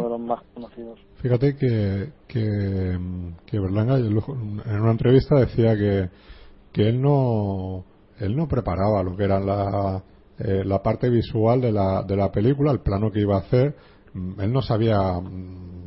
fíjate que, que, que Berlanga en una entrevista decía que, que él no él no preparaba lo que era la, eh, la parte visual de la, de la película, el plano que iba a hacer. Mm, Él no sabía, mm,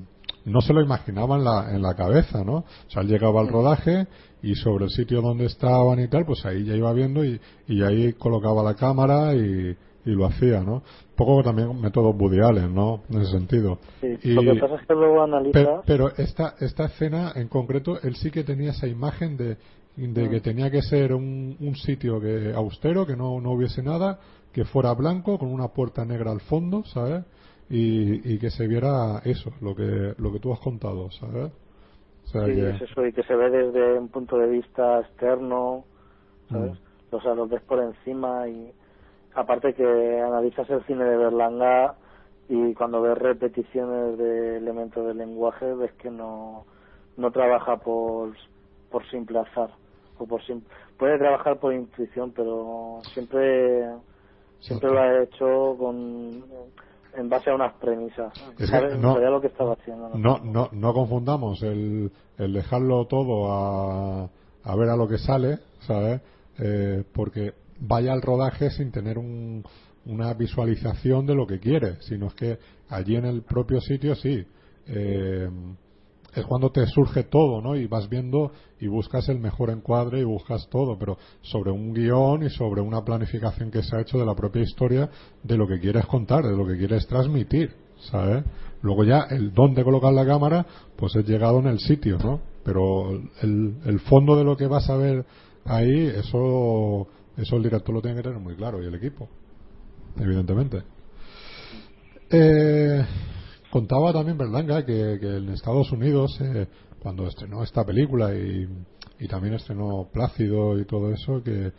no se lo imaginaba en la, en la cabeza, ¿no? O sea, él llegaba al rodaje y sobre el sitio donde estaban y tal, pues ahí ya iba viendo y, y ahí colocaba la cámara y, y lo hacía, ¿no? Un poco también método Woody Allen, ¿no? En ese sentido. Sí, Y- Lo que pasa es que luego analizas. pero, pero esta, esta escena en concreto, él sí que tenía esa imagen de, de Mm. que tenía que ser un, un sitio que austero, que no, no hubiese nada, que fuera blanco, con una puerta negra al fondo, ¿sabes? Y, y que se viera eso, lo que, lo que tú has contado, ¿sabes? O sea sí, que- es eso, y que se ve desde un punto de vista externo, ¿sabes? Mm. o sea, los ves por encima y aparte que analizas el cine de Berlanga y cuando ves repeticiones de elementos del lenguaje ves que no no trabaja por por simple azar o por sim- puede trabajar por intuición pero siempre siempre lo ha hecho con en base a unas premisas Es que ¿sabes? no- lo que estaba haciendo ¿no? No, no, no confundamos el, el dejarlo todo a, a ver a lo que sale, ¿sabes? Eh, porque vaya al rodaje sin tener un- una visualización de lo que quiere, sino es que allí en el propio sitio sí. eh, es cuando te surge todo, ¿no? Y vas viendo y buscas el mejor encuadre y buscas todo, pero sobre un guion y sobre una planificación que se ha hecho de la propia historia, de lo que quieres contar, de lo que quieres transmitir, ¿sabes? Luego ya el dónde colocar la cámara, pues es llegado en el sitio, ¿no? Pero el, el fondo de lo que vas a ver ahí, eso, eso el director lo tiene que tener muy claro y el equipo, evidentemente. Eh, contaba también Berlanga que, que en Estados Unidos, eh, cuando estrenó esta película y, y también estrenó Plácido y todo eso, que,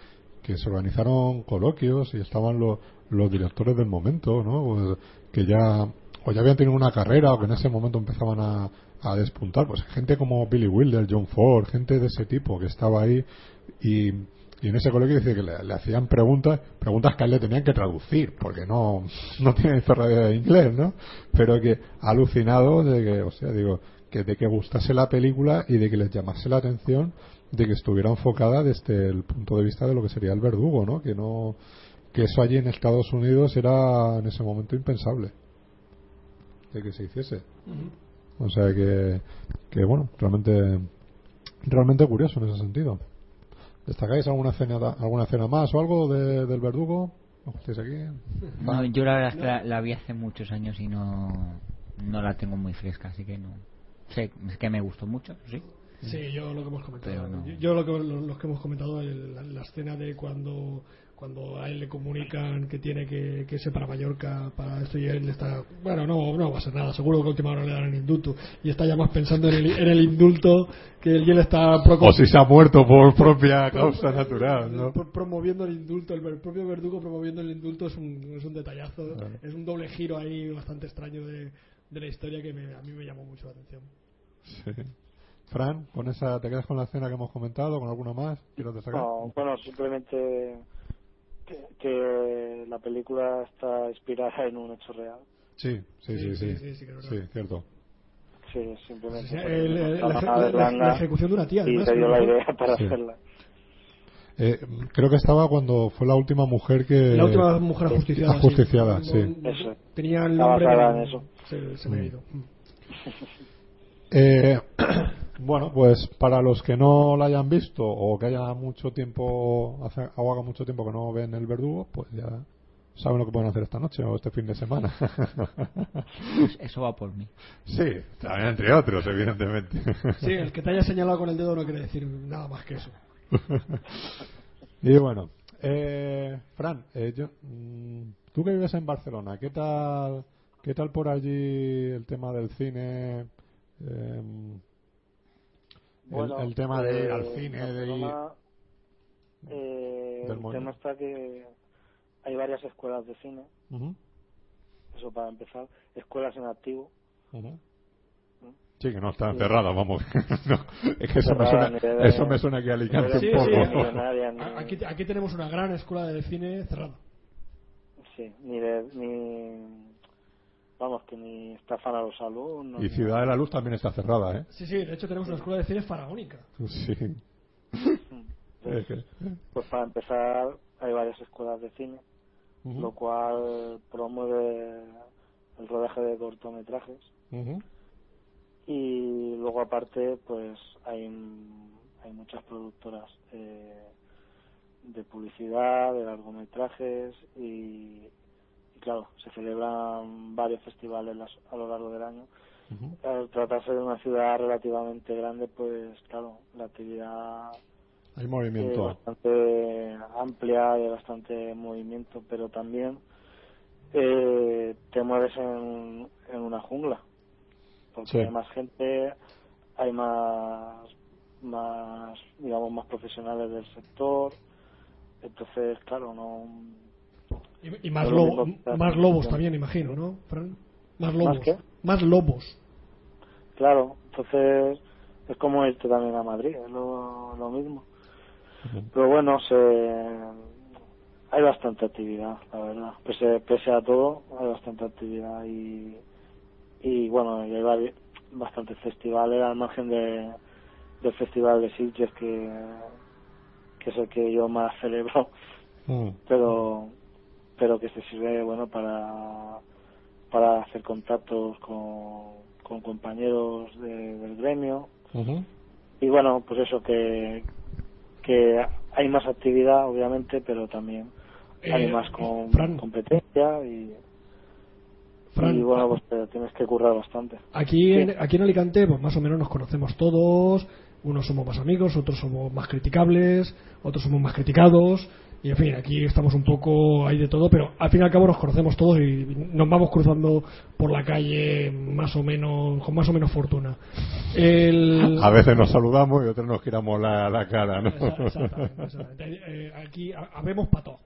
que se organizaron coloquios y estaban los, los directores del momento, ¿no? Que ya o ya habían tenido una carrera o que en ese momento empezaban a, a despuntar, pues gente como Billy Wilder, John Ford, gente de ese tipo que estaba ahí y, y en ese colegio dice que le, le hacían preguntas, preguntas que a él le tenían que traducir, porque no, no tiene ferradera de inglés, ¿no? Pero que alucinado de que, o sea, digo, que de que gustase la película y de que les llamase la atención de que estuviera enfocada desde el punto de vista de lo que sería el verdugo, ¿no? Que no, que eso allí en Estados Unidos era en ese momento impensable de que se hiciese. O sea que, que bueno, realmente, realmente curioso en ese sentido. ¿Destacáis alguna escena, alguna escena más o algo de- del verdugo? No, yo la verdad es que la, la vi hace muchos años y no, no la tengo muy fresca, así que no. Sé es que me gustó mucho, sí. Sí, yo lo que hemos comentado. No. Yo, yo lo que, lo, lo que hemos comentado, el- la, la escena de cuando cuando a él le comunican que tiene que, que irse para Mallorca para esto y él está bueno no no va a ser nada seguro que a última hora le dan el indulto y está ya más pensando en el, en el indulto que él, y él está pro- O si se ha muerto por propia causa natural, promoviendo el indulto el, propio verdugo promoviendo el indulto es un, es un detallazo es un doble giro ahí bastante extraño de, de la historia que me- a mí me llamó mucho la atención Sí. Fran, con esa, ¿te quedas con la escena que hemos comentado? ¿Con alguna más? No, bueno, simplemente que, que la película está inspirada en un hecho real. Sí, sí, sí, Sí, sí. cierto. Sí, simplemente. Sí, el- el- la- ejecución de una tía, Y además, se dio que la idea para Sí. hacerla. Eh, creo que estaba cuando fue la última mujer que... la última mujer ajusticiada. Ajusticiada, sí. Eso. tenía el nombre en eso. se, se me ha Mm. ido Eh, bueno, pues para los que no la hayan visto o que haya mucho tiempo, hace, o haga mucho tiempo que no ven el verdugo, pues ya saben lo que pueden hacer esta noche o este fin de semana. Pues eso va por mí. sí, también entre otros, evidentemente. sí el que te haya señalado con el dedo no quiere decir nada más que eso y bueno, eh, Fran, eh, yo, mm, tú que vives en Barcelona, ¿qué tal, qué tal por allí el tema del cine? El- Bueno, el, tema de ir al cine, de ir... Eh, el tema está que hay varias escuelas de cine, eso para empezar, escuelas en activo. ujú. Sí, que no están Sí. cerradas, vamos. No, es que eso me, suena, eso me suena aquí a Alicante Sí, un sí, poco. ni- aquí, aquí tenemos una gran escuela de cine cerrada Sí, ni de, ni vamos que ni estafan a los alumnos. Y Ciudad de la Luz también está cerrada, ¿eh? sí sí de hecho tenemos una escuela de cine faraónica Sí. nada. Es que- Pues para empezar hay varias escuelas de cine, lo cual promueve el rodaje de cortometrajes ujú. y luego aparte pues hay hay muchas productoras eh, de publicidad, de largometrajes y claro, se celebran varios festivales las- a lo largo del año. Al tratarse de una ciudad relativamente grande, pues claro, la actividad Hay es movimiento. bastante amplia y hay bastante movimiento, pero también eh, te mueves en, en una jungla, porque Sí. hay más gente, hay más, más, digamos, más profesionales del sector, entonces, claro, no. Y, y más, lo lobo- mismo más lobos también, imagino, ¿no, Fran? Más lobos. qué? Más lobos. Claro, entonces es como irte también a Madrid, es lo, lo mismo. Pero bueno, se, hay bastante actividad, la verdad. Pese, pese a todo, hay bastante actividad y, y bueno, y hay bastantes festivales al margen de, del festival de Sitges que, que es el que yo más celebro, Mm. pero se sirve bueno para para hacer contactos con, con compañeros de- del gremio y bueno pues eso que que hay más actividad obviamente pero también hay Eh, más con, Fran. competencia y, Fran, y bueno pues te tienes que currar bastante Aquí, en, aquí en Alicante, pues más o menos nos conocemos todos. Unos somos más amigos, otros somos más criticables, otros somos más criticados. Y en fin, aquí estamos un poco ahí de todo, pero al fin y al cabo nos conocemos todos y nos vamos cruzando por la calle más o menos, con más o menos fortuna. El... A veces nos saludamos y otros nos giramos la, la cara, ¿no? Exactamente, exactamente. Eh, aquí ha- habemos para todo.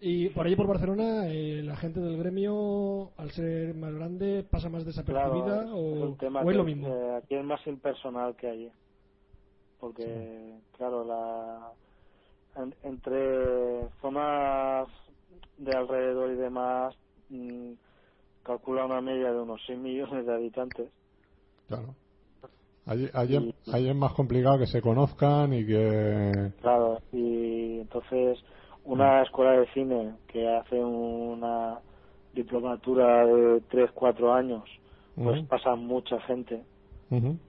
Y por allí por Barcelona, eh, la gente del gremio, al ser más grande, pasa más desapercibida Claro, o, es un tema o es que, lo mismo. eh, aquí es más impersonal que allí. Porque, claro, la en- entre zonas de alrededor y demás, mm, calcula una media de unos 6 millones de habitantes. Claro. Allí, allí- allí es más complicado que se conozcan y que... Claro, y entonces una escuela de cine que hace una diplomatura de 3, 4 años, pues pasa mucha gente.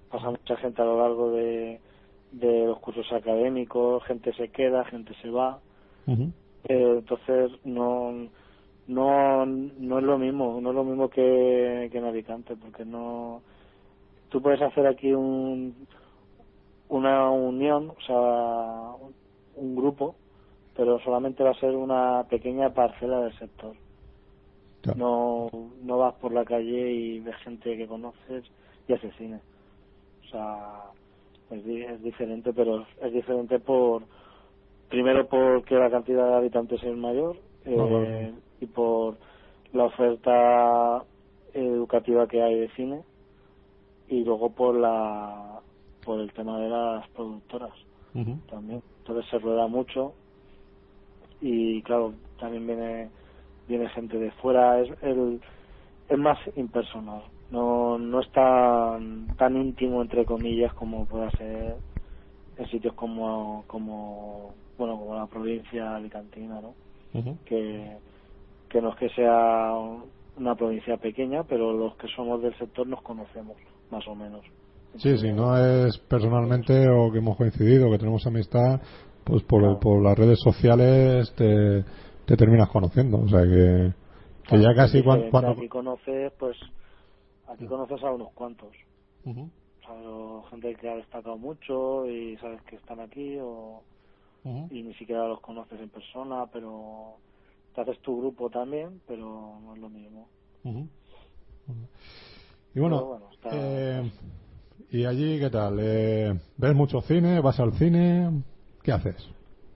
Pasa mucha gente a lo largo de, de los cursos académicos, gente se queda, gente se va, eh, entonces no no no es lo mismo, no es lo mismo que, que en Alicante, porque no tú puedes hacer aquí un una unión, o sea, un, un grupo, pero solamente va a ser una pequeña parcela del sector. Claro. No no vas por la calle y ves gente que conoces y haces cine. O sea, es, di- es diferente, pero es diferente por primero porque la cantidad de habitantes es mayor eh, Ah, y por la oferta educativa que hay de cine y luego por la por el tema de las productoras también. Entonces se rueda mucho y claro también viene viene gente de fuera es el es más impersonal no no es tan tan íntimo entre comillas como pueda ser en sitios como como bueno como la provincia alicantina no que que no es que sea una provincia pequeña pero los que somos del sector nos conocemos más o menos Sí, si no es personalmente o que hemos coincidido, que tenemos amistad, pues por, Claro. por las redes sociales te, te terminas conociendo. O sea que, que ya casi cuando... aquí conoces pues aquí conoces a unos cuantos. O gente que ha destacado mucho y sabes que están aquí o y ni siquiera los conoces en persona pero te haces tu grupo también pero no es lo mismo. Y bueno, Pero bueno, está- eh, ¿y allí qué tal? Eh, ¿Ves mucho cine? ¿Vas al cine? ¿Qué haces?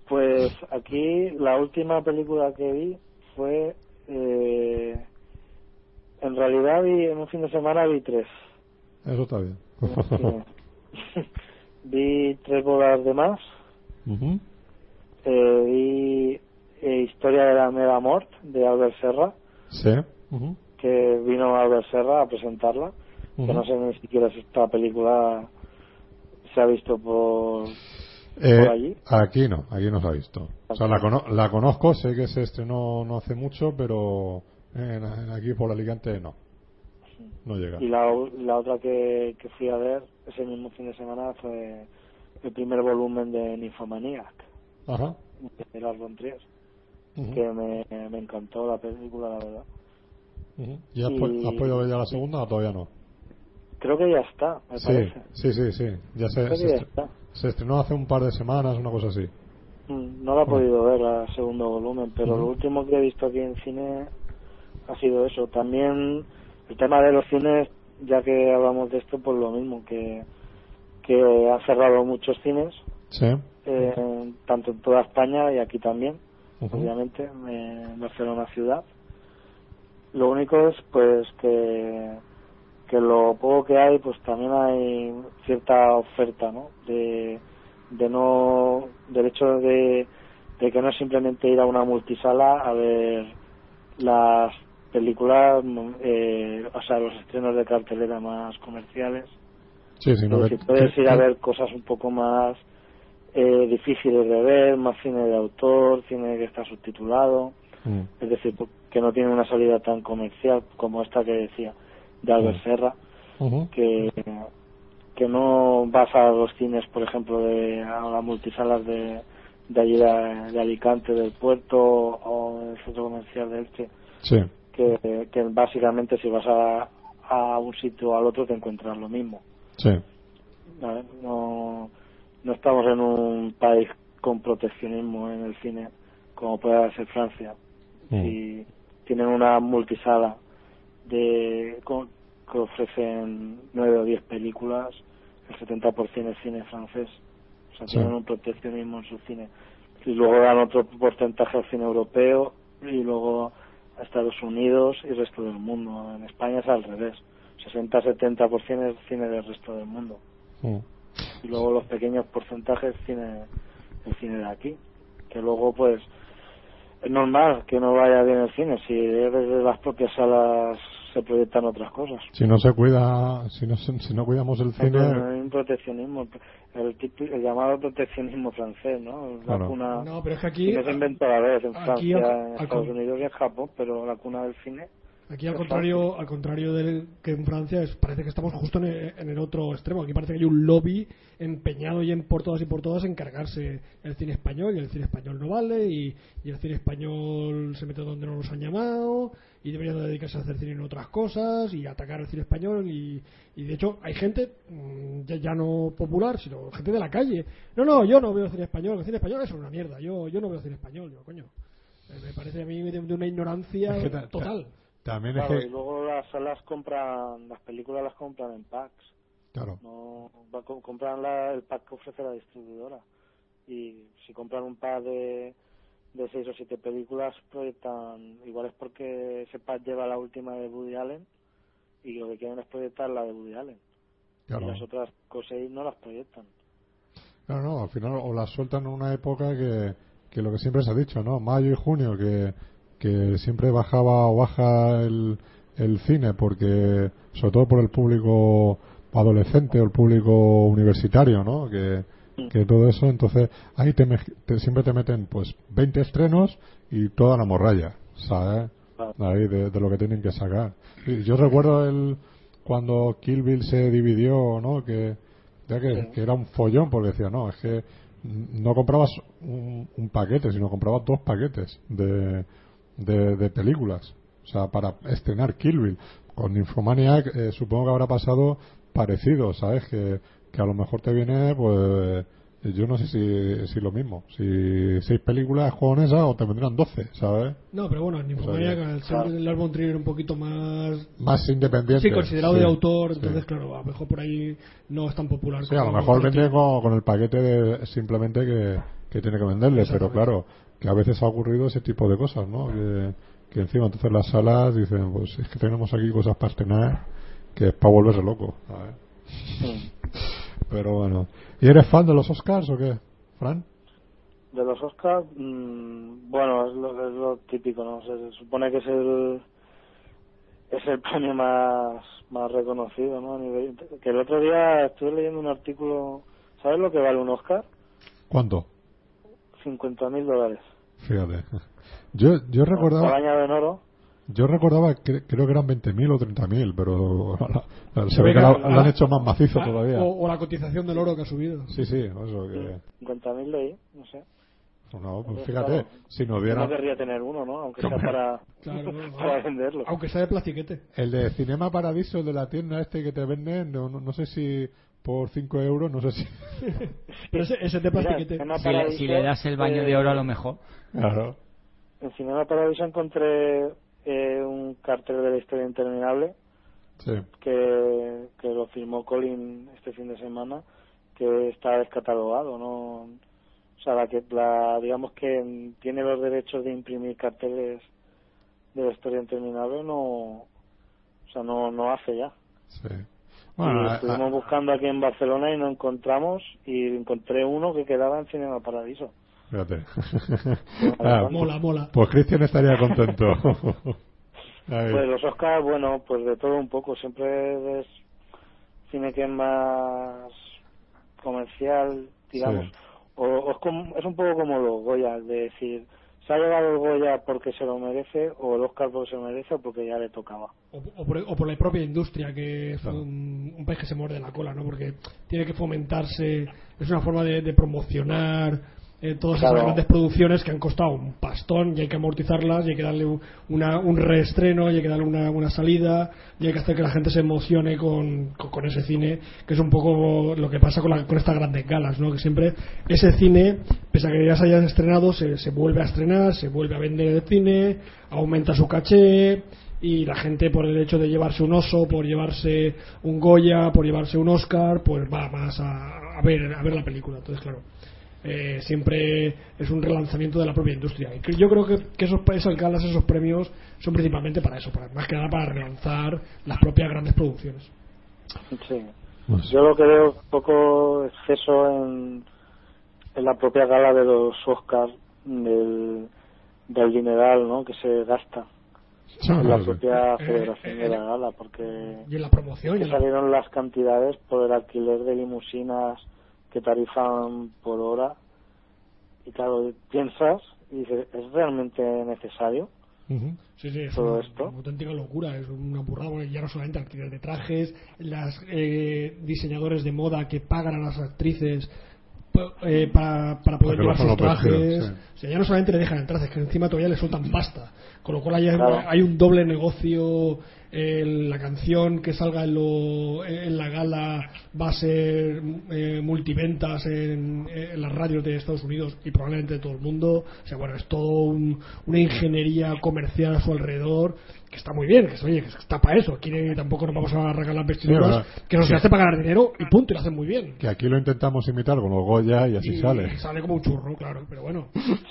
Pues aquí la última película que vi fue, eh, en realidad vi en un fin de semana vi tres. Eso está bien. Sí. vi tres bodas de más, eh, vi eh, Historia de la Mega Mort de Albert Serra, Sí. Ujú. que vino Albert Serra a presentarla, que no sé ni siquiera si esta película se ha visto por, Eh, por allí. aquí no, aquí no se ha visto. O sea, la, cono- la conozco, sé que se estrenó no hace mucho, pero en, en aquí por Alicante no. No llega. Y la, la otra que, que fui a ver ese mismo fin de semana fue el primer volumen de Nymphomaniac, Ajá. de Lars von Trier, que me, me encantó la película, la verdad. Ujú. ¿Y has, po- y- has podido ver ya la segunda o todavía no? Creo que ya está, me Sí, parece. sí, sí, sí. Ya se, Creo se, que ya estre- está. se estrenó hace un par de semanas, una cosa así. Mm, No la he podido ver el segundo volumen, pero lo último que he visto aquí en cine ha sido eso. También el tema de los cines, ya que hablamos de esto, pues lo mismo, que, que han cerrado muchos cines, Sí. eh, tanto en toda España y aquí también, obviamente, en Barcelona ciudad. Lo único es pues que que lo poco que hay pues también hay cierta oferta no de, de no del hecho de, de que no es simplemente ir a una multisala a ver las películas eh, o sea los estrenos de cartelera más comerciales. Sí, Pero que- si puedes ir a ver cosas un poco más eh, difíciles de ver más cine de autor cine que está subtitulado Mm, es decir, que no tiene una salida tan comercial como esta que decía de Albert Mm. Serra, que, que no vas a los cines, por ejemplo, de a las multisalas de, de allí de, de Alicante, del puerto o del centro comercial de Elche, Sí, que, que básicamente si vas a, a un sitio o al otro te encuentras lo mismo. sí. ¿vale? No, no estamos en un país con proteccionismo en el cine como puede ser Francia. Mm. Si tienen una multisala de con- que ofrecen nueve o diez películas, el 70% es cine francés. O sea, Sí. tienen un proteccionismo en su cine. Y luego dan otro porcentaje al cine europeo y luego a Estados Unidos y el resto del mundo. En España es al revés. 60-70% es cine del resto del mundo. Y luego los pequeños porcentajes cine, el cine de aquí. Que luego pues es normal que no vaya bien el cine si desde las propias salas se proyectan otras cosas. Si no se cuida, si no, se- si no cuidamos el Hay cine, un proteccionismo, el, tipi- el llamado proteccionismo francés, ¿no? La Claro. cuna No, pero es que aquí- que no se inventó a la vez en aquí Francia, en Estados Unidos y en Japón, pero la cuna del cine Aquí al contrario, al contrario del que en Francia es, parece que estamos justo en el, en el otro extremo. Aquí parece que hay un lobby empeñado y en por todas y por todas en cargarse el cine español y el cine español no vale y, y el cine español se mete donde no nos han llamado y deberían de dedicarse a hacer cine en otras cosas y atacar el cine español y, y de hecho hay gente mm, ya, ya no popular sino gente de la calle. No, no, yo no veo cine español, el cine español es una mierda. Yo yo no veo cine español, yo coño. Eh, Me parece a mí de, de una ignorancia total. También es Claro, que, y luego las salas compran, las películas las compran en packs. claro, No, va, co- compran la- el pack que ofrece la distribuidora. Y si compran un pack de, de seis o siete películas, proyectan. Igual es porque ese pack lleva la última de Woody Allen y lo que quieren es proyectar la de Woody Allen. claro. Y las otras cosas no las proyectan. Claro, no, al final o las sueltan en una época que, que lo que siempre se ha dicho, ¿no? Mayo y junio, que, que siempre bajaba o baja el, el cine, porque, sobre todo por el público adolescente o el público universitario, ¿no? Que, que todo eso, entonces ahí te, te- siempre te meten pues 20 estrenos y toda la morralla, ¿sabes? Ahí de, de lo que tienen que sacar. Yo recuerdo el cuando Kill Bill se dividió, ¿no? Que, ya que, que era un follón porque decía, no, es que no comprabas un, un paquete, sino comprabas dos paquetes de, de, de películas. O sea, para estrenar Kill Bill. Con Infomaniac eh, supongo que habrá pasado parecido, ¿sabes? Que, que a lo mejor te viene, pues, yo no sé si, si lo mismo. Si seis películas japonesas o te vendrán doce, ¿sabes? No, pero bueno, en Nymphomaniac, al ser el Trier un poquito más Más independiente. sí, considerado sí, de autor, sí. entonces claro, a lo mejor por ahí no es tan popular. Sí, a lo mejor vende con, con el paquete de simplemente que, que tiene que venderle, pero claro, que a veces ha ocurrido ese tipo de cosas, ¿no? Que, que encima entonces las salas dicen, pues es que tenemos aquí cosas para estrenar que es para volverse loco, ¿sabes? Pero bueno. ¿Y eres fan de los Oscars o qué, Fran? De los Oscars, mm, bueno, es lo, es lo típico, ¿no? Se, se supone que es el es el premio más más reconocido, ¿no? A nivel- que el otro día estuve leyendo un artículo, ¿sabes lo que vale un Oscar? ¿Cuánto? 50 mil dólares. Fíjate. Yo, yo recordaba... bañado en oro. Yo recordaba, que, creo que eran 20.000 o 30.000, pero se Se ve que la- lo han hecho más macizo todavía. O, o la cotización del oro que ha subido. Sí, sí, eso que... 50 mil leí, no sé. No, pues Entonces, fíjate, claro, si nos No dieran... querría tener uno, ¿no? Aunque sea para, Claro, no, no. para venderlo. Aunque sea de plastiquete. El de Cinema Paradiso, el de la tienda este que te venden, no, no, no sé si por 5 euros, no sé si... Pero ese, ese plastiquete. Cinema Si le, Paradiso, si le das el baño de eh, oro, a lo mejor. Claro. En Cinema Paradiso encontré eh, un cartel de la historia interminable Sí. que, que lo firmó Colin este fin de semana, que está descatalogado, ¿no? o sea, la que, la, digamos que tiene los derechos de imprimir carteles de la historia interminable, no, o sea, no, no hace ya. Sí. Y Bueno, estuvimos a- buscando aquí en Barcelona y no encontramos y encontré uno que quedaba en Cinema Paradiso. fíjate. Ah, Mola, mola. Pues Cristian estaría contento. Pues los Oscars, bueno, pues de todo un poco. Siempre ves cine que es más comercial, digamos. Sí. O, o es, como- es un poco como los Goya, de decir, se ha llevado el Goya porque se lo merece, o el Oscar porque se lo merece, o porque ya le tocaba. O, o por, o por la propia industria, que es Claro. un, un pez que se muerde la cola, ¿no? Porque tiene que fomentarse, es una forma de, de promocionar eh, todas Claro. esas grandes producciones que han costado un pastón y hay que amortizarlas y hay que darle un- una, un reestreno y hay que darle una, una salida y hay que hacer que la gente se emocione con, con, con ese cine, que es un poco lo que pasa con, la- con estas grandes galas, ¿no? Que siempre ese cine, pese a que ya se hayan estrenado, se, se vuelve a estrenar, se vuelve a vender el cine, aumenta su caché y la gente por el hecho de llevarse un oso, por llevarse un Goya, por llevarse un Oscar, pues va más a, a ver a ver la película. Entonces, claro, eh, siempre es un relanzamiento de la propia industria. Y yo creo que, que esos, galas, esos premios son principalmente para eso, para, más que nada para relanzar las propias grandes producciones. Sí. Pues- Yo lo que veo un poco exceso en, en la propia gala de los Oscars del, del dineral ¿no? que se gasta en la propia Eh, federación eh, de la eh, gala, porque Y en la promoción, que la- salieron las cantidades por el alquiler de limusinas que tarifan por hora y claro piensas y dices es realmente necesario Ujú. Sí, sí, es todo una, esto. una auténtica locura, es una burrada. Ya no solamente alquiler de trajes, las eh, diseñadores de moda que pagan a las actrices eh, para, para poder llevar sus trajes. sí. O sea, ya no solamente le dejan entrar, es que encima todavía le sueltan pasta. Con lo cual hay, Claro. hay un doble negocio. eh, la canción que salga en, lo- en la gala va a ser eh, multiventas en, en las radios de Estados Unidos y probablemente de todo el mundo. O sea, bueno, es todo un- una ingeniería comercial a su alrededor que está muy bien, que, es- oye, que está para eso. Aquí tampoco nos vamos a arrancar las vestiduras, que nos Sí. hace pagar dinero y punto, y lo hacen muy bien. Que aquí lo intentamos imitar con los Goya y así Y sale. sale como un churro, claro, pero bueno.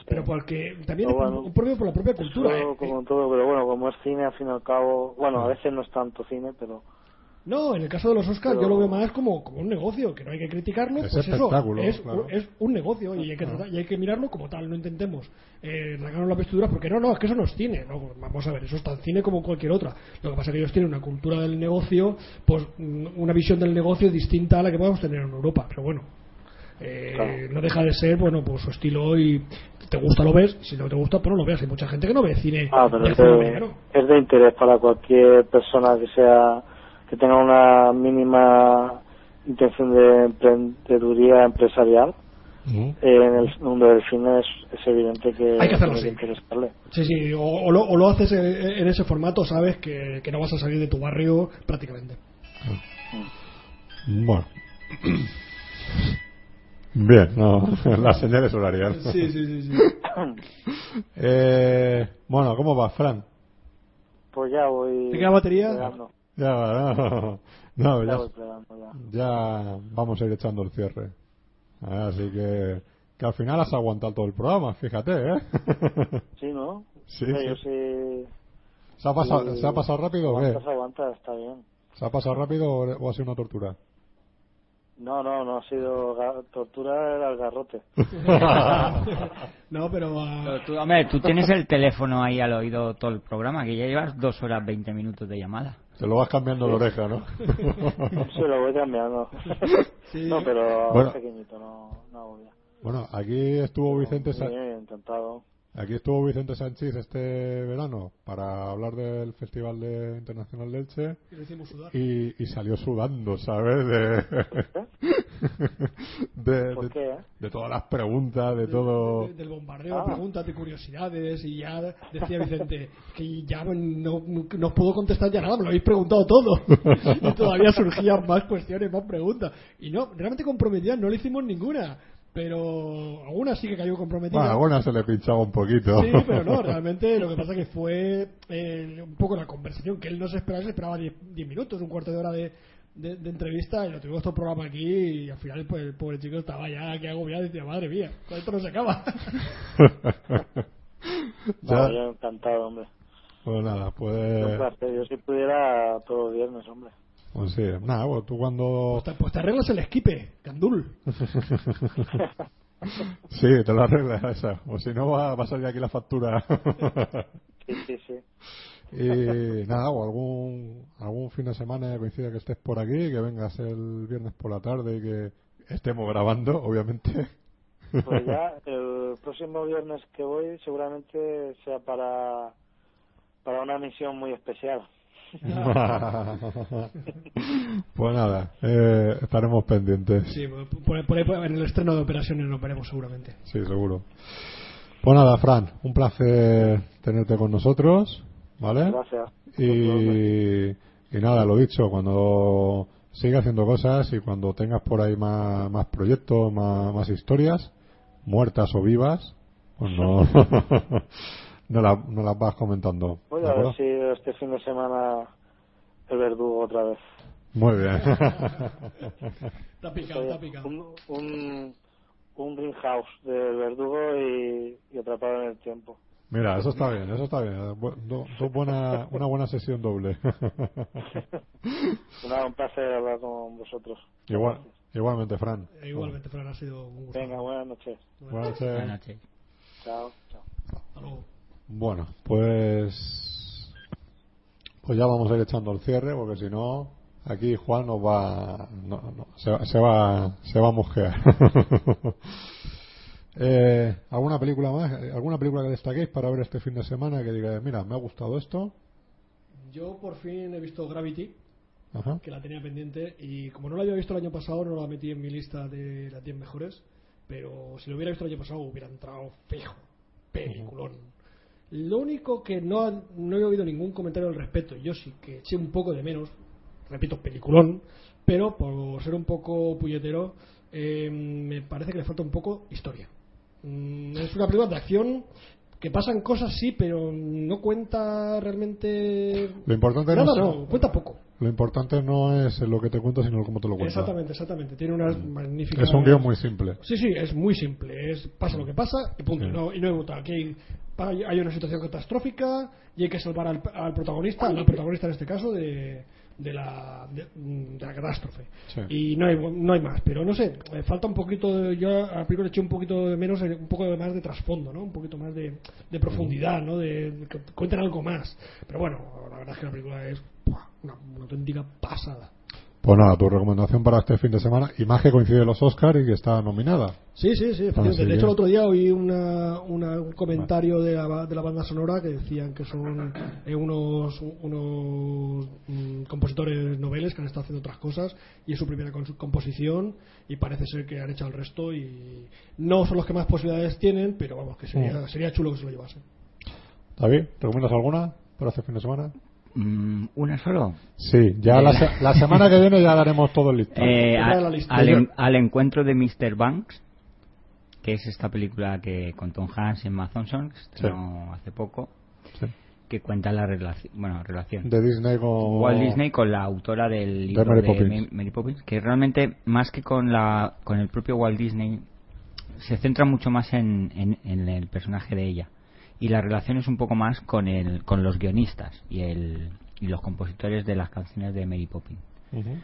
Pero porque también es bueno, un propio por la propia cultura. ¿eh? Como todo pero bueno como es cine al fin y al cabo bueno a veces no es tanto cine pero No, en el caso de los Oscars Pero- yo lo veo más como, como un negocio, que no hay que criticarlo, Es pues eso, espectáculo, es, claro. es un negocio y hay, que tratar- y hay que mirarlo como tal, no intentemos eh, arrancarnos las vestiduras porque no, no, es que eso no es cine, no, vamos a ver, eso es tan cine como cualquier otra. Lo que pasa es que ellos tienen una cultura del negocio, pues mm, una visión del negocio distinta a la que podemos tener en Europa, pero bueno. Eh, Claro. no deja de ser bueno pues su estilo y te gusta lo ves si no te gusta pues no lo veas hay mucha gente que no ve cine ah pero es de, americano. es de interés para cualquier persona que sea que tenga una mínima intención de emprendeduría empresarial eh, en el mundo del cine es, es evidente que Hay que hacerlo interesarle Sí, sí, o, o lo, o lo haces en, en ese formato, sabes que, que no vas a salir de tu barrio prácticamente. Bueno. Bien, no, las señales horarias. Sí, sí, sí. sí. Eh, bueno, ¿cómo va, Fran? pues ya voy ¿Te queda batería? plegando, Ya, no, no, ya ya, voy plegando ya. ya vamos a ir echando el cierre. Así que, que al final has aguantado todo el programa, fíjate, ¿eh? sí no Sí, sí. yo sí ¿Se ha pasado, sí, ¿se ha pasado rápido o qué? está bien ¿Se ha pasado rápido o o ha sido una tortura? No no no ha sido ga- tortura era el garrote no, pero... ah, Pero tú, hombre, tú tienes el teléfono ahí al oído todo el programa, que ya llevas dos horas 20 minutos de llamada. Te lo vas cambiando de oreja, ¿no? Sí, lo voy cambiando. Sí. No, pero Bueno. pequeñito, no, no bueno, aquí estuvo Vicente bien, intentado. Aquí estuvo Vicente Sánchez este verano para hablar del Festival de Internacional de Elche y lo hicimos sudar. y, y salió sudando, ¿sabes? De, de, ¿Por de- qué? eh? de todas las preguntas, de todo. De- del bombardeo Ah. de preguntas, de curiosidades, y ya decía Vicente que ya no, no os puedo contestar ya nada, me lo habéis preguntado todo. y todavía surgían más cuestiones, más preguntas. Y no, realmente comprometidas no le hicimos ninguna, pero alguna sí que cayó comprometida. Bueno, a algunas se le pinchaba un poquito. Sí, pero no, realmente lo que pasa que fue eh, un poco la conversación que él no se esperaba, se esperaba 10 10 minutos, un cuarto de hora de, de, de entrevista y lo tuvimos todo el programa aquí y al final pues, el pobre chico estaba ya aquí agobiado y decía, madre mía, con esto no se acaba. No, Ya. yo encantado, hombre. Pues nada, pues. Yo si pudiera todos los viernes, hombre. Pues sí, nada, pues tú cuando... pues, te, pues te arreglas el esquipe, Gandul. Sí, te lo arreglas esa. O si no, va, va a salir aquí la factura. Sí, sí, sí. y nada, o algún, algún fin de semana coincida que estés por aquí, que vengas el viernes por la tarde y que estemos grabando, obviamente. Pues ya, el próximo viernes que voy seguramente sea para, para una misión muy especial. pues nada, eh, estaremos pendientes. Sí, por, por ahí por- en el estreno de operaciones nos veremos seguramente. Sí, seguro. Pues nada, Fran, un placer tenerte con nosotros, ¿vale? Gracias. Y, y nada, lo dicho, cuando siga haciendo cosas y cuando tengas por ahí más, más proyectos, más, más historias, muertas o vivas, pues no, no, la- no las vas comentando. Voy ¿de a ver acuerdo? Este fin de semana el verdugo otra vez. Muy bien. Está picado, está picado. Un, un, un greenhouse del verdugo y, y atrapado en el tiempo. Mira, eso está bien, eso está bien. Do- do- buena, una buena sesión doble. Nada, un placer hablar con vosotros. Igual, igualmente, Fran. Igualmente, Fran, ha sido un gusto. Venga, buenas noches. Buenas noches. Buenas noches. Chao, chao. Hasta luego. Bueno, pues pues ya vamos a ir echando el cierre porque si no aquí Juan nos va no, no, se, va- se va se va a mosquear. eh, ¿Alguna película más? ¿Alguna película que destaquéis para ver este fin de semana que diga, mira, me ha gustado esto? Yo por fin he visto Gravity, Ajá. que la tenía pendiente, y como no la había visto el año pasado, no la metí en mi lista de las 10 mejores, pero si lo hubiera visto el año pasado hubiera entrado fijo. Peliculón. Lo único que no, no he oído ningún comentario al respecto, yo sí que eché un poco de menos, repito, peliculón, pero por ser un poco puñetero, eh, me parece que le falta un poco historia. Mm, es una película de acción que pasan cosas, sí, pero no cuenta realmente. Lo importante Nada, no, es- no, cuenta poco. lo importante no es lo que te cuento, sino cómo te lo cuento. Exactamente, exactamente. Tiene unas magníficas. Es un guion muy simple. Sí, sí, es muy simple. Es pasa lo que pasa y punto. Sí. No, y no hay vuelta. Aquí hay, hay- hay una situación catastrófica y hay que salvar al, al protagonista, al protagonista en este caso, de, de, la, de, de la catástrofe. Sí. Y no hay, no hay más. Pero no sé, falta un poquito. de- yo a la película le eché un poquito de menos, un poco de más de trasfondo, ¿no? Un poquito más de, de profundidad, ¿no? De, de que cuenten algo más. Pero bueno, la verdad es que la película es una auténtica pasada. Pues nada, tu recomendación para este fin de semana, y más que coincide los Oscars y que está nominada. Sí, sí, sí. Así de hecho, el otro día oí una, una- un comentario de la, de la banda sonora que decían que son eh, unos, unos mm, compositores noveles que han estado haciendo otras cosas y es su primera composición y parece ser que han hecho el resto y no son los que más posibilidades tienen, pero vamos, que sería, Mm. sería chulo que se lo llevasen. David, ¿recomiendas alguna para este fin de semana? Mm, ¿Una solo? Sí, ya la, se- la semana que viene ya daremos todo el listado. Eh, Otra de a- la lista. al, en- al encuentro de Mr. Banks, que es esta película que con Tom Hanks y Emma Thompson, que se estrenó hace poco, Sí. que cuenta la relación, bueno, relación De Disney con Walt Disney con la autora del libro Mary de Poppins. Mary Poppins, que realmente más que con la con el propio Walt Disney se centra mucho más en, en- en el personaje de ella y la relación es un poco más con el con los guionistas y el y los compositores de las canciones de Mary Poppins. Ujú.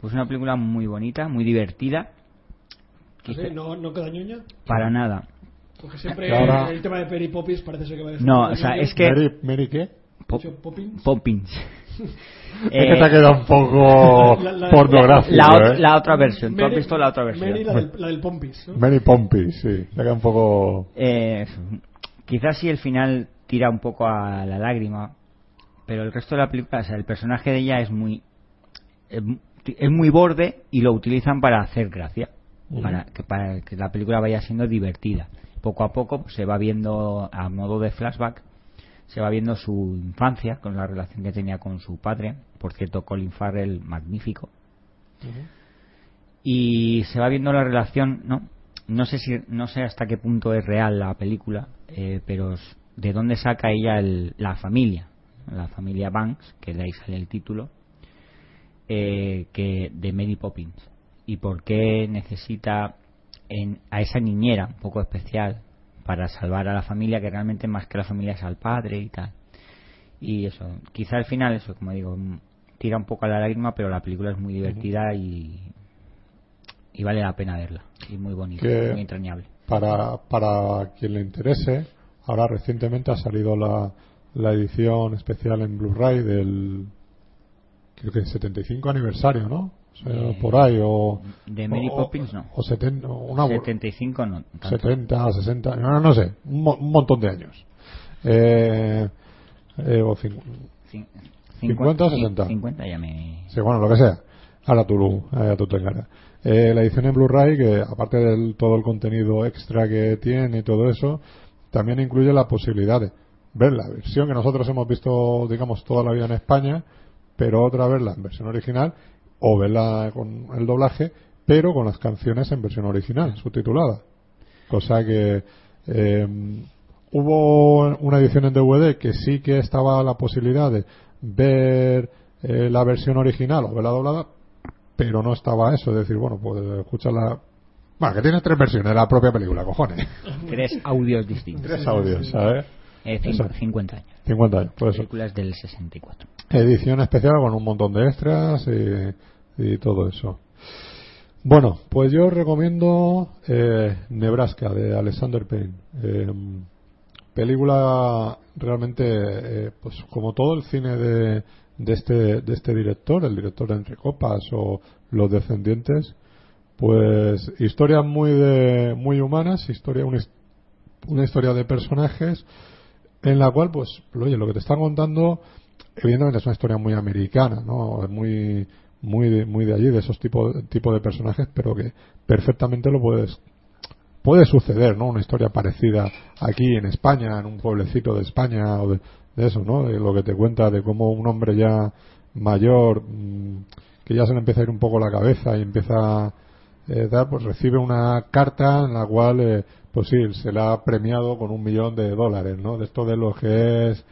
Pues una película muy bonita, muy divertida. Quizá- ¿Sí? ¿No, ¿No queda ñoña? Para nada. Porque siempre ahora- el tema de Perry Poppins parece ser que va a decir No, o sea, es que Mary, Mary qué? Pop- Poppins. Es que te ha Eh, quedado un poco La- la- pornográfico, la, ot- ¿eh? la otra versión. ¿Tú has Mary- visto la otra versión? Mary, la del, la del Pompis. ¿no? Mary Pompey, sí. Te queda un poco... Eh, quizás sí el final tira un poco a la lágrima, pero el resto de la película, o sea, el personaje de ella es muy es mu- es muy borde y lo utilizan para hacer gracia, para que para que la película vaya siendo divertida. Poco a poco pues, se va viendo a modo de flashback, se va viendo su infancia con la relación que tenía con su padre, por cierto Colin Farrell magnífico. y se va viendo la relación no no sé si no sé hasta qué punto es real la película eh, pero de dónde saca ella el- la familia la familia Banks que de ahí sale el título eh, que de Mary Poppins. Y por qué necesita en, a esa niñera un poco especial para salvar a la familia que realmente más que la familia es al padre y tal y eso quizá al final eso como digo tira un poco a la lágrima pero la película es muy divertida y y vale la pena verla y muy bonita muy entrañable Para, para quien le interese, ahora recientemente ha salido la, la edición especial en Blu-ray del creo que 75 aniversario, ¿no? O sea, Eh, por ahí, o. de Mary o- Poppins no O 70, una, 75 no tanto. 70, 60, no, no sé, un, mo- un montón de años. Eh, eh, o cincu- Cin- 50 o 60. 50 ya me Sí, bueno, lo que sea. Ahora tú, eh, tú te encargas. Eh, la edición en Blu-ray, que aparte de todo el contenido extra que tiene y todo eso, también incluye la posibilidad de ver la versión que nosotros hemos visto, digamos, toda la vida en España, pero otra verla en versión original, o verla con el doblaje, pero con las canciones en versión original, subtitulada. Cosa que eh, hubo una edición en DVD que sí que estaba la posibilidad de ver eh, la versión original o verla doblada, pero no estaba eso, es decir, bueno, pues escucharla. Bueno, que tiene tres versiones la propia película, cojones. tres audios distintos Tres audios, ¿sabes? Eh, cin- Eso. 50 años 50 años, por eso. películas del 64 Edición especial con un montón de extras y, y todo eso. Bueno, pues yo recomiendo eh, Nebraska de Alexander Payne. Eh, película realmente, eh, pues como todo el cine de, de este de este director, el director Entre Copas o Los Descendientes, pues historias muy de muy humanas, historia una, una historia de personajes en la cual, pues, oye, lo que te están contando, evidentemente es una historia muy americana, ¿no? Muy, muy, de, muy de allí, de esos tipos tipo de personajes, pero que perfectamente lo puedes, puede suceder, ¿no? Una historia parecida aquí en España, en un pueblecito de España, o de, de eso, ¿no? De lo que te cuenta de cómo un hombre ya mayor, mm, que ya se le empieza a ir un poco la cabeza y empieza a eh, dar, pues recibe una carta en la cual, eh, pues sí, se le ha premiado con un millón de dólares, ¿no? De esto de lo que es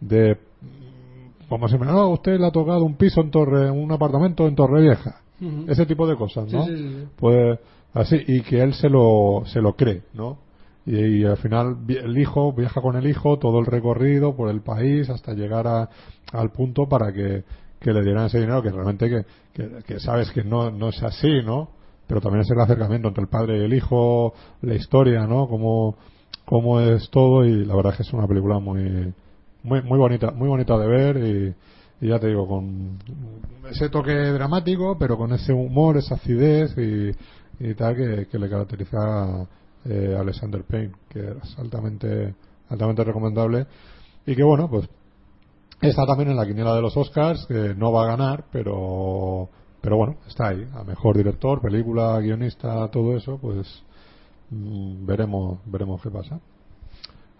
de, mm, como se me, no, usted le ha tocado un piso en Torre, un apartamento en Torrevieja. Ese tipo de cosas, ¿no? sí, sí, sí. Pues así, y que él se lo, se lo cree, ¿no? Y, al final el hijo viaja con el hijo todo el recorrido por el país hasta llegar a, al punto para que, que le dieran ese dinero que realmente que, que, que sabes que no, no es así, ¿no? Pero también es el acercamiento entre el padre y el hijo, la historia, ¿no? Cómo, cómo es todo y la verdad es que es una película muy, muy, muy bonita, muy bonita de ver y, y ya te digo, con ese toque dramático, pero con ese humor, esa acidez y, y tal que, que le caracteriza eh, Alexander Payne, que es altamente, altamente recomendable y que bueno, pues está también en la quiniela de los Oscars, que no va a ganar, pero pero bueno, está ahí, a mejor director, película, guionista, todo eso, pues mm, veremos veremos qué pasa.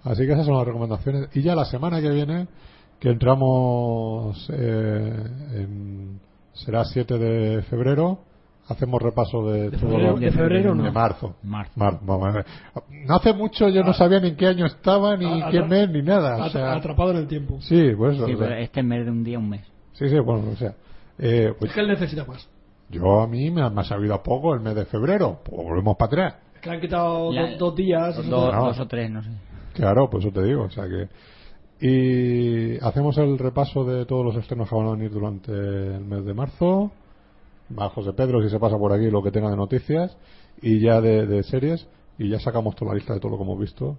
Así que esas son las recomendaciones. Y ya la semana que viene, que entramos eh, en, será 7 de febrero, hacemos repaso de, ¿De todo febrero- lo- de febrero no? de marzo. Marzo. Mar- vamos a ver. no hace mucho yo no sabía ni en qué año estaba, ni A- qué mes, ni nada. O sea, atrapado en el tiempo. sí, pues eso, Sí, o sea, pero este vez de un día un mes sí, sí, bueno, o sea. eh, pues Es que él necesita más. yo a mí me ha, me ha sabido a poco el mes de febrero, pues volvemos para atrás. Es que le han quitado La- dos, dos días. dos, y dos- no. dos o tres no sé Claro, pues eso te digo, o sea que. Y hacemos el repaso de todos los estrenos que van a venir durante el mes de marzo. Va José Pedro, si se pasa por aquí, lo que tenga de noticias. Y ya de, de series. Y ya sacamos toda la lista de todo lo que hemos visto.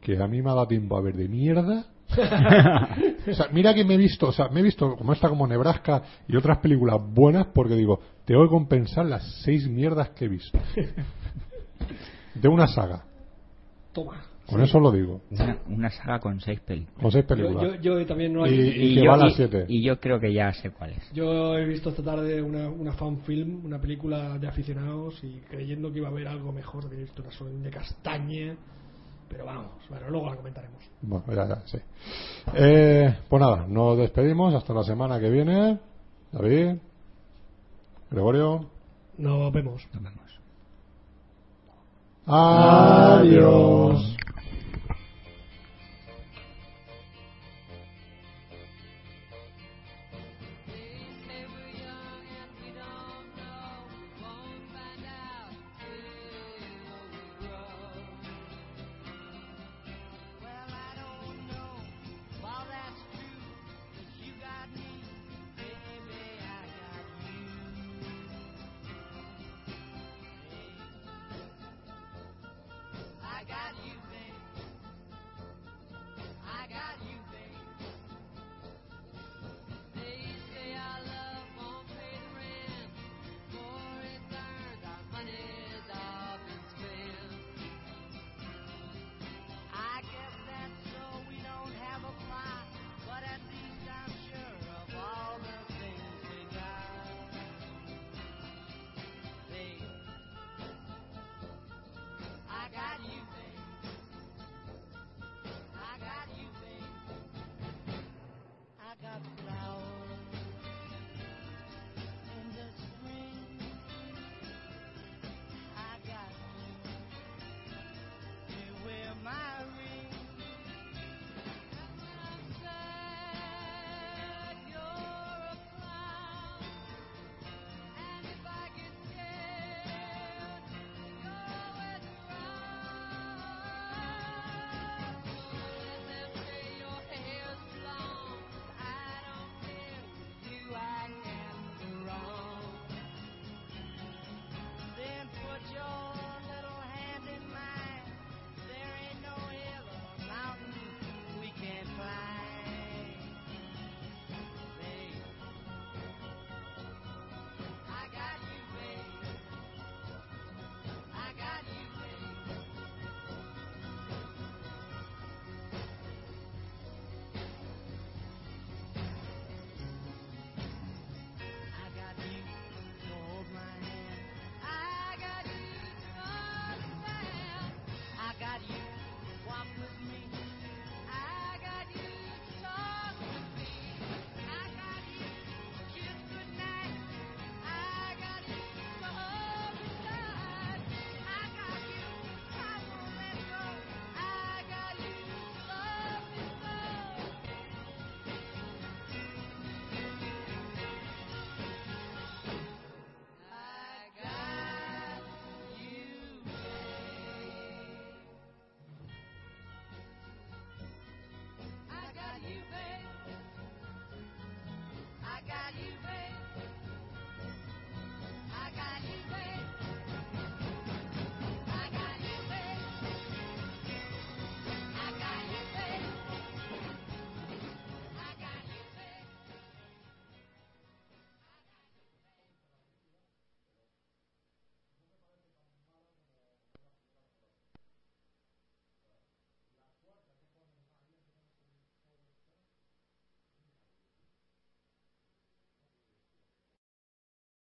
Que a mí me ha dado tiempo a ver de mierda. o sea, mira que me he visto, o sea, me he visto como esta como Nebraska y otras películas buenas porque digo, tengo que compensar las seis mierdas que he visto. De una saga. Toma. Con eso lo digo. una, una saga con seis películas Con seis Yo, películas. yo, yo también no Y- hay. y que yo, a las y- siete. y yo creo que ya sé cuál es Yo he visto esta tarde una, una fan film, una película de aficionados y creyendo que iba a haber algo mejor, he visto una sola de castaña. Pero vamos, bueno, luego la comentaremos. Bueno, ya, ya, sí. Eh, pues nada, nos despedimos hasta la semana que viene. David, Gregorio, Nos vemos. nos vemos adiós.